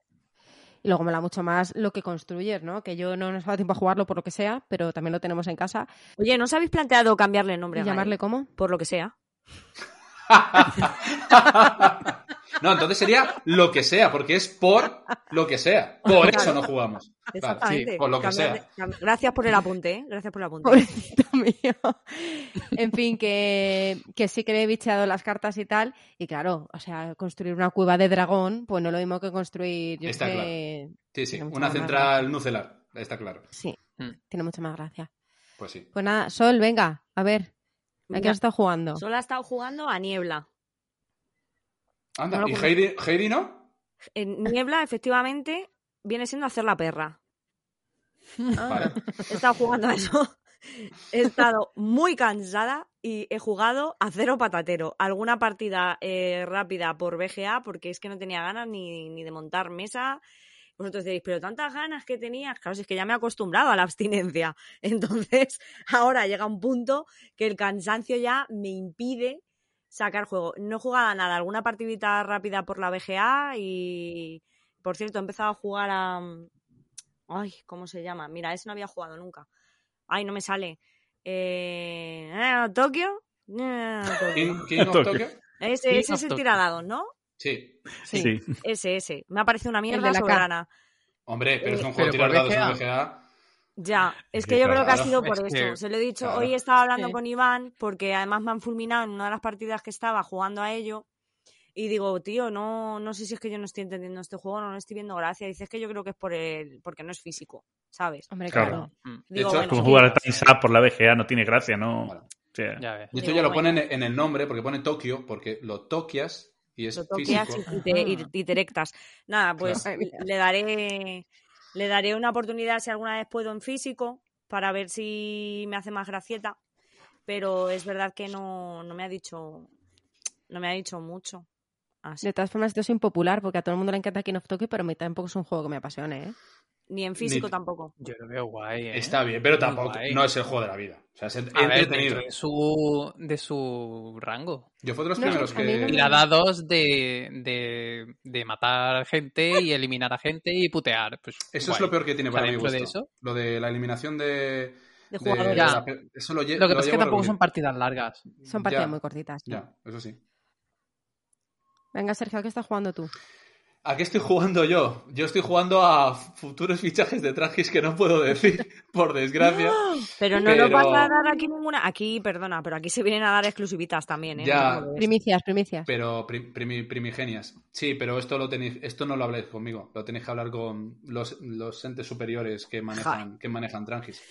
Y luego mola mucho más lo que construyes, ¿no? Que yo no nos ha dado tiempo a jugarlo por lo que sea, pero también lo tenemos en casa. Oye, ¿no os habéis planteado cambiarle el nombre ¿Y a llamarle cómo? Por lo que sea. No, entonces sería lo que sea, porque es por lo que sea. Por eso no jugamos. Claro, Exactamente. sí, por lo que sea. Gracias por el apunte, ¿eh? Gracias por el apunte. Pobrecito mío. En fin, que, que sí que le he bicheado las cartas y tal. Y claro, o sea, construir una cueva de dragón, pues no es lo mismo que construir. Yo Está que... Sí, sí. Tiene mucha Una central nucelar. Está claro. Sí, Mm. tiene mucha más gracia. Pues sí. Pues nada, Sol, venga, a ver. ¿A qué has estado jugando? Solo ha estado jugando a Niebla. Anda, No ¿y. Heidi, Heidi no? En Niebla, efectivamente, viene siendo hacer la perra. Ah, Vale. He estado jugando a eso. He estado muy cansada y he jugado a cero patatero. Alguna partida eh, rápida por BGA porque es que no tenía ganas ni, ni de montar mesa. Vosotros diréis, pero tantas ganas que tenías. Claro, si es que ya me he acostumbrado a la abstinencia. Entonces, ahora llega un punto que el cansancio ya me impide sacar juego. No he jugado a nada. Alguna partidita rápida por la BGA y, por cierto, he empezado a jugar a... Ay, ¿cómo se llama? Mira, ese no había jugado nunca. Ay, no me sale. Eh, eh, Tokio, Eh, Tokio. King, King of Tokio. Tokyo. Ese, es el Tokyo. tiradados, ¿no? Sí. Sí. Sí. Ese, ese. Me ha parecido una mierda de la soberana. Hombre, pero es que un Eh, juego de pero tirar por dados en BGA. Ya, es que yo creo que ha sido por Es eso. que- Se lo he dicho. claro. Hoy estaba hablando Sí. con Iván porque además me han fulminado en una de las partidas que estaba jugando a ello. Y digo, tío, no, no sé si es que yo no estoy entendiendo este juego, no le estoy viendo gracia. Dices que yo creo que es por el, porque no es físico, ¿sabes? Hombre, Claro. claro. Mm, De Digo, hecho, bueno, Como jugar a Time's Up por la BGA no tiene gracia, ¿no? Bueno, O sea, Ya ves. De hecho, Digo, ya lo bueno. ponen en el nombre porque pone Tokio, porque lo toquias y es Lo toqueas físico. y, te, y, y te erectas. Nada, pues Claro. le daré le daré una oportunidad si alguna vez puedo en físico para ver si me hace más gracieta. Pero es verdad que no, no me ha dicho no me ha dicho mucho. Así. De todas formas, esto es impopular porque a todo el mundo le encanta King of Tokyo, pero a mí tampoco es un juego que me apasione, ¿eh? Ni en físico Ni- tampoco. Yo lo veo guay. ¿eh? Está bien, pero tampoco guay. no es el juego de la vida. O sea, es entretenido. de su, de su rango. Yo fue de los No, primeros mí que. me- Tira dados de, de, de matar gente y eliminar a gente y putear. Pues, Eso es lo peor que tiene O sea, para dentro de eso. Lo de la eliminación de. De de- jugadores. la eso lo, lle- Lo que lo pasa es que tampoco son partidas largas. Son partidas Ya, muy cortitas. sí. Ya, eso sí. Venga, Sergio, ¿a qué estás jugando tú? ¿A qué estoy jugando yo? Yo estoy jugando a futuros fichajes de trajes que no puedo decir, por desgracia. Pero no Pero- nos vas a dar aquí ninguna. Aquí, perdona, pero aquí se vienen a dar exclusivitas también, ¿eh? Ya. No. Primicias, primicias. Pero pri- primi- primigenias. Sí, pero esto lo tenéis, esto no lo habléis conmigo, lo tenéis que hablar con los, los entes superiores que manejan, que manejan Trangis.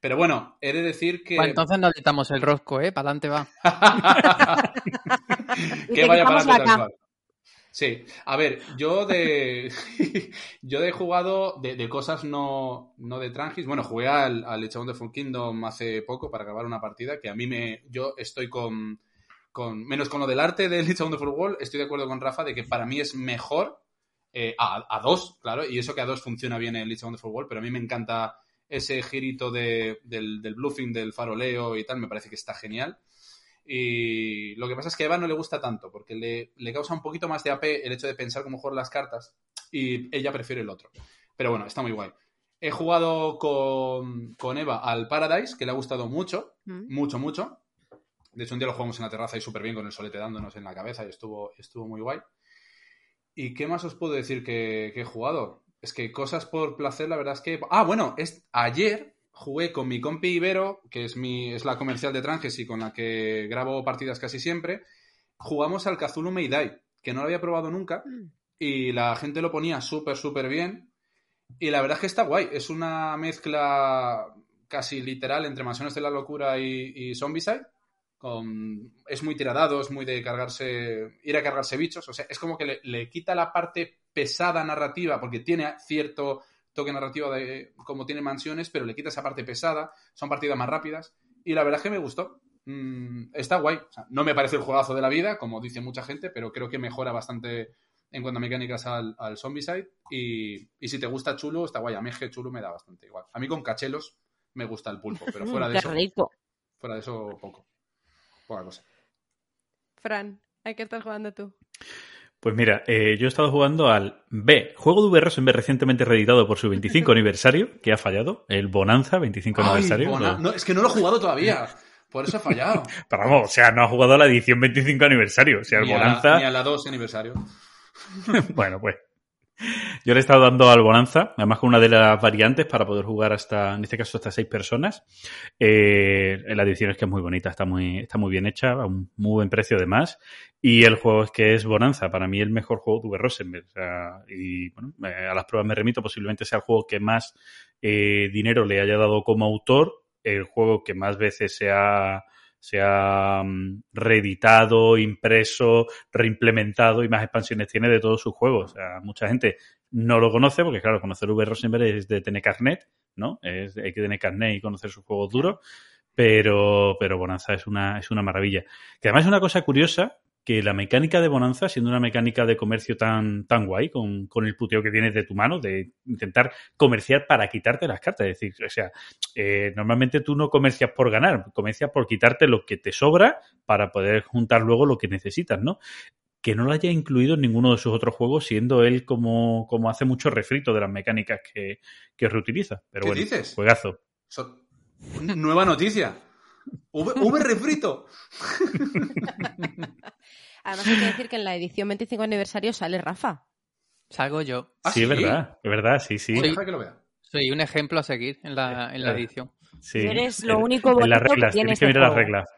Pero bueno, he de decir que. Pues entonces no editamos el rosco, ¿eh? Para adelante va. Que vaya para quitamos la atrás, K. vale. Sí, a ver, yo de yo he jugado de, de cosas no, no de Trangis. Bueno, jugué al, al It's a Wonderful Kingdom hace poco para grabar una partida que a mí me. Yo estoy con. con menos con lo del arte del It's a Wonderful World, estoy de acuerdo con Rafa de que para mí es mejor eh, a, a dos, claro, y eso que a dos funciona bien el It's a Wonderful World, pero a mí me encanta ese girito de, del, del bluffing, del faroleo y tal, me parece que está genial. Y lo que pasa es que a Eva no le gusta tanto, porque le, le causa un poquito más de AP el hecho de pensar cómo jugar las cartas, y ella prefiere el otro. Pero bueno, está muy guay. He jugado con, con Eva al Paradise, que le ha gustado mucho, Mm. mucho, mucho. De hecho, un día lo jugamos en la terraza y súper bien con el solete dándonos en la cabeza y estuvo, estuvo muy guay. ¿Y qué más os puedo decir que, que he jugado? Es que cosas por placer, la verdad es que... Ah, bueno, es, ayer jugué con mi compi Ibero, que es, mi, es la comercial de Tranges y con la que grabo partidas casi siempre. Jugamos al Kazulu Meidai, que no lo había probado nunca. Y la gente lo ponía súper, súper bien. Y la verdad es que está guay. Es una mezcla casi literal entre Mansiones de la Locura y, y Zombicide. Con, es muy tiradado, es muy de cargarse, ir a cargarse bichos. O sea, es como que le, le quita la parte pesada narrativa, porque tiene cierto toque narrativo de como tiene mansiones, pero le quita esa parte pesada. Son partidas más rápidas. Y la verdad es que me gustó. Mm, está guay. O sea, no me parece el juegazo de la vida, como dice mucha gente, pero creo que mejora bastante en cuanto a mecánicas al, al Zombicide. Y, y si te gusta chulo, está guay. A mí es que chulo me da bastante igual. A mí con cachelos me gusta el pulpo, pero fuera de Qué eso, rico. fuera de eso poco. Poca cosa. Fran, ¿a qué estás jugando tú? Pues mira, eh, yo he estado jugando al B, juego de VR Rosenberg recientemente reeditado por su 25 aniversario, que ha fallado, el Bonanza 25 Ay, aniversario. bona- Lo- no, es que no lo he jugado todavía. Por eso he fallado. Pero vamos, o sea, no ha jugado a la edición 25 aniversario, o sea, el ni, a la, Bonanza... ni a la 2 aniversario. Bueno, pues. Yo le he estado dando al Bonanza, además con una de las variantes para poder jugar hasta, en este caso, hasta seis personas. Eh, la edición es que es muy bonita, está muy, está muy bien hecha, a un muy buen precio además. Y el juego es que es Bonanza, para mí el mejor juego de Uwe Rosenberg. O sea, y bueno, a las pruebas me remito, posiblemente sea el juego que más eh, dinero le haya dado como autor, el juego que más veces se ha, se ha mm, reeditado, impreso, reimplementado y más expansiones tiene de todos sus juegos. O sea, mucha gente no lo conoce porque, claro, conocer V. Rosenberg es de tener carnet, ¿no? Es, hay que tener carnet y conocer sus juegos duros. Pero, pero Bonanza es una, es una maravilla. Que además es una cosa curiosa que la mecánica de Bonanza, siendo una mecánica de comercio tan, tan guay, con, con el puteo que tienes de tu mano, de intentar comerciar para quitarte las cartas. Es decir, o sea, eh, normalmente tú no comercias por ganar, comercias por quitarte lo que te sobra para poder juntar luego lo que necesitas, ¿no? Que no lo haya incluido en ninguno de sus otros juegos, siendo él como, como hace mucho refrito de las mecánicas que, que reutiliza. Pero ¿Qué bueno, dices? juegazo. So- Nueva noticia. V, v refrito. Además hay que decir que en la edición 25 aniversario sale Rafa. Salgo yo. ¿Ah, Sí, es verdad, es verdad, sí, sí. Que lo vea. Soy un ejemplo a seguir en la, en la edición. sí. Eres lo único en las bonito que reglas, tiene tienes que este mirar las reglas.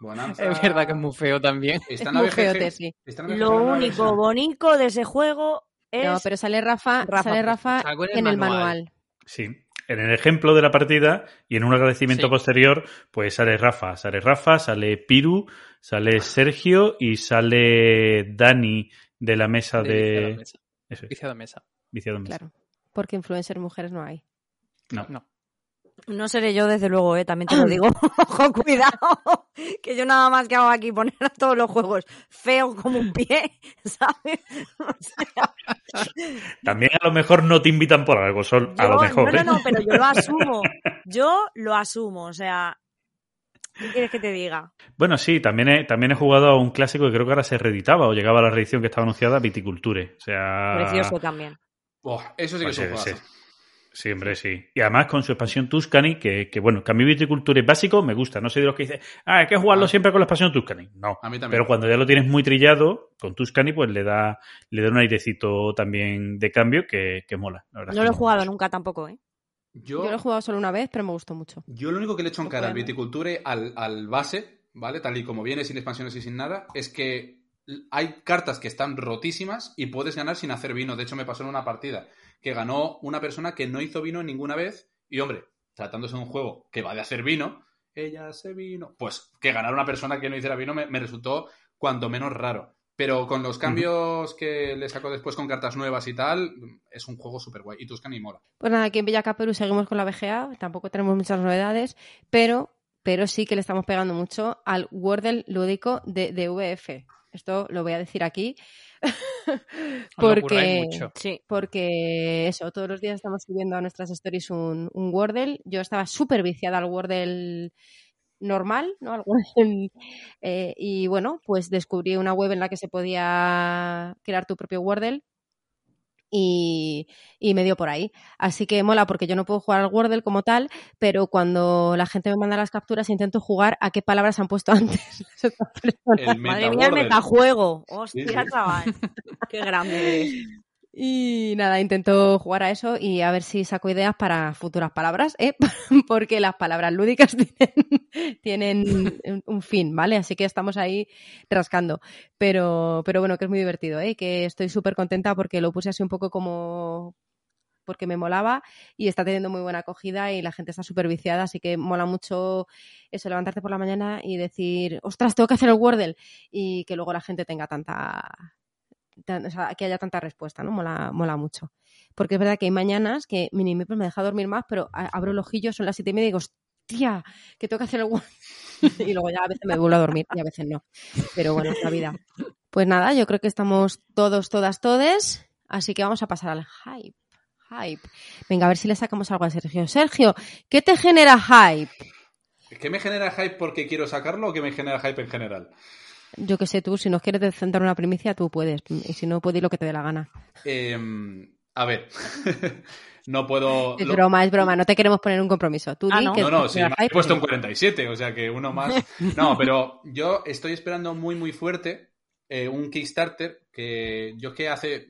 Bonanza. Es verdad que es muy feo también. Es muy feote, sí. Lo único versión. bonito de ese juego es... No, pero sale Rafa, Rafa, sale Rafa en el en el manual. manual. Sí. En el ejemplo de la partida y en un agradecimiento Sí. posterior, pues sale Rafa, sale Rafa, sale Piru, sale Sergio y sale Dani de la mesa De de... mesa. De mesa. viciado mesa. Claro. Porque influencer mujeres no hay. No. No. No seré yo, desde luego, ¿eh? también te lo digo. Ojo, cuidado. Que yo nada más que hago aquí poner a todos los juegos feo como un pie, ¿sabes? O sea, También a lo mejor no te invitan por algo, Sol, a lo mejor. No, ¿eh? no, no, pero yo lo asumo. Yo lo asumo, o sea... ¿Qué quieres que te diga? Bueno, sí, también he, también he jugado a un clásico que creo que ahora se reeditaba o llegaba a la reedición que estaba anunciada, Viticulture. O sea... Precioso también. Eso sí que Pues es un sí, juegazo. Sí, hombre, sí. Y además con su expansión Tuscany, que, que bueno, que a mí Viticulture básico me gusta. No soy de los que dice, ah, hay que jugarlo Ah. siempre con la expansión Tuscany. No. A mí también. Pero cuando ya lo tienes muy trillado, con Tuscany, pues le da, le da un airecito también de cambio que, que mola. la verdad es No que lo he jugado mucho. nunca tampoco, ¿eh? Yo, Yo lo he jugado solo una vez, pero me gustó mucho. yo lo único que le echo en No cara al. Viticulture, al, al base, ¿vale? Tal y como viene, sin expansiones y sin nada, es que hay cartas que están rotísimas y puedes ganar sin hacer vino. De hecho, me pasó en una partida que ganó una persona que no hizo vino ninguna vez. Y hombre, tratándose de un juego que va de hacer vino, ella hace vino. Pues que ganar una persona que no hiciera vino me, me resultó cuando menos raro. Pero con los cambios que le sacó después con cartas nuevas y tal, es un juego súper guay. Y Tuscany mola. Pues nada, aquí en Villacaperu seguimos con la BGA, tampoco tenemos muchas novedades, pero, pero sí que le estamos pegando mucho al Wordle lúdico de, de VF. Esto lo voy a decir aquí. Porque, mucho. Sí. porque eso, todos los días estamos subiendo a nuestras stories un, un Wordle. Yo estaba súper viciada al Wordle normal, ¿no? Eh, y bueno, pues descubrí una web en la que se podía crear tu propio Wordle y, y me dio por ahí. Así que mola porque yo no puedo jugar al Wordle como tal, pero cuando la gente me manda las capturas intento jugar a qué palabras han puesto antes las otras personas. El Madre mía, el metajuego. Sí, Hostia, sí. chaval. Qué grande eres. Y nada, intento jugar a eso y a ver si saco ideas para futuras palabras, ¿eh? porque las palabras lúdicas tienen, un fin, ¿vale? Así que estamos ahí rascando. Pero, pero bueno, que es muy divertido, ¿eh? Que estoy súper contenta porque lo puse así un poco como porque me molaba y está teniendo muy buena acogida y la gente está súper viciada, así que mola mucho eso, levantarte por la mañana y decir, ostras, tengo que hacer el Wordle y que luego la gente tenga tanta, que haya tanta respuesta, ¿no? Mola, mola mucho. Porque es verdad que hay mañanas que Mini Mipel me deja dormir más, pero abro el ojillo, son las siete y media y digo, hostia, que tengo que hacer el y luego ya a veces me vuelvo a dormir y a veces no. Pero bueno, es la vida. Pues nada, yo creo que estamos todos, todas, todes, así que vamos a pasar al hype. Hype. Venga, a ver si le sacamos algo a Sergio. Sergio, ¿qué te genera hype? ¿Qué me genera hype porque quiero sacarlo o qué me genera hype en general? Yo que sé tú, si nos quieres centrar una primicia, tú puedes. Y si no, puedes ir lo que te dé la gana. Em, a ver, no puedo... Es lo- broma, es broma, no te queremos poner un compromiso. Tú Ah, di ¿no? que No, no, sí, me he puesto en sí. 47, o sea que uno más. No, pero yo estoy esperando muy, muy fuerte eh, un Kickstarter que yo que hace...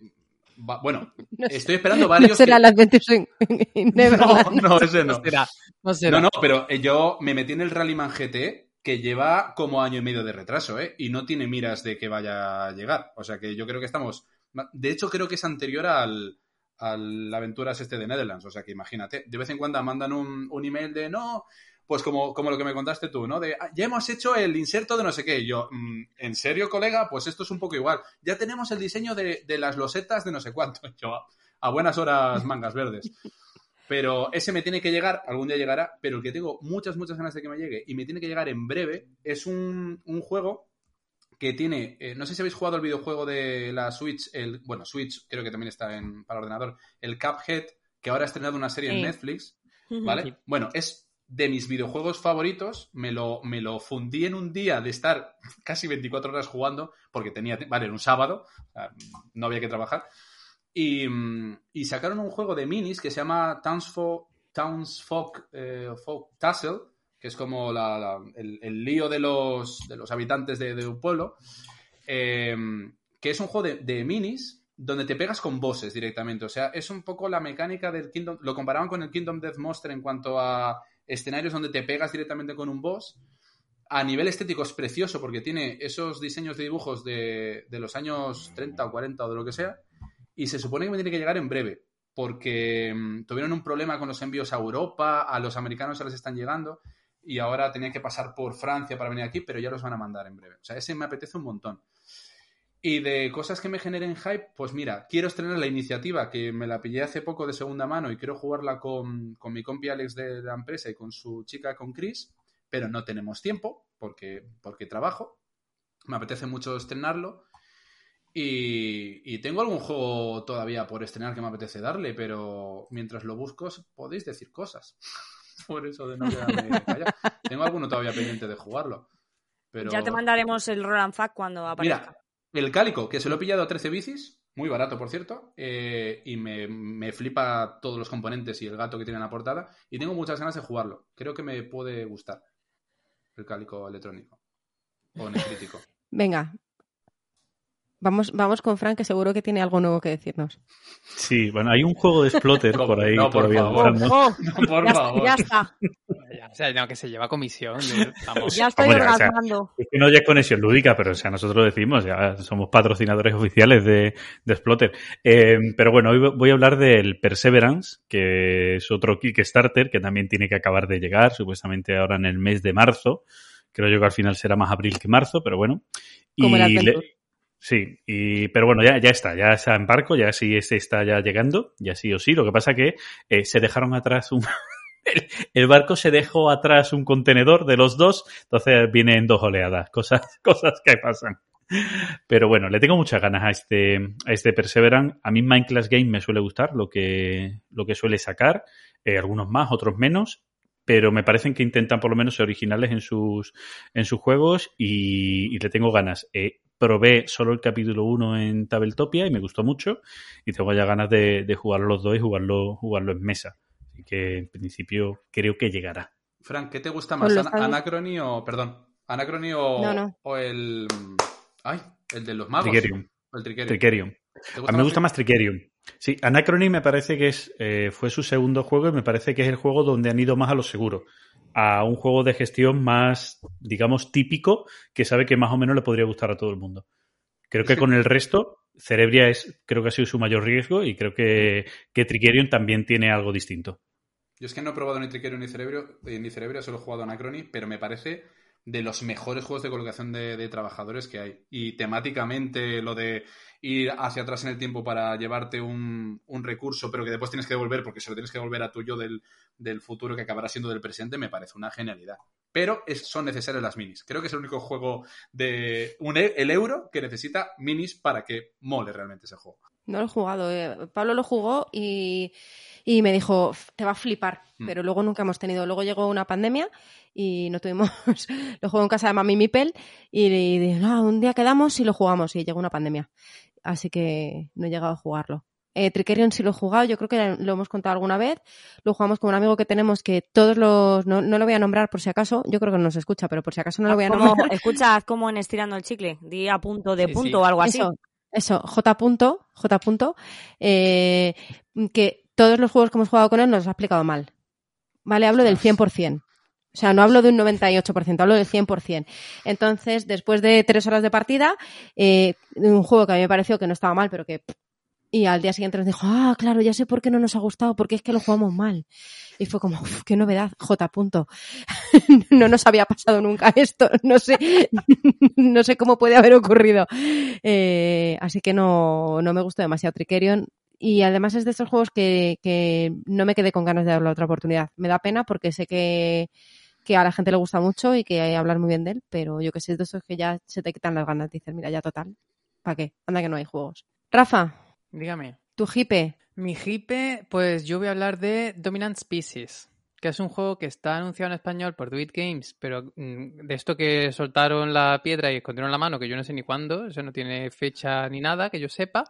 Bueno, No sé- estoy esperando No varios... será que- las 21 en No, Neverland. no, ese No no. será. No será. No, no, pero eh, yo me metí en el Rallyman GT que lleva como año y medio de retraso, ¿eh? Y no tiene miras de que vaya a llegar. O sea que yo creo que estamos... De hecho, creo que es anterior al, al Aventuras este de Netherlands. O sea que imagínate, de vez en cuando mandan un, un email de no... Pues como, como lo que me contaste tú, ¿no? De, "Ah, ya hemos hecho el inserto de no sé qué. Y yo, "Mm, ¿en serio, colega? Pues esto es un poco igual. Ya tenemos el diseño de, de las losetas de no sé cuánto. Yo, a buenas horas, mangas verdes. Pero ese me tiene que llegar, algún día llegará, pero el que tengo muchas, muchas ganas de que me llegue y me tiene que llegar en breve es un, un juego que tiene, eh, no sé si habéis jugado el videojuego de la Switch, el, bueno, Switch creo que también está en, para ordenador, el Cuphead, que ahora ha estrenado una serie en. Netflix, ¿vale? Bueno, es de mis videojuegos favoritos, me lo, me lo fundí en un día de estar casi 24 horas jugando, porque tenía, vale, era un sábado, o sea, no había que trabajar, y, sacaron un juego de minis que se llama Townsfolk, Townsfolk eh, Tassel, que es como el, lío de los, de los habitantes de, un pueblo, eh, que es un juego de, de minis donde te pegas con bosses directamente. O sea, es un poco la mecánica del Kingdom. Lo comparaban con el Kingdom Death Monster en cuanto a escenarios donde te pegas directamente con un boss. A nivel estético es precioso porque tiene esos diseños de dibujos de, de los años 30 o 40 o de lo que sea. Y se supone que me tiene que llegar en breve. Porque mm, tuvieron un problema con los envíos a Europa, a los americanos ya les están llegando. Y ahora tenía que pasar por Francia para venir aquí, pero ya los van a mandar en breve. O sea, ese me apetece un montón. Y de cosas que me generen hype, pues mira, quiero estrenar la iniciativa que me la pillé hace poco de segunda mano y quiero jugarla con, con mi compi Alex de la empresa y con su chica, con Chris, pero no tenemos tiempo porque, porque trabajo. Me apetece mucho estrenarlo. Y, y tengo algún juego todavía por estrenar que me apetece darle, pero mientras lo busco podéis decir cosas. por eso de no quedarme callado. Tengo alguno todavía pendiente de jugarlo. Pero... Ya te mandaremos el Roland Fact cuando aparezca. Mira, el cálico, que se lo he pillado a 13 bicis, muy barato, por cierto, eh, y me, me flipa todos los componentes y el gato que tiene en la portada, y tengo muchas ganas de jugarlo. Creo que me puede gustar el cálico electrónico o necrítico. Venga. Vamos, vamos con Frank, que seguro que tiene algo nuevo que decirnos. Sí, bueno, hay un juego de Splotter No, por ahí no, por todavía favor. Oh, No, por ya, favor. ya está, Ya, o sea, no, que se lleva comisión. ya estoy o sea, orgasmando. Es que no ya es conexión lúdica, pero o sea, nosotros lo decimos, ya somos patrocinadores oficiales de, de Splotter. Eh, pero bueno, hoy voy a hablar del Perseverance, que es otro Kickstarter que también tiene que acabar de llegar, supuestamente ahora en el mes de marzo. Creo yo que al final será más abril que marzo, pero bueno. Como el Y Adventure. Sí, y, pero bueno, ya, ya está, ya está en barco, ya sí este está ya llegando, ya sí o sí. Lo que pasa que eh, se dejaron atrás un... el, barco se dejó atrás un contenedor de los dos, entonces viene en dos oleadas, cosas, cosas que pasan. Pero bueno, le tengo muchas ganas a este, a este Perseverance. A mí Minecraft Game me suele gustar lo que, lo que suele sacar, eh, algunos más, otros menos, pero me parecen que intentan por lo menos ser originales en sus, en sus juegos y, y le tengo ganas. Eh, probé solo el capítulo 1 en Tabletopia y me gustó mucho y tengo ya ganas de, de jugar los dos y jugarlo, jugarlo en mesa. Así que en principio creo que llegará. Frank, ¿qué te gusta más? están- Anacrony o. Perdón. Anacrony o. No, no. o el. Ay, el de los magos. Tricerion. El Tricerion. Tricerion. ¿Te A mí me gusta más Tricerion. Sí, Anacrony me parece que es eh, fue su segundo juego y me parece que es el juego donde han ido más a lo seguro. A un juego de gestión más, digamos, típico, que sabe que más o menos le podría gustar a todo el mundo. Creo que con el resto, Cerebria es, creo que ha sido su mayor riesgo y creo que, que Tricerion también tiene algo distinto. Yo es que no he probado ni Tricerion ni Cerebro, eh, ni Cerebria, solo he jugado Anacrony, pero me parece de los mejores juegos de colocación de, trabajadores que hay. Y temáticamente lo de ir hacia atrás en el tiempo para llevarte un, recurso, pero que después tienes que devolver porque se lo tienes que devolver a tu yo del, futuro que acabará siendo del presente, me parece una genialidad. Pero son necesarias las minis. Creo que es el único juego de e- el euro que necesita minis para que mole realmente ese juego. No lo he jugado. eh. Pablo lo jugó y, y me dijo, te va a flipar. Mm. Pero luego nunca hemos tenido. Luego llegó una pandemia y no tuvimos. lo jugué en casa de Mami Mipel y, y dije, no, un día quedamos y lo jugamos. Y llegó una pandemia. Así que no he llegado a jugarlo. Eh, Tricerion sí lo he jugado, yo creo que lo hemos contado alguna vez. Lo jugamos con un amigo que tenemos que todos los. No, no lo voy a nombrar por si acaso, yo creo que no nos escucha, pero por si acaso no lo voy a Como- nombrar. escucha, haz como en estirando el chicle. Di a punto de Sí, punto sí. o algo así. Eso, J. Punto, J. Punto, eh, que todos los juegos que hemos jugado con él nos los ha explicado mal. Vale, hablo del 100%. O sea, no hablo de un 98%, hablo del 100%. Entonces, después de tres horas de partida, eh, un juego que a mí me pareció que no estaba mal, pero que... Y al día siguiente nos dijo, ah, claro, ya sé por qué no nos ha gustado, porque es que lo jugamos mal. Y fue como, "Uf, qué novedad, J. Punto. no nos había pasado nunca esto, no sé, no sé cómo puede haber ocurrido. Eh, así que no, no me gustó demasiado Tricerion. Y además es de estos juegos que, que no me quedé con ganas de darle otra oportunidad. Me da pena porque sé que, que a la gente le gusta mucho y que hay hablar muy bien de él, pero yo que sé, es de estos que ya se te quitan las ganas. Dices, mira, ya total, ¿para qué? Anda que no hay juegos. Rafa, Dígame. tu hipe. Mi hipe, pues yo voy a hablar de Dominant Species, que es un juego que está anunciado en español por Do It Games, pero mm, de esto que soltaron la piedra y escondieron la mano, que yo no sé ni cuándo, eso no tiene fecha ni nada, que yo sepa.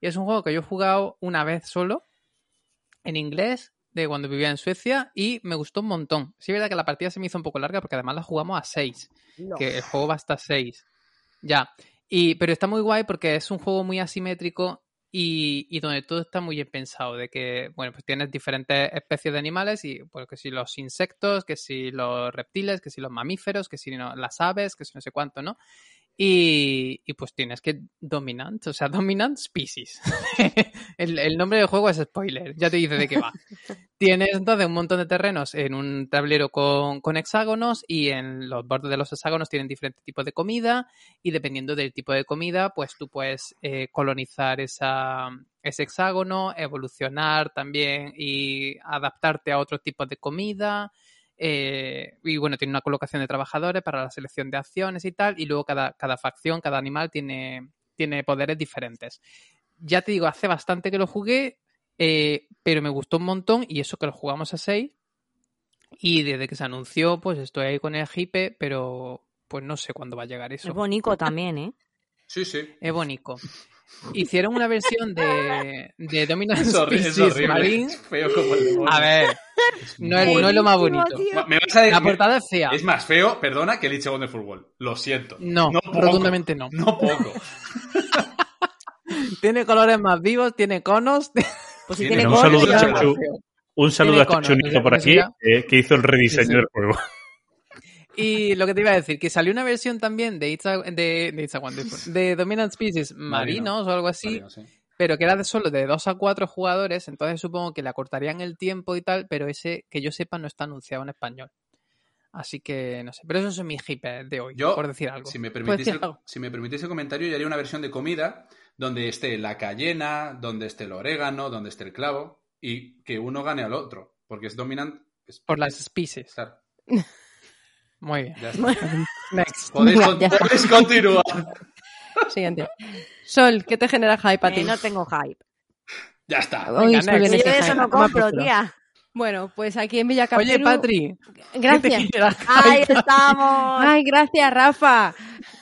Y es un juego que yo he jugado una vez solo, en inglés, de cuando vivía en Suecia y me gustó un montón. Sí, es verdad que la partida se me hizo un poco larga porque además la jugamos a 6, No. que el juego va hasta 6. Ya. Y, pero está muy guay porque es un juego muy asimétrico y, y donde todo está muy bien pensado. De que, bueno, pues tienes diferentes especies de animales y, pues, que si los insectos, que si los reptiles, que si los mamíferos, que si no, las aves, que si no sé cuánto, ¿no? Y, y pues tienes que dominant, o sea, dominant species. el, el nombre del juego es spoiler, ya te dice de qué va. Tienes entonces un montón de terrenos en un tablero con, con hexágonos y en los bordes de los hexágonos tienen diferentes tipos de comida y dependiendo del tipo de comida, pues tú puedes eh, colonizar esa, ese hexágono, evolucionar también y adaptarte a otros tipos de comida. Eh, y bueno, tiene una colocación de trabajadores para la selección de acciones y tal. Y luego cada, cada facción, cada animal tiene, tiene poderes diferentes. Ya te digo, hace bastante que lo jugué, eh, pero me gustó un montón y eso que lo jugamos a 6. Y desde que se anunció, pues estoy ahí con el hipe, pero pues no sé cuándo va a llegar eso. Es bonito también, ¿eh? Sí, sí. Es bonito. Hicieron una versión de, de Dominant Es, es horrible. Marine. Es feo como el demonio. A ver, no es, no es lo más bonito. Ma- Me vas a decir, La portada es fea. Es más feo, perdona, que el a Wonderful World. Lo siento. No, poco. rotundamente no. No poco. Tiene colores más vivos, tiene conos. Pues si Tiene tiene un conos, saludo a Chachu. Un saludo Tiene a conos, Chunito por o aquí, sea, eh, que hizo el rediseño Sí, sí. del juego. Y lo que te iba a decir, que salió una versión también de It's a, de, de It's a Wonderful- de Dominant Species Marinos o algo así, Marino, sí. pero que era de solo de 2 a 4 jugadores, entonces supongo que le acortarían el tiempo y tal, pero ese, que yo sepa, no está anunciado en español. Así que no sé, pero eso es mi hipe de hoy, Yo, por decir algo. Si me, permitís el, si me permitís el comentario, yo haría una versión de comida donde esté la cayena, donde esté el orégano, donde esté el clavo y que uno gane al otro. Porque es dominant. es- Por las species. Claro, Muy bien. ya está. Next. Podéis, ya está. podéis continuar. Siguiente. Sol, ¿qué te genera hype a ti? Eh, no tengo hype. Ya está. Venga, bien next. Yo de eso hype. no compro, tía. Bueno, pues aquí en Villacaperu... Oye, Patri, ¿qué te Gracias. Ahí estamos. Ay, gracias, Rafa.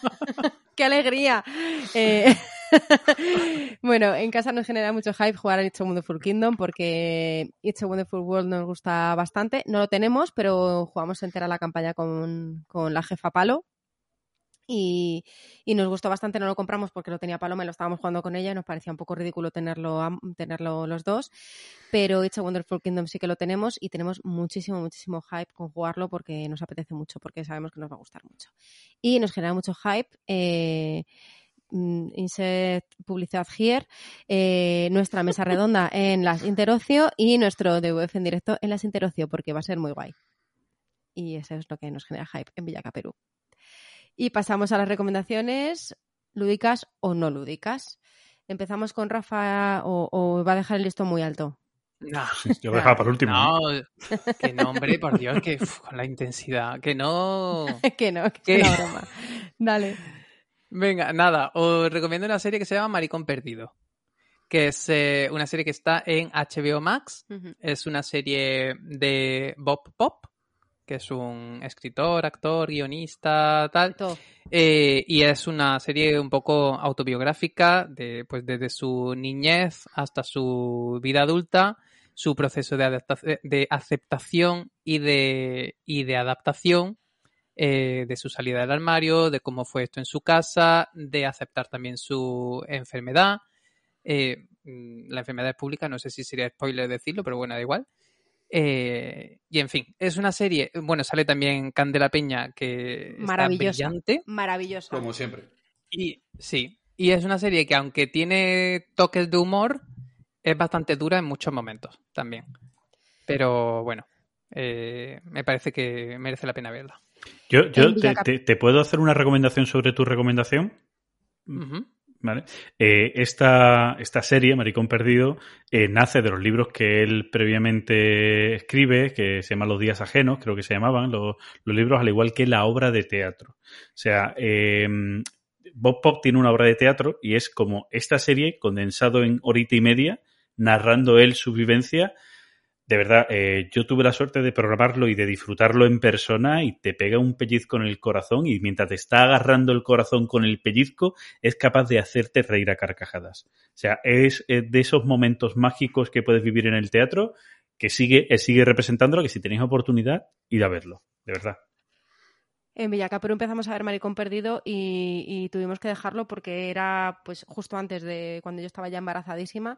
¡Qué alegría! Eh, bueno, en casa nos genera mucho hype jugar a It's a Wonderful Kingdom porque It's a Wonderful World nos gusta bastante. No lo tenemos, pero jugamos entera la campaña con, con la jefa Palo. Y, y nos gustó bastante, no lo compramos porque lo tenía Paloma y lo estábamos jugando con ella y nos parecía un poco ridículo tenerlo, tenerlo los dos. Pero It's a Wonderful Kingdom sí que lo tenemos y tenemos muchísimo, muchísimo hype con jugarlo porque nos apetece mucho, porque sabemos que nos va a gustar mucho. Y nos genera mucho hype. Eh, mm, insert publicidad here, eh, nuestra mesa redonda en las Interocio y nuestro DVF en directo en las Interocio, porque va a ser muy guay. Y eso es lo que nos genera hype en Villaca, Perú. Y pasamos a las recomendaciones lúdicas o no lúdicas. Empezamos con Rafa o, o va a dejar el listón muy alto. No, Yo lo dejaba para el último. no, que no, hombre, por Dios, que uf, con la intensidad, que no. que no, que es una broma. Dale. Venga, nada, os recomiendo una serie que se llama Maricón Perdido, que es eh, una serie que está en HBO Max. Es una serie de Bob Pop, que es un escritor, actor, guionista, tal. Eh, y es una serie un poco autobiográfica, de, pues desde su niñez hasta su vida adulta, su proceso de, de aceptación y de, y de adaptación, eh, de su salida del armario, de cómo fue esto en su casa, de aceptar también su enfermedad. Eh, mm, la enfermedad es pública, no sé si sería spoiler decirlo, pero bueno, da igual. Eh, y en fin, es una serie, bueno, sale también Candela Peña, que está Maravillosa. brillante. Maravillosa. Como siempre. Y sí, y es una serie que aunque tiene toques de humor, es bastante dura en muchos momentos también. Pero bueno, eh, me parece que merece la pena verla. Yo, yo te, Villacap- te- te puedo hacer una recomendación sobre tu recomendación. ¿Vale? Eh, esta, esta serie, Maricón Perdido, eh, nace de los libros que él previamente escribe, que se llaman Los Días Ajenos, creo que se llamaban, los, los libros, al igual que la obra de teatro. O sea, eh, Bob Pop tiene una obra de teatro y es como esta serie condensado en horita y media, narrando él su vivencia. De verdad, eh, yo tuve la suerte de programarlo y de disfrutarlo en persona y te pega un pellizco en el corazón y mientras te está agarrando el corazón con el pellizco, es capaz de hacerte reír a carcajadas. O sea, es de esos momentos mágicos que puedes vivir en el teatro que sigue, eh, sigue representándolo, que si tenéis oportunidad, ir a verlo, de verdad. En Villacapero empezamos a ver Maricón Perdido y, y tuvimos que dejarlo porque era pues justo antes de cuando yo estaba ya embarazadísima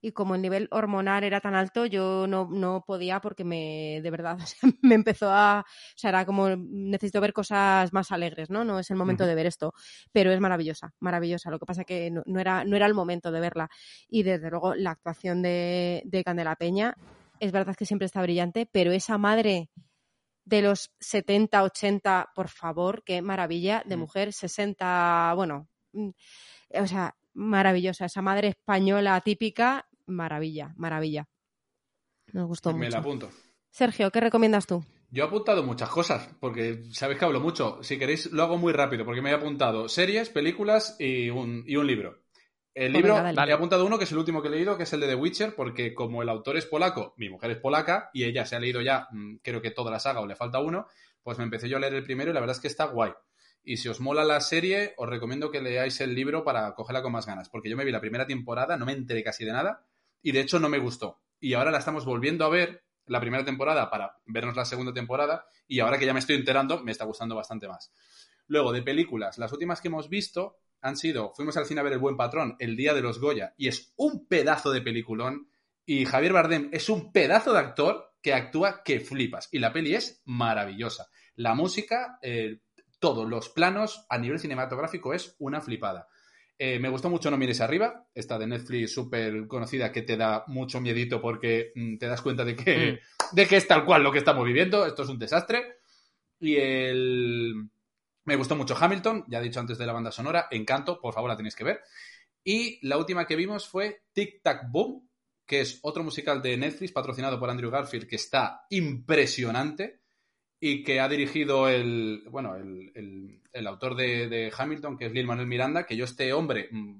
y como el nivel hormonal era tan alto yo no, no podía porque me de verdad o sea, me empezó a o sea era como necesito ver cosas más alegres no no es el momento de ver esto pero es maravillosa maravillosa. Lo que pasa que no, no era no era el momento de verla. Y desde luego la actuación de, de Candela Peña es verdad que siempre está brillante pero esa madre de los 70, 80, por favor, qué maravilla de Mm. mujer, 60, bueno, mm, o sea, maravillosa, esa madre española típica, maravilla, maravilla. Nos gustó Me la mucho. apunto. Sergio, ¿qué recomiendas tú? Yo he apuntado muchas cosas, porque sabéis que hablo mucho. Si queréis, lo hago muy rápido, porque me he apuntado series, películas y un, y un libro. El libro, venga, dale. he apuntado uno que es el último que he leído, que es el de The Witcher, porque como el autor es polaco, mi mujer es polaca, y ella se ha leído ya, mm, creo que toda la saga o le falta uno, pues me empecé yo a leer el primero y la verdad es que está guay. Y si os mola la serie, os recomiendo que leáis el libro para cogerla con más ganas, porque yo me vi la primera temporada, no me enteré casi de nada, y de hecho no me gustó. Y ahora la estamos volviendo a ver, la primera temporada, para vernos la segunda temporada, y ahora que ya me estoy enterando, me está gustando bastante más. Luego, de películas, las últimas que hemos visto han sido, fuimos al cine a ver El Buen Patrón, El Día de los Goya, y es un pedazo de peliculón, y Javier Bardem es un pedazo de actor que actúa que flipas, y la peli es maravillosa. La música, eh, todos los planos a nivel cinematográfico es una flipada. Eh, me gustó mucho No mires arriba, esta de Netflix súper conocida que te da mucho miedito porque mm, te das cuenta de que, de que es tal cual lo que estamos viviendo, esto es un desastre. Y el... Me gustó mucho Hamilton, ya he dicho antes de la banda sonora, Encanto, por favor la tenéis que ver. Y la última que vimos fue Tic Tac Boom, que es otro musical de Netflix patrocinado por Andrew Garfield que está impresionante y que ha dirigido el, bueno, el, el- el autor de, de Hamilton, que es Lil Manuel Miranda, que yo este hombre, mm,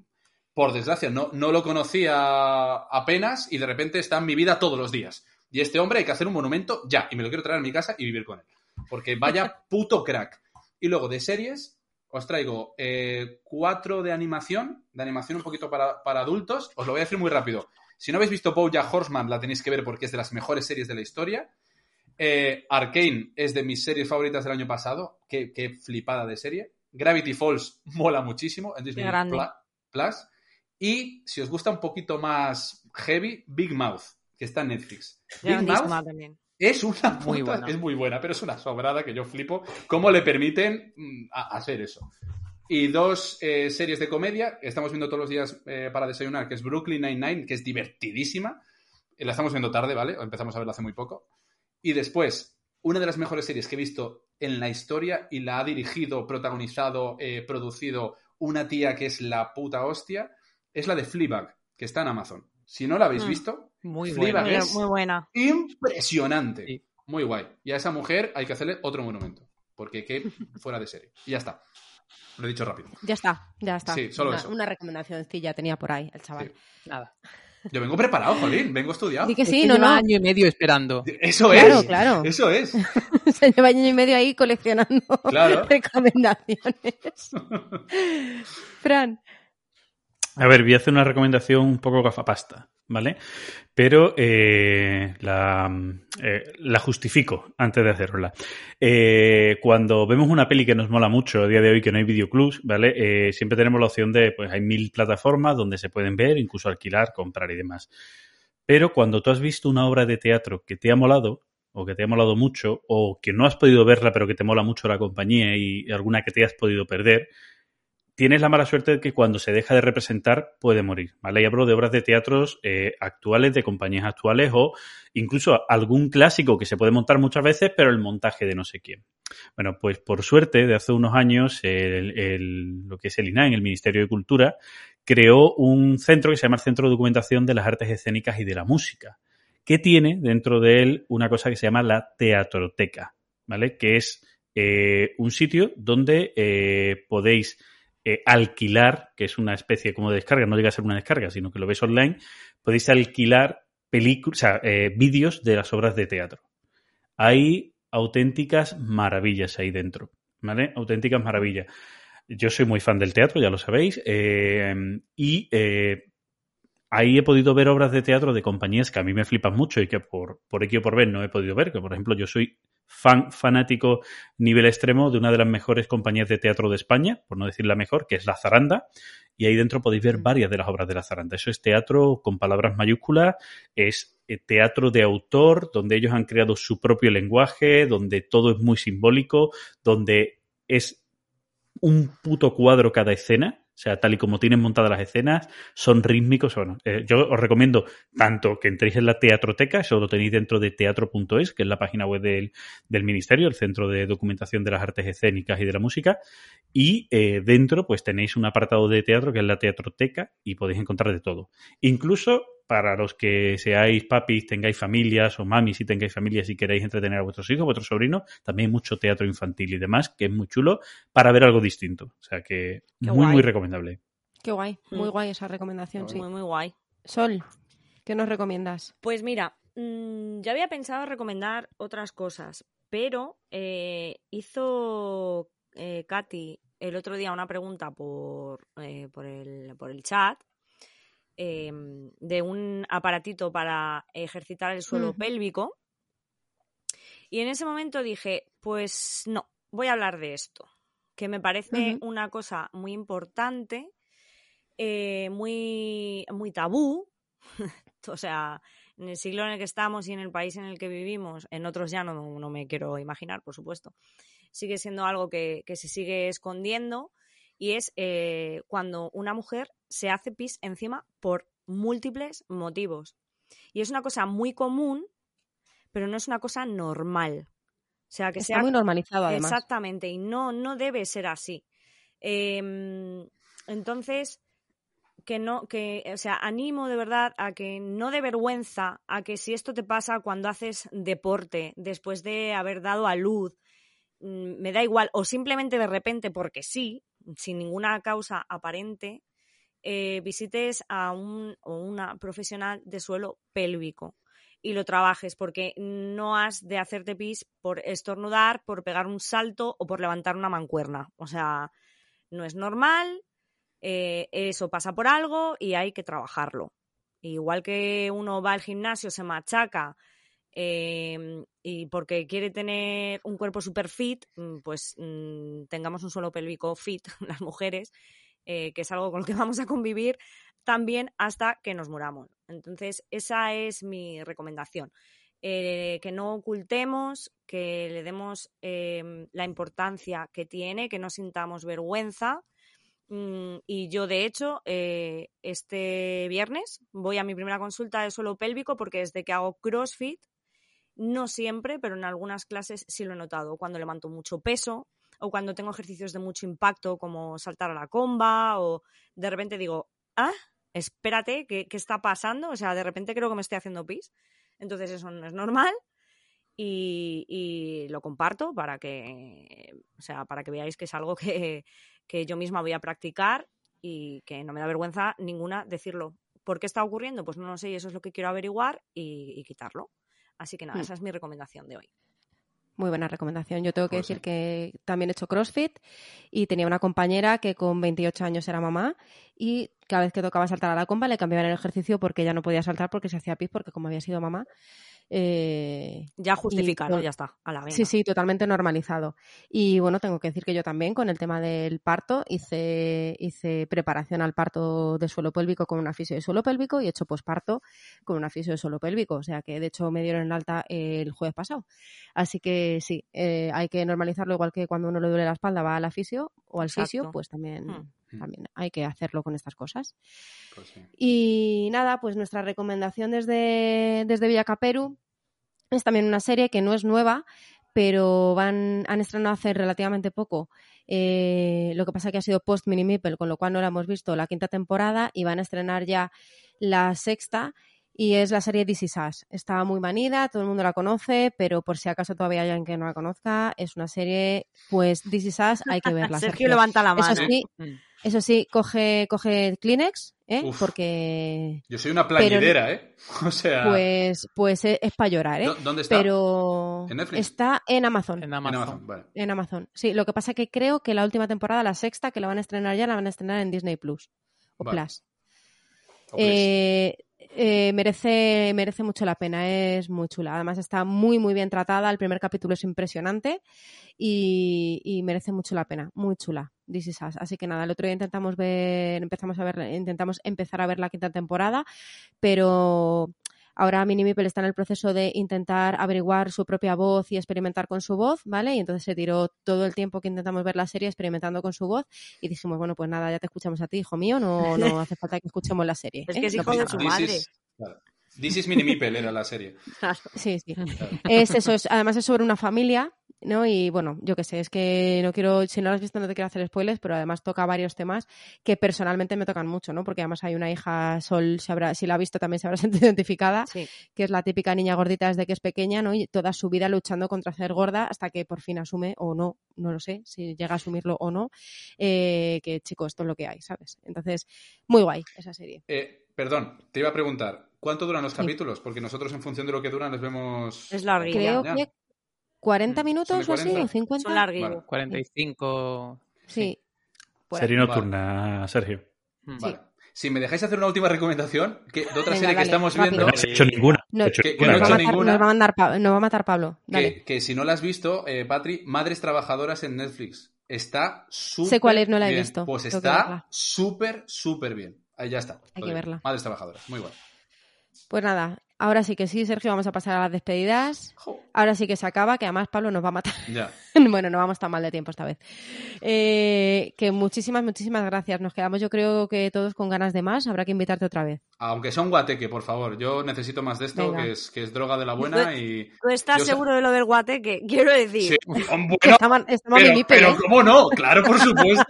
por desgracia, no, no lo conocía apenas y de repente está en mi vida todos los días. Y este hombre hay que hacer un monumento ya, y me lo quiero traer a mi casa y vivir con él. Porque vaya puto crack. Y luego de series, os traigo eh, cuatro de animación, de animación un poquito para, para adultos. Os lo voy a decir muy rápido. Si no habéis visto Bojack Horseman, la tenéis que ver porque es de las mejores series de la historia. Eh, Arcane es de mis series favoritas del año pasado. Qué, qué flipada de serie. Gravity Falls mola muchísimo en Disney Plus. Y si os gusta un poquito más heavy, Big Mouth, que está en Netflix. Big Mouth también. Es una Muy buena. es muy buena, pero es una sobrada que yo flipo. ¿Cómo le permiten mm, hacer eso? Y dos eh, series de comedia, que estamos viendo todos los días eh, para desayunar, que es Brooklyn Nine-Nine, que es divertidísima. Eh, La estamos viendo tarde, ¿vale? Empezamos a verla hace muy poco. Y después, una de las mejores series que he visto en la historia y la ha dirigido, protagonizado, eh, producido una tía que es la puta hostia, es la de Fleabag, que está en Amazon. Si no la habéis Mm. visto, Muy buena. Muy, es muy buena. impresionante. Sí. Muy guay. Y a esa mujer hay que hacerle otro monumento. Porque qué fuera de serie. Y ya está. Lo he dicho rápido. Ya está, ya está. Sí, solo una, eso. una recomendacioncilla tenía por ahí el chaval. Nada. Yo vengo preparado, Jolín. Vengo estudiado. Di que Es sí, que no, lleva no. año y medio esperando. Eso Claro, es. claro. Eso es. Se lleva año y medio ahí coleccionando Claro. recomendaciones. Fran, A ver, voy a hacer una recomendación un poco gafapasta, ¿vale? Pero eh, la, eh, la justifico antes de hacerla. Eh, cuando vemos una peli que nos mola mucho a día de hoy, que no hay videoclubs, ¿vale? Eh, siempre tenemos la opción de, pues hay mil plataformas donde se pueden ver, incluso alquilar, comprar y demás. Pero cuando tú has visto una obra de teatro que te ha molado, o que te ha molado mucho, o que no has podido verla, pero que te mola mucho la compañía y alguna que te has podido perder, tienes la mala suerte de que cuando se deja de representar puede morir, ¿vale? Y hablo de obras de teatros eh, actuales, de compañías actuales o incluso algún clásico que se puede montar muchas veces, pero el montaje de no sé quién. Bueno, pues por suerte, de hace unos años, el, el- lo que es el INAE, el Ministerio de Cultura, creó un centro que se llama el Centro de Documentación de las Artes Escénicas y de la Música, que tiene dentro de él una cosa que se llama la teatroteca, ¿vale? Que es eh, un sitio donde eh, podéis eh, alquilar, que es una especie como de descarga, no llega a ser una descarga, sino que lo ves online, podéis alquilar películas, o sea, eh, vídeos de las obras de teatro. Hay auténticas maravillas ahí dentro, ¿vale? Auténticas maravillas. Yo soy muy fan del teatro, ya lo sabéis, eh, y ahí he podido ver obras de teatro de compañías que a mí me flipan mucho y que por, por X o por ver no he podido ver, que por ejemplo yo soy fan fanático nivel extremo de una de las mejores compañías de teatro de España, por no decir la mejor, que es La Zaranda, y ahí dentro podéis ver varias de las obras de La Zaranda. Eso es teatro con palabras mayúsculas, es eh, teatro de autor, donde ellos han creado su propio lenguaje, donde todo es muy simbólico, donde es un puto cuadro cada escena, o sea, tal y como tienen montadas las escenas, son rítmicos. Bueno, eh, yo os recomiendo tanto que entréis en la teatroteca, eso lo tenéis dentro de teatro.es, que es la página web del, del, Ministerio, el Centro de Documentación de las Artes Escénicas y de la Música, y eh, dentro pues tenéis un apartado de teatro que es la teatroteca y podéis encontrar de todo. Incluso para los que seáis papis, tengáis familias o mamis si tengáis familias y queréis entretener a vuestros hijos, vuestros sobrinos, también hay mucho teatro infantil y demás, que es muy chulo para ver algo distinto. O sea que Qué muy, guay. muy recomendable. Qué guay, muy Mm. guay esa recomendación, sí. Muy, muy guay. Sol, ¿qué nos recomiendas? Pues mira, mm, yo había pensado recomendar otras cosas, pero eh, hizo eh, Katy el otro día una pregunta por, eh, por, el, por el chat eh, de un aparatito para ejercitar el suelo pélvico. Y en ese momento dije, pues no, voy a hablar de esto, que me parece una cosa muy importante, eh, muy, muy tabú. o sea, en el siglo en el que estamos y en el país en el que vivimos, en otros ya no, no me quiero imaginar, por supuesto, sigue siendo algo que, que se sigue escondiendo y es eh, cuando una mujer se hace pis encima por múltiples motivos. Y es una cosa muy común, pero no es una cosa normal. O sea, que Está sea muy normalizado, además. Exactamente, y no, no debe ser así. Em, entonces, que no, que, o sea, animo de verdad a que no de vergüenza, a que si esto te pasa cuando haces deporte, después de haber dado a luz, mm, me da igual, o simplemente de repente porque sí, sin ninguna causa aparente, eh, visites a un o una profesional de suelo pélvico y lo trabajes, porque no has de hacerte pis por estornudar, por pegar un salto o por levantar una mancuerna. O sea, no es normal, eh, eso pasa por algo y hay que trabajarlo. Igual que uno va al gimnasio, se machaca eh, y porque quiere tener un cuerpo super fit, mm, pues mm, tengamos un suelo pélvico fit, las mujeres, eh, que es algo con lo que vamos a convivir también hasta que nos muramos. Entonces, esa es mi recomendación. Eh, que no ocultemos, que le demos eh, la importancia que tiene, que no sintamos vergüenza. Mm, y yo, de hecho, eh, este viernes voy a mi primera consulta de suelo pélvico porque desde que hago CrossFit, no siempre, pero en algunas clases sí lo he notado. Cuando levanto mucho peso o cuando tengo ejercicios de mucho impacto como saltar a la comba o de repente digo, ah, espérate, ¿qué, está pasando? O sea, de repente creo que me estoy haciendo pis. Entonces eso no es normal y, lo comparto para que, o sea, para que veáis que es algo que, yo misma voy a practicar y que no me da vergüenza ninguna decirlo. ¿Por qué está ocurriendo? Pues no lo sé y eso es lo que quiero averiguar y quitarlo. Así que nada, Mm. esa es mi recomendación de hoy. Muy buena recomendación. Yo tengo que Pues decir sí. que también he hecho CrossFit y tenía una compañera que con 28 años era mamá y cada vez que tocaba saltar a la comba le cambiaban el ejercicio porque ella no podía saltar porque se hacía pis porque como había sido mamá. Eh, Ya justifica, ¿no? Ya está. A la venga. Sí, sí, totalmente normalizado. Y bueno, tengo que decir que yo también con el tema del parto hice, hice preparación al parto de suelo pélvico con una fisio de suelo pélvico y he hecho posparto con una fisio de suelo pélvico. O sea que de hecho me dieron el alta el jueves pasado. Así que sí, eh, hay que normalizarlo igual que cuando uno le duele la espalda va a la fisio o al fisio, pues también, Hmm. También hay que hacerlo con estas cosas. Pues sí. Y nada, pues nuestra recomendación desde, desde Villacaperu es también una serie que no es nueva, pero van, han estrenado hace relativamente poco. Eh, lo que pasa que ha sido post Mini Meeple, con lo cual no la hemos visto la quinta temporada y van a estrenar ya la sexta. Y es la serie This Is Us. Está muy manida, todo el mundo la conoce, pero por si acaso todavía hay alguien que no la conozca, es una serie, pues This Is Us, hay que verla. Sergio Sergio. levanta la mano. Eso sí, Mm. Eso sí, coge, coge Kleenex, ¿eh? Uf. porque Yo soy una plañidera, ¿eh? O sea, pues, pues es, para llorar, ¿eh? ¿dó- ¿dónde está? Pero ¿En Netflix? está en Amazon. En En Amazon. Amazon, vale. En Amazon. Sí, lo que pasa que creo que la última temporada, la sexta, que la van a estrenar ya, la van a estrenar en Disney Plus o Vale. Plus. Eh, eh, merece, merece mucho la pena, es muy chula. Además está muy, muy bien tratada. El primer capítulo es impresionante y, y merece mucho la pena. Muy chula. This is Us. Así que nada, el otro día intentamos ver, empezamos a ver, intentamos empezar a ver la quinta temporada, pero ahora Minnie Mipel está en el proceso de intentar averiguar su propia voz y experimentar con su voz, ¿vale? Y entonces se tiró todo el tiempo que intentamos ver la serie experimentando con su voz y dijimos, bueno, pues nada, ya te escuchamos a ti, hijo mío, no, no hace falta que escuchemos la serie. Es ¿eh? que es hijo de su madre. claro. This is Mini Meeple era la serie. Sí, sí. Claro. Es eso, es, además es sobre una familia, ¿no? Y bueno, yo qué sé, es que no quiero, si no lo has visto no te quiero hacer spoilers, pero además toca varios temas que personalmente me tocan mucho, ¿no? Porque además hay una hija, Sol, se habrá, si la ha visto también se habrá sentido identificada, Sí. que es la típica niña gordita desde que es pequeña, ¿no? Y toda su vida luchando contra ser gorda hasta que por fin asume, o no, no lo sé, si llega a asumirlo o no, eh, que chico, esto es lo que hay, ¿sabes? Entonces, muy guay esa serie. Eh, perdón, te iba a preguntar, ¿cuánto duran los Sí. capítulos? Porque nosotros en función de lo que duran les vemos... Es larguilla. Creo Ya. que 40 Mm, minutos ¿son de o así, 40? o 50. Son larguillos. Vale. 45. Sí. Por Serie nocturna, Sergio. Mm. Vale. Si me dejáis hacer una última recomendación, que, de otra Venga, serie que estamos rápido. viendo, No has hecho ninguna. No, has hecho que- que ninguna, no he hecho va a matar, ninguna. nos va a mandar Pa- nos va a matar Pablo. Dale. que, que si no la has visto, eh, Patri, Madres Trabajadoras en Netflix. Está súper Sé cuál es, no la he bien. visto. Pues Tengo está súper, súper bien. Ahí ya está. Hay que verla. Madres Trabajadoras. Muy bueno. Pues nada, ahora sí que sí, Sergio, vamos a pasar a las despedidas. Ahora sí que se acaba, que además Pablo nos va a matar. Ya. bueno, no vamos tan mal de tiempo esta vez. Eh, que muchísimas, muchísimas gracias. Nos quedamos yo creo que todos con ganas de más. Habrá que invitarte otra vez. Aunque sea un guateque, por favor. Yo necesito más de esto, que es, que es droga de la buena y... ¿Tú estás Yo sé- seguro de lo del guateque? Quiero decir, Sí, bueno, estamos pero, mimipel, pero ¿eh? ¿cómo no? Claro, por supuesto.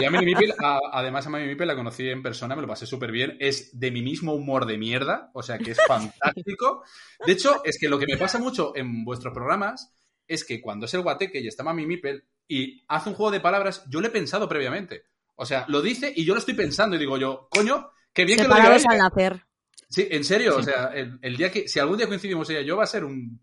Y a Mimi Mipel, a- además a Mimi Mipel la conocí en persona, me lo pasé súper bien. Es de mi mismo humor de mierda, o sea que es fantástico. De hecho, es que lo que me pasa mucho en vuestros programas es que cuando es el guateque y está Mami Mipel y hace un juego de palabras, yo lo he pensado previamente. O sea, lo dice y yo lo estoy pensando y digo yo, coño, qué bien que lo diga al nacer. Sí, en serio, o sea, el, el día que, si algún día coincidimos ella y yo va a ser un...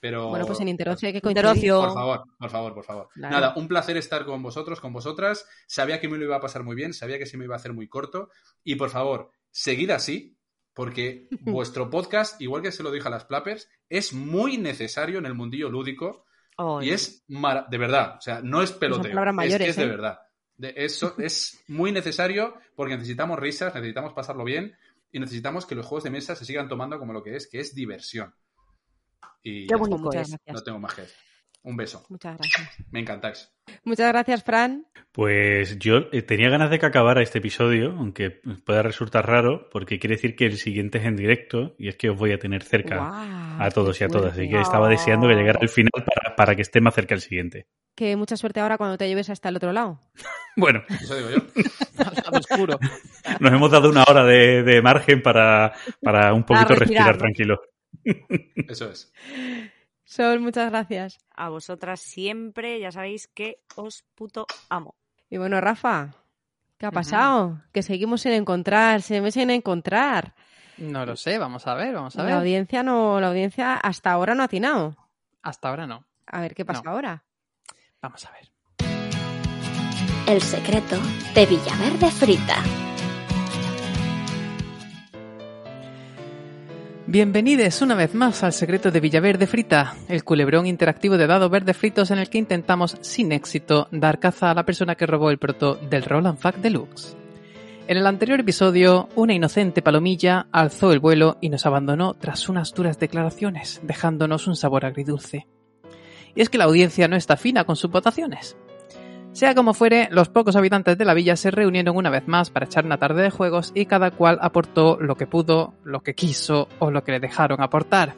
Pero... Bueno, pues en Interocio hay que coincidir. Interocio. Por favor, por favor, por favor. Claro. Nada, un placer estar con vosotros, con vosotras. Sabía que me lo iba a pasar muy bien, sabía que se me iba a hacer muy corto. Y por favor, seguid así, porque vuestro podcast, igual que se lo dije a las Plappers, es muy necesario en el mundillo lúdico y es de verdad. O sea, no es peloteo. palabras es mayores, que es de ¿eh? verdad. De- eso es muy necesario porque necesitamos risas, necesitamos pasarlo bien y necesitamos que los juegos de mesa se sigan tomando como lo que es, que es diversión. Y Qué bonito. Muchas es. gracias. no tengo más que decir. Un beso. Muchas gracias. Me encantáis. Muchas gracias, Fran. Pues yo eh, tenía ganas de que acabara este episodio, aunque pueda resultar raro, porque quiere decir que el siguiente es en directo y es que os voy a tener cerca a todos y a todas. Así que estaba deseando que llegara el final para, para que esté más cerca el siguiente. Que mucha suerte ahora cuando te lleves hasta el otro lado. Bueno, Eso digo yo. Oscuro. nos hemos dado una hora de, de margen para, para un poquito respirar, tranquilo. Eso es. Sol, muchas gracias. A vosotras siempre, ya sabéis que os puto amo. Y bueno, Rafa, ¿qué ha pasado? Que seguimos sin encontrar, seguimos sin encontrar. No lo sé, vamos a ver, vamos a La ver. audiencia no, la audiencia hasta ahora no ha atinado. Hasta ahora no. A ver qué pasa No. ahora. Vamos a ver. El secreto de Villaverde Frita. Bienvenidos una vez más al secreto de Villaverde Frita, el culebrón interactivo de dados verde fritos en el que intentamos, sin éxito, dar caza a la persona que robó el proto del Roland Fact Deluxe. En el anterior episodio, una inocente palomilla alzó el vuelo y nos abandonó tras unas duras declaraciones, dejándonos un sabor agridulce. Y es que la audiencia no está fina con sus votaciones. Sea como fuere, los pocos habitantes de la villa se reunieron una vez más para echar una tarde de juegos y cada cual aportó lo que pudo, lo que quiso o lo que le dejaron aportar.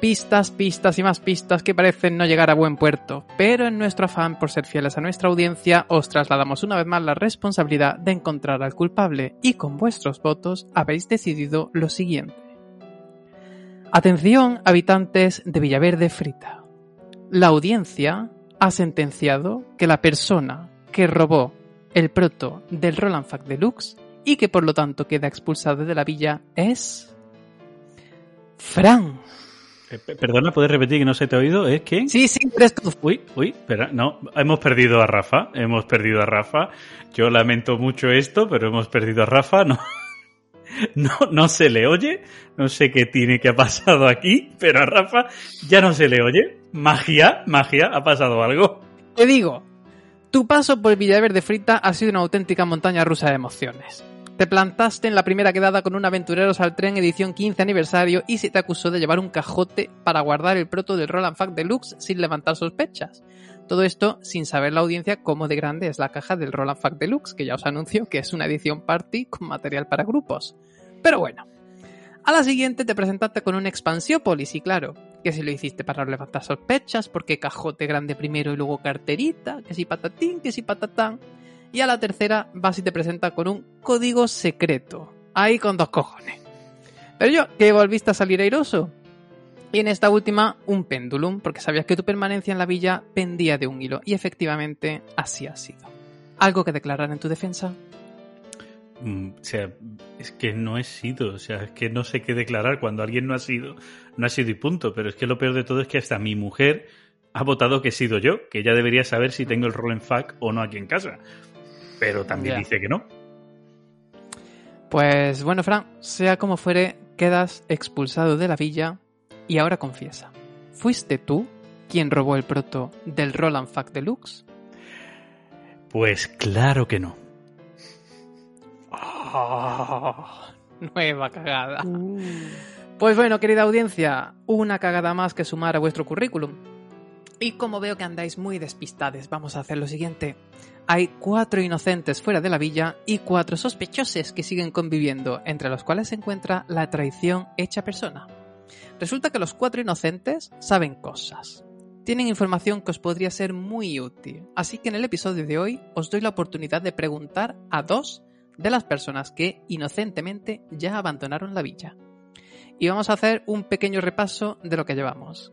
Pistas, pistas y más pistas que parecen no llegar a buen puerto, pero en nuestro afán por ser fieles a nuestra audiencia os trasladamos una vez más la responsabilidad de encontrar al culpable y con vuestros votos habéis decidido lo siguiente. Atención, habitantes de Villaverde Frita. La audiencia ha sentenciado que la persona que robó el proto del Roland Fact Deluxe y que por lo tanto queda expulsado de la villa es. Fran. Eh, pe- Perdona, ¿puedes repetir que no se te ha oído? ¿Es que? Sí, sí, eres tú. Uy, uy, espera, no, hemos perdido a Rafa, hemos perdido a Rafa. Yo lamento mucho esto, pero hemos perdido a Rafa, no, no, no se le oye. No sé qué tiene que ha pasado aquí, pero a Rafa ya no se le oye. Magia, magia, ha pasado algo. Te digo, tu paso por Villaverde Frita ha sido una auténtica montaña rusa de emociones. Te plantaste en la primera quedada con un Aventureros al Tren edición 15 aniversario y se te acusó de llevar un cajote para guardar el proto del Roland Fact Deluxe sin levantar sospechas. Todo esto sin saber la audiencia cómo de grande es la caja del Roland Fact Deluxe, que ya os anuncio que es una edición party con material para grupos. Pero bueno. A la siguiente te presentaste con un Expansiópolis y claro, que si lo hiciste para levantar sospechas, porque cajote grande primero y luego carterita, que si patatín, que si patatán. Y a la tercera vas y te presenta con un código secreto. Ahí con dos cojones. Pero yo, que volviste a salir airoso. Y en esta última, un péndulum, porque sabías que tu permanencia en la villa pendía de un hilo. Y efectivamente, así ha sido. ¿Algo que declarar en tu defensa? Mm, O sea, es que no he sido, o sea, es que no sé qué declarar. Cuando alguien no ha sido, no ha sido y punto. Pero es que lo peor de todo es que hasta mi mujer ha votado que he sido yo, que ella debería saber si tengo el rol en FAC o no aquí en casa. Pero también dice que no. Pues bueno, Fran, sea como fuere, quedas expulsado de la villa y ahora confiesa. ¿Fuiste tú quien robó el proto del Roland Fact Deluxe? Pues claro que no. Oh, nueva cagada. Pues bueno, querida audiencia, una cagada más que sumar a vuestro currículum. Y como veo que andáis muy despistades, vamos a hacer lo siguiente. Hay cuatro inocentes fuera de la villa y cuatro sospechosos que siguen conviviendo, entre los cuales se encuentra la traición hecha persona. Resulta que los cuatro inocentes saben cosas. Tienen información que os podría ser muy útil. Así que en el episodio de hoy os doy la oportunidad de preguntar a dos de las personas que inocentemente ya abandonaron la villa. Y vamos a hacer un pequeño repaso de lo que llevamos.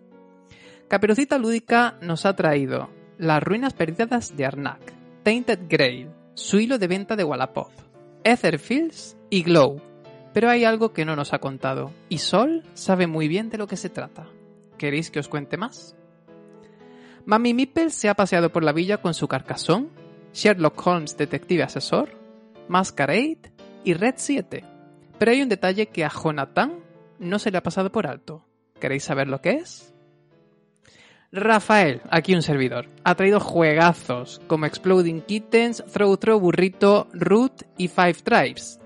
Caperucita Lúdica nos ha traído Las Ruinas Perdidas de Arnak, Tainted Grail, su hilo de venta de Wallapop, Etherfields y Glow. Pero hay algo que no nos ha contado, y Sol sabe muy bien de lo que se trata. ¿Queréis que os cuente más? Mami Meeple se ha paseado por la villa con su carcasón, Sherlock Holmes detective asesor, Masquerade y Red 7. Pero hay un detalle que a Jonathan no se le ha pasado por alto. ¿Queréis saber lo que es? Rafael, aquí un servidor, ha traído juegazos como Exploding Kittens, Throw Throw Burrito, Root y Five Tribes.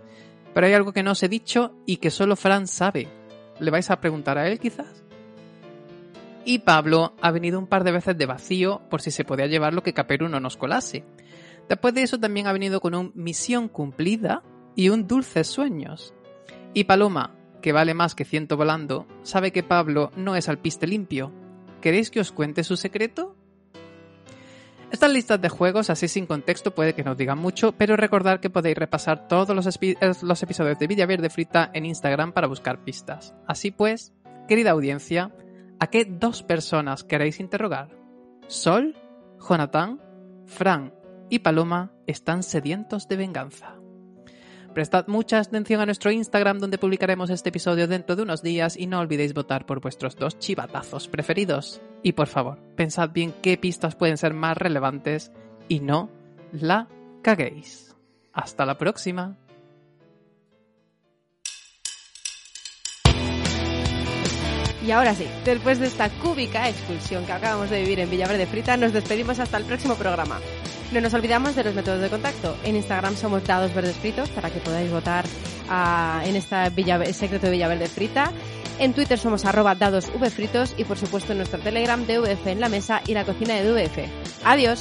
Pero hay algo que no os he dicho y que solo Fran sabe. ¿Le vais a preguntar a él quizás? Y Pablo ha venido un par de veces de vacío por si se podía llevar lo que Caperu no nos colase. Después de eso también ha venido con un misión cumplida y un dulces sueños. Y Paloma, que vale más que ciento volando, sabe que Pablo no es alpiste limpio. ¿Queréis que os cuente su secreto? Estas listas de juegos, así sin contexto, puede que nos digan mucho, pero recordad que podéis repasar todos los, los episodios de Villaverde Frita en Instagram para buscar pistas. Así pues, querida audiencia, ¿a qué dos personas queréis interrogar? Sol, Jonathan, Fran y Paloma están sedientos de venganza. Prestad mucha atención a nuestro Instagram donde publicaremos este episodio dentro de unos días y no olvidéis votar por vuestros dos chivatazos preferidos. Y por favor, pensad bien qué pistas pueden ser más relevantes y no la caguéis. Hasta la próxima. Y ahora sí, después de esta cúbica expulsión que acabamos de vivir en Villaverde Frita, nos despedimos hasta el próximo programa. No nos olvidamos de los métodos de contacto. En Instagram somos Dados Verdes Fritos para que podáis votar ah, en este secreto de Villaverde Frita. En Twitter somos arroba dados vfritos y por supuesto en nuestro Telegram DVF en la mesa y la cocina de DVF. Adiós.